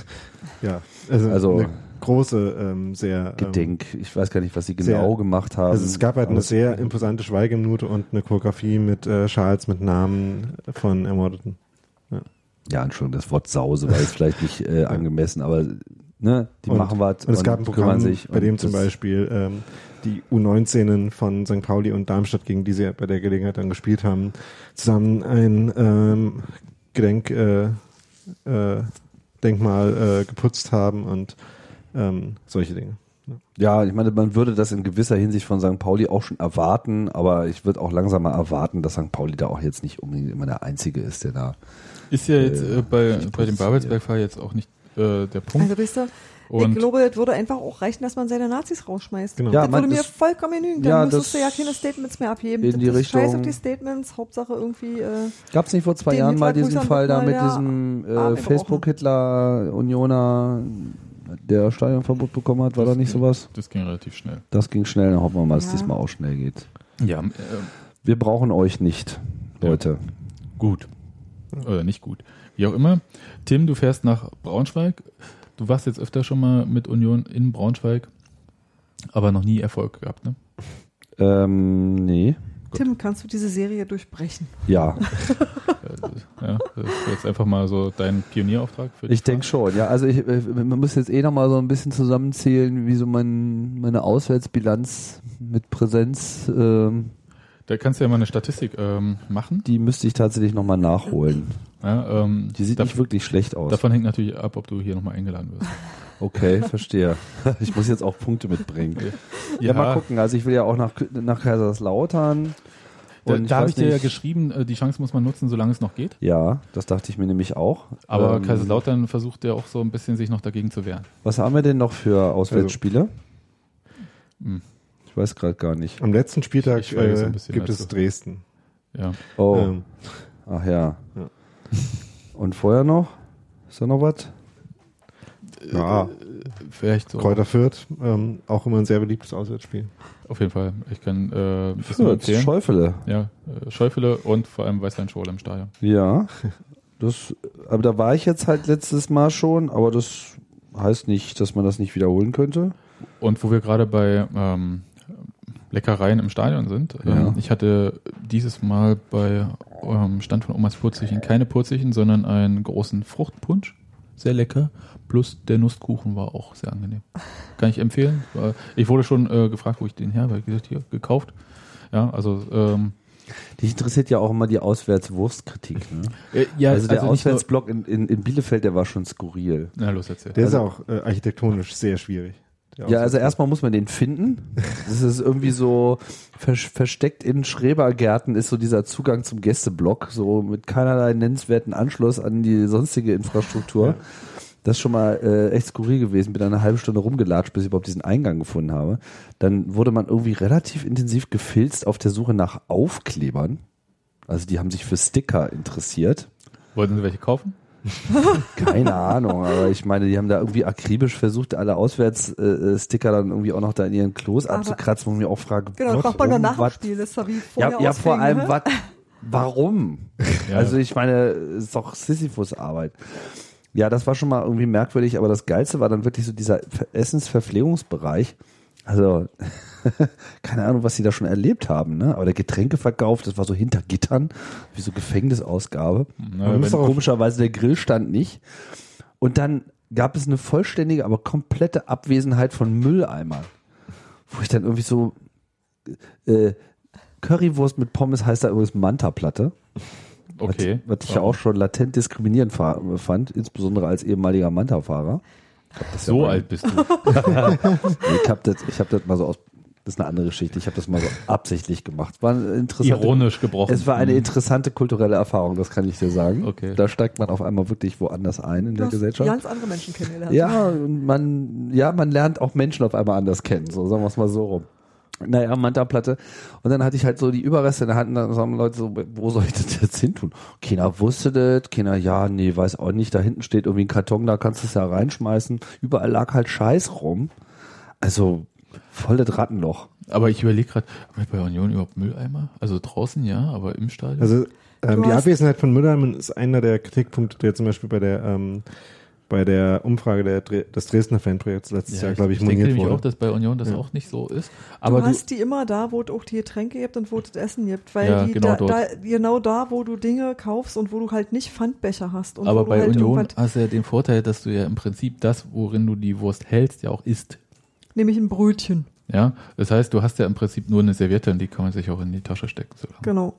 <laughs> ja, also, Also- eine große, ähm, sehr. Ähm, Gedenk. Ich weiß gar nicht, was sie sehr- genau gemacht haben. also es gab halt eine sehr imposante Schweigeminute und eine Choreografie mit äh, Schals mit Namen von Ermordeten. Ja, Entschuldigung, das Wort Sause war jetzt vielleicht nicht äh, <laughs> angemessen, aber ne, die Und- machen was Und es gab ein Programm, bei dem zum Beispiel ähm, die U19 von St. Pauli und Darmstadt, gegen die sie bei der Gelegenheit dann gespielt haben, zusammen ein ähm, Gedenk, äh, äh, Denkmal äh, geputzt haben und ähm, solche Dinge. Ja, ich meine, man würde das in gewisser Hinsicht von St. Pauli auch schon erwarten, aber ich würde auch langsam mal erwarten, dass St. Pauli da auch jetzt nicht unbedingt immer der Einzige ist, der da. Ist ja jetzt Äh, äh, bei, bei dem. Babelsberg-Fall jetzt auch nicht äh, der Punkt. Also weißt du, ich Und glaube, es würde einfach auch reichen, dass man seine Nazis rausschmeißt. Genau. Ja, das man- würde mir das- vollkommen genügen. Dann Ja, müsstest du das- ja keine Statements mehr abheben. in das die ist scheiß Richtung- auf die Statements. Hauptsache irgendwie, äh, Gab es nicht vor zwei Jahren mal diesen Fall da mit diesem äh, gebrochen. Facebook-Hitler-Unioner, der Stadionverbot bekommen hat? War da nicht sowas? das ging relativ schnell. Das ging schnell, dann hoffen wir mal, dass Ja. diesmal auch schnell geht. Ja, äh, Wir brauchen euch nicht, Leute. gut. Oder nicht gut. Wie auch immer. Tim, du fährst nach Braunschweig. Du warst jetzt öfter schon mal mit Union in Braunschweig, aber noch nie Erfolg gehabt, ne? Ähm, nee. Tim, kannst du diese Serie durchbrechen? Ja, <laughs> ja, das ist jetzt einfach mal so dein Pionierauftrag für dich. ich denke schon. Ja, also ich, äh, man muss jetzt eh noch mal so ein bisschen zusammenzählen, wie so mein, meine Auswärtsbilanz mit Präsenz, ähm, Da kannst du ja mal eine Statistik ähm, machen. die müsste ich tatsächlich noch mal nachholen. Ja, ähm, Die sieht dav- nicht wirklich schlecht aus. Davon hängt natürlich ab, ob du hier nochmal eingeladen wirst. <laughs> Okay, verstehe. <laughs> Ich muss jetzt auch Punkte mitbringen. Ja, Ja, mal gucken. Also ich will ja auch nach, nach Kaiserslautern. Da, Und ich da habe ich dir ja geschrieben, äh, die Chance muss man nutzen, solange es noch geht. Ja, das dachte ich mir nämlich auch. Aber Ähm, Kaiserslautern versucht ja auch so ein bisschen sich noch dagegen zu wehren. Was haben wir denn noch für Auswärtsspiele? Hm. Ich weiß gerade gar nicht. Am letzten Spieltag äh, gibt dazu. es Dresden. Ja. Oh, Ähm, ach ja. Ja. Und vorher noch? Ist da noch was? Ja, Vielleicht so. Kräuter Fürth, ähm, auch immer ein sehr beliebtes Auswärtsspiel. Auf jeden Fall. Ich kann äh, ein bisschen Fürth, empfehlen. Schäufele. Ja, äh, Schäufele und vor allem Weißwein Schorle im Stadion. Ja. Das, aber da war ich jetzt halt letztes Mal schon, aber das heißt nicht, dass man das nicht wiederholen könnte. Und wo wir gerade bei ähm, Leckereien im Stadion sind, Ja. ähm, ich hatte dieses Mal bei ähm, Stand von Omas Purzichen keine Purzichen, sondern einen großen Fruchtpunsch. Sehr lecker. Plus der Nusskuchen war auch sehr angenehm. Kann ich empfehlen. Ich wurde schon äh, gefragt, wo ich den her habe. Ich gesagt, hier, gekauft. Ja, also ähm, Dich interessiert ja auch immer die Auswärtswurstkritik. Ne? äh, ja, also der nur- Auswärtsblock in, in, in Bielefeld, der war schon skurril. Na los, erzähl. Der Also- ist auch äh, architektonisch sehr schwierig. Ja, also erstmal muss man den finden. Das ist irgendwie so vers versteckt in Schrebergärten ist so dieser Zugang zum Gästeblock, so mit keinerlei nennenswerten Anschluss an die sonstige Infrastruktur. Das ist schon mal äh, echt skurril gewesen. Bin eine halbe Stunde rumgelatscht, bis ich überhaupt diesen Eingang gefunden habe. Dann wurde man irgendwie relativ intensiv gefilzt auf der Suche nach Aufklebern. Also die haben sich für Sticker interessiert. Wollten Sie welche kaufen? <laughs> Keine Ahnung, aber ich meine, die haben da irgendwie akribisch versucht, alle Auswärtssticker dann irgendwie auch noch da in ihren Klos Aber- abzukratzen, wo ich mir auch frage, Genau, das macht man warum, dann nach dem Spiel. Das war wie Ja, vorher ja vor ausfing, allem, ne? was, warum? <laughs> Ja. Also ich meine, es ist doch Sisyphus-Arbeit. Ja, das war schon mal irgendwie merkwürdig, aber das Geilste war dann wirklich so dieser Ver- Essensverpflegungsbereich. Also, <laughs> keine Ahnung, was sie da schon erlebt haben, ne? Aber der Getränkeverkauf, das war so hinter Gittern, wie so Gefängnisausgabe. Na, Und wenn- komischerweise der Grill stand nicht. Und dann gab es eine vollständige, aber komplette Abwesenheit von Mülleimern. Wo ich dann irgendwie so, äh, Currywurst mit Pommes heißt da übrigens Manta-Platte. Okay. Was, was ich ja auch schon latent diskriminierend fa- fand, insbesondere als ehemaliger Manta-Fahrer. so alt bist du. <laughs> Ich habe das, ich hab das mal so aus, das ist eine andere Geschichte, ich habe das mal so absichtlich gemacht. War eine interessante, Ironisch gebrochen. Es war eine Mhm. interessante kulturelle Erfahrung, das kann ich dir sagen. Okay. Da steigt man auf einmal wirklich woanders ein in Du der hast Gesellschaft. ganz andere Menschen kennengelernt. Ja, man, ja, man lernt auch Menschen auf einmal anders kennen, so sagen wir es mal so rum. Naja, Manta-Platte. Und dann hatte ich halt so die Überreste in der Hand und dann sagen Leute so, wo soll ich das jetzt hin tun? Keiner wusste das, keiner, ja, nee, weiß auch nicht, da hinten steht irgendwie ein Karton, da kannst du es ja reinschmeißen. Überall lag halt Scheiß rum. Also, voll das Rattenloch. Aber ich überlege gerade, haben wir bei Union überhaupt Mülleimer? Also draußen ja, aber im Stadion? Also ähm, die Abwesenheit von Mülleimen ist einer der Kritikpunkte, der zum Beispiel bei der ähm, bei der Umfrage der, Dre- des Dresdner Fanprojekts letztes Jahr, glaube ich, denke moniert nämlich wurde. auch, dass bei Union das auch nicht so ist. Aber Aber du hast die immer da, wo es auch die Getränke gibt und wo es das Essen gibt. Weil Ja, die genau da, dort. da, genau da, wo du Dinge kaufst und wo du halt nicht Pfandbecher hast. Und aber wo du bei halt Union hast du ja den Vorteil, dass du ja im Prinzip das, worin du die Wurst hältst, ja auch isst. Nämlich ein Brötchen. Ja, das heißt, du hast ja im Prinzip nur eine Serviette und die kann man sich auch in die Tasche stecken, so, Genau.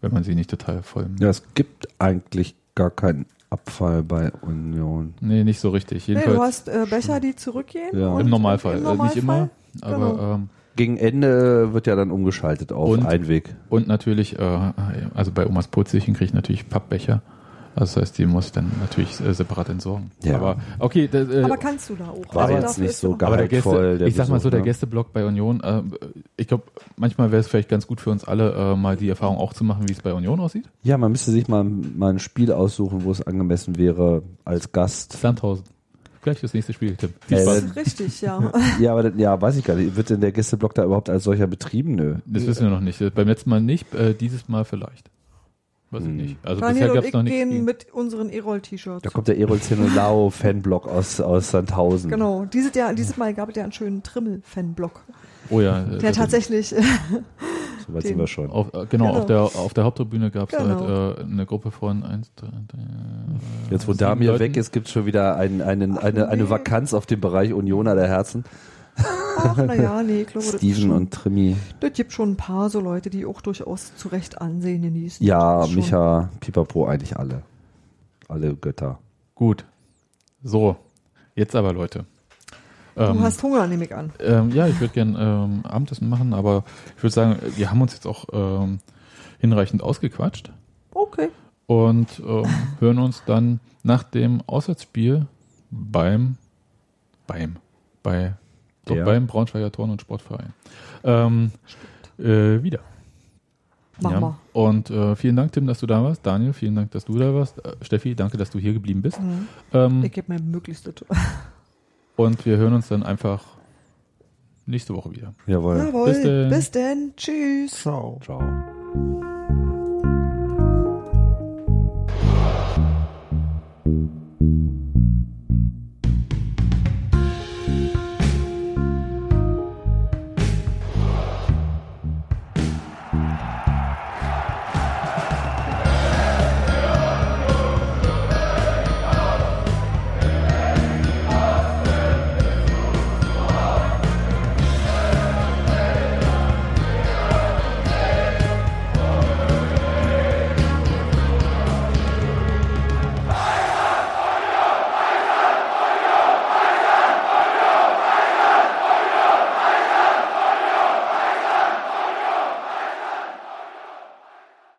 wenn man sie nicht total voll. Ja, es gibt eigentlich gar keinen Abfall bei Union. Nee, nicht so richtig. Nee, Jedenfalls du hast äh, Becher, die zurückgehen. Ja. im Normalfall. Im Äh, nicht immer, Normalfall. aber Genau. ähm, Gegen Ende wird ja dann umgeschaltet auf Und- Einweg. und natürlich, äh, also bei Omas Putzichen kriege ich natürlich Pappbecher. Also das heißt, die muss ich dann natürlich äh, separat entsorgen. Ja. Aber okay, das, äh, Aber kannst du da auch. War Also jetzt nicht ist so ja- geil. Aber der Gäste, Gehaltvoll, der ich sag mal so, der ne? Gästeblock bei Union, äh, ich glaube, manchmal wäre es vielleicht ganz gut für uns alle, äh, mal die Erfahrung auch zu machen, wie es bei Union aussieht. Ja, man müsste sich mal, mal ein Spiel aussuchen, wo es angemessen wäre als Gast. Sandhausen. Gleich das nächste Spiel, Tim. Äh, Spaß. <laughs> Richtig, ja. <laughs> Ja, aber das- ja, weiß ich gar nicht. Wird denn der Gästeblock da überhaupt als solcher betrieben? Nö. Das wissen wir noch nicht. Beim letzten Mal nicht, äh, dieses Mal vielleicht. Weiß ich Hm. nicht. Also Daniel bisher und gab es ich noch nichts. gehen gegen- mit unseren Erol-T-Shirts. Da kommt der Erol Zenolao <laughs> Fanblock aus, aus Sandhausen. Genau, dieses, Jahr, dieses Mal gab es ja einen schönen Trimmel-Fanblock. Oh ja. äh, Der tatsächlich, <laughs> So weit sind wir schon. Auf, äh, genau, Genau. Auf, der, auf der Haupttribüne gab es Genau. halt äh, eine Gruppe von eins, drei, drei, Jetzt, wo Damir weg ist, gibt es schon wieder ein, einen, Ach, eine, eine. Vakanz auf dem Bereich Unioner der Herzen. Ach naja, nee, ich glaube, das, ist Steven schon, und Trimi. das gibt schon ein paar so Leute, die auch durchaus zu Recht Ansehen genießen. Ja. Micha, Pipapo, eigentlich alle. Alle Götter. Gut. So, jetzt aber Leute. Du Ähm, hast Hunger, nehme ich an. Ähm, ja, ich würde gern ähm, Abendessen machen, aber ich würde sagen, wir haben uns jetzt auch ähm, hinreichend ausgequatscht Okay. und ähm, hören uns dann nach dem Auswärtsspiel beim beim bei doch, beim Braunschweiger Turn- und Sportverein ähm, äh, wieder. Machen wir. Und äh, vielen Dank, Tim, dass du da warst. Daniel, vielen Dank, dass du da warst. Äh, Steffi, danke, dass du hier geblieben bist. Mhm. Ähm, Ich gebe mein Möglichstes. und wir hören uns dann einfach nächste Woche wieder. Jawohl. Jawohl. Bis denn. Bis denn. Tschüss. Ciao. Ciao.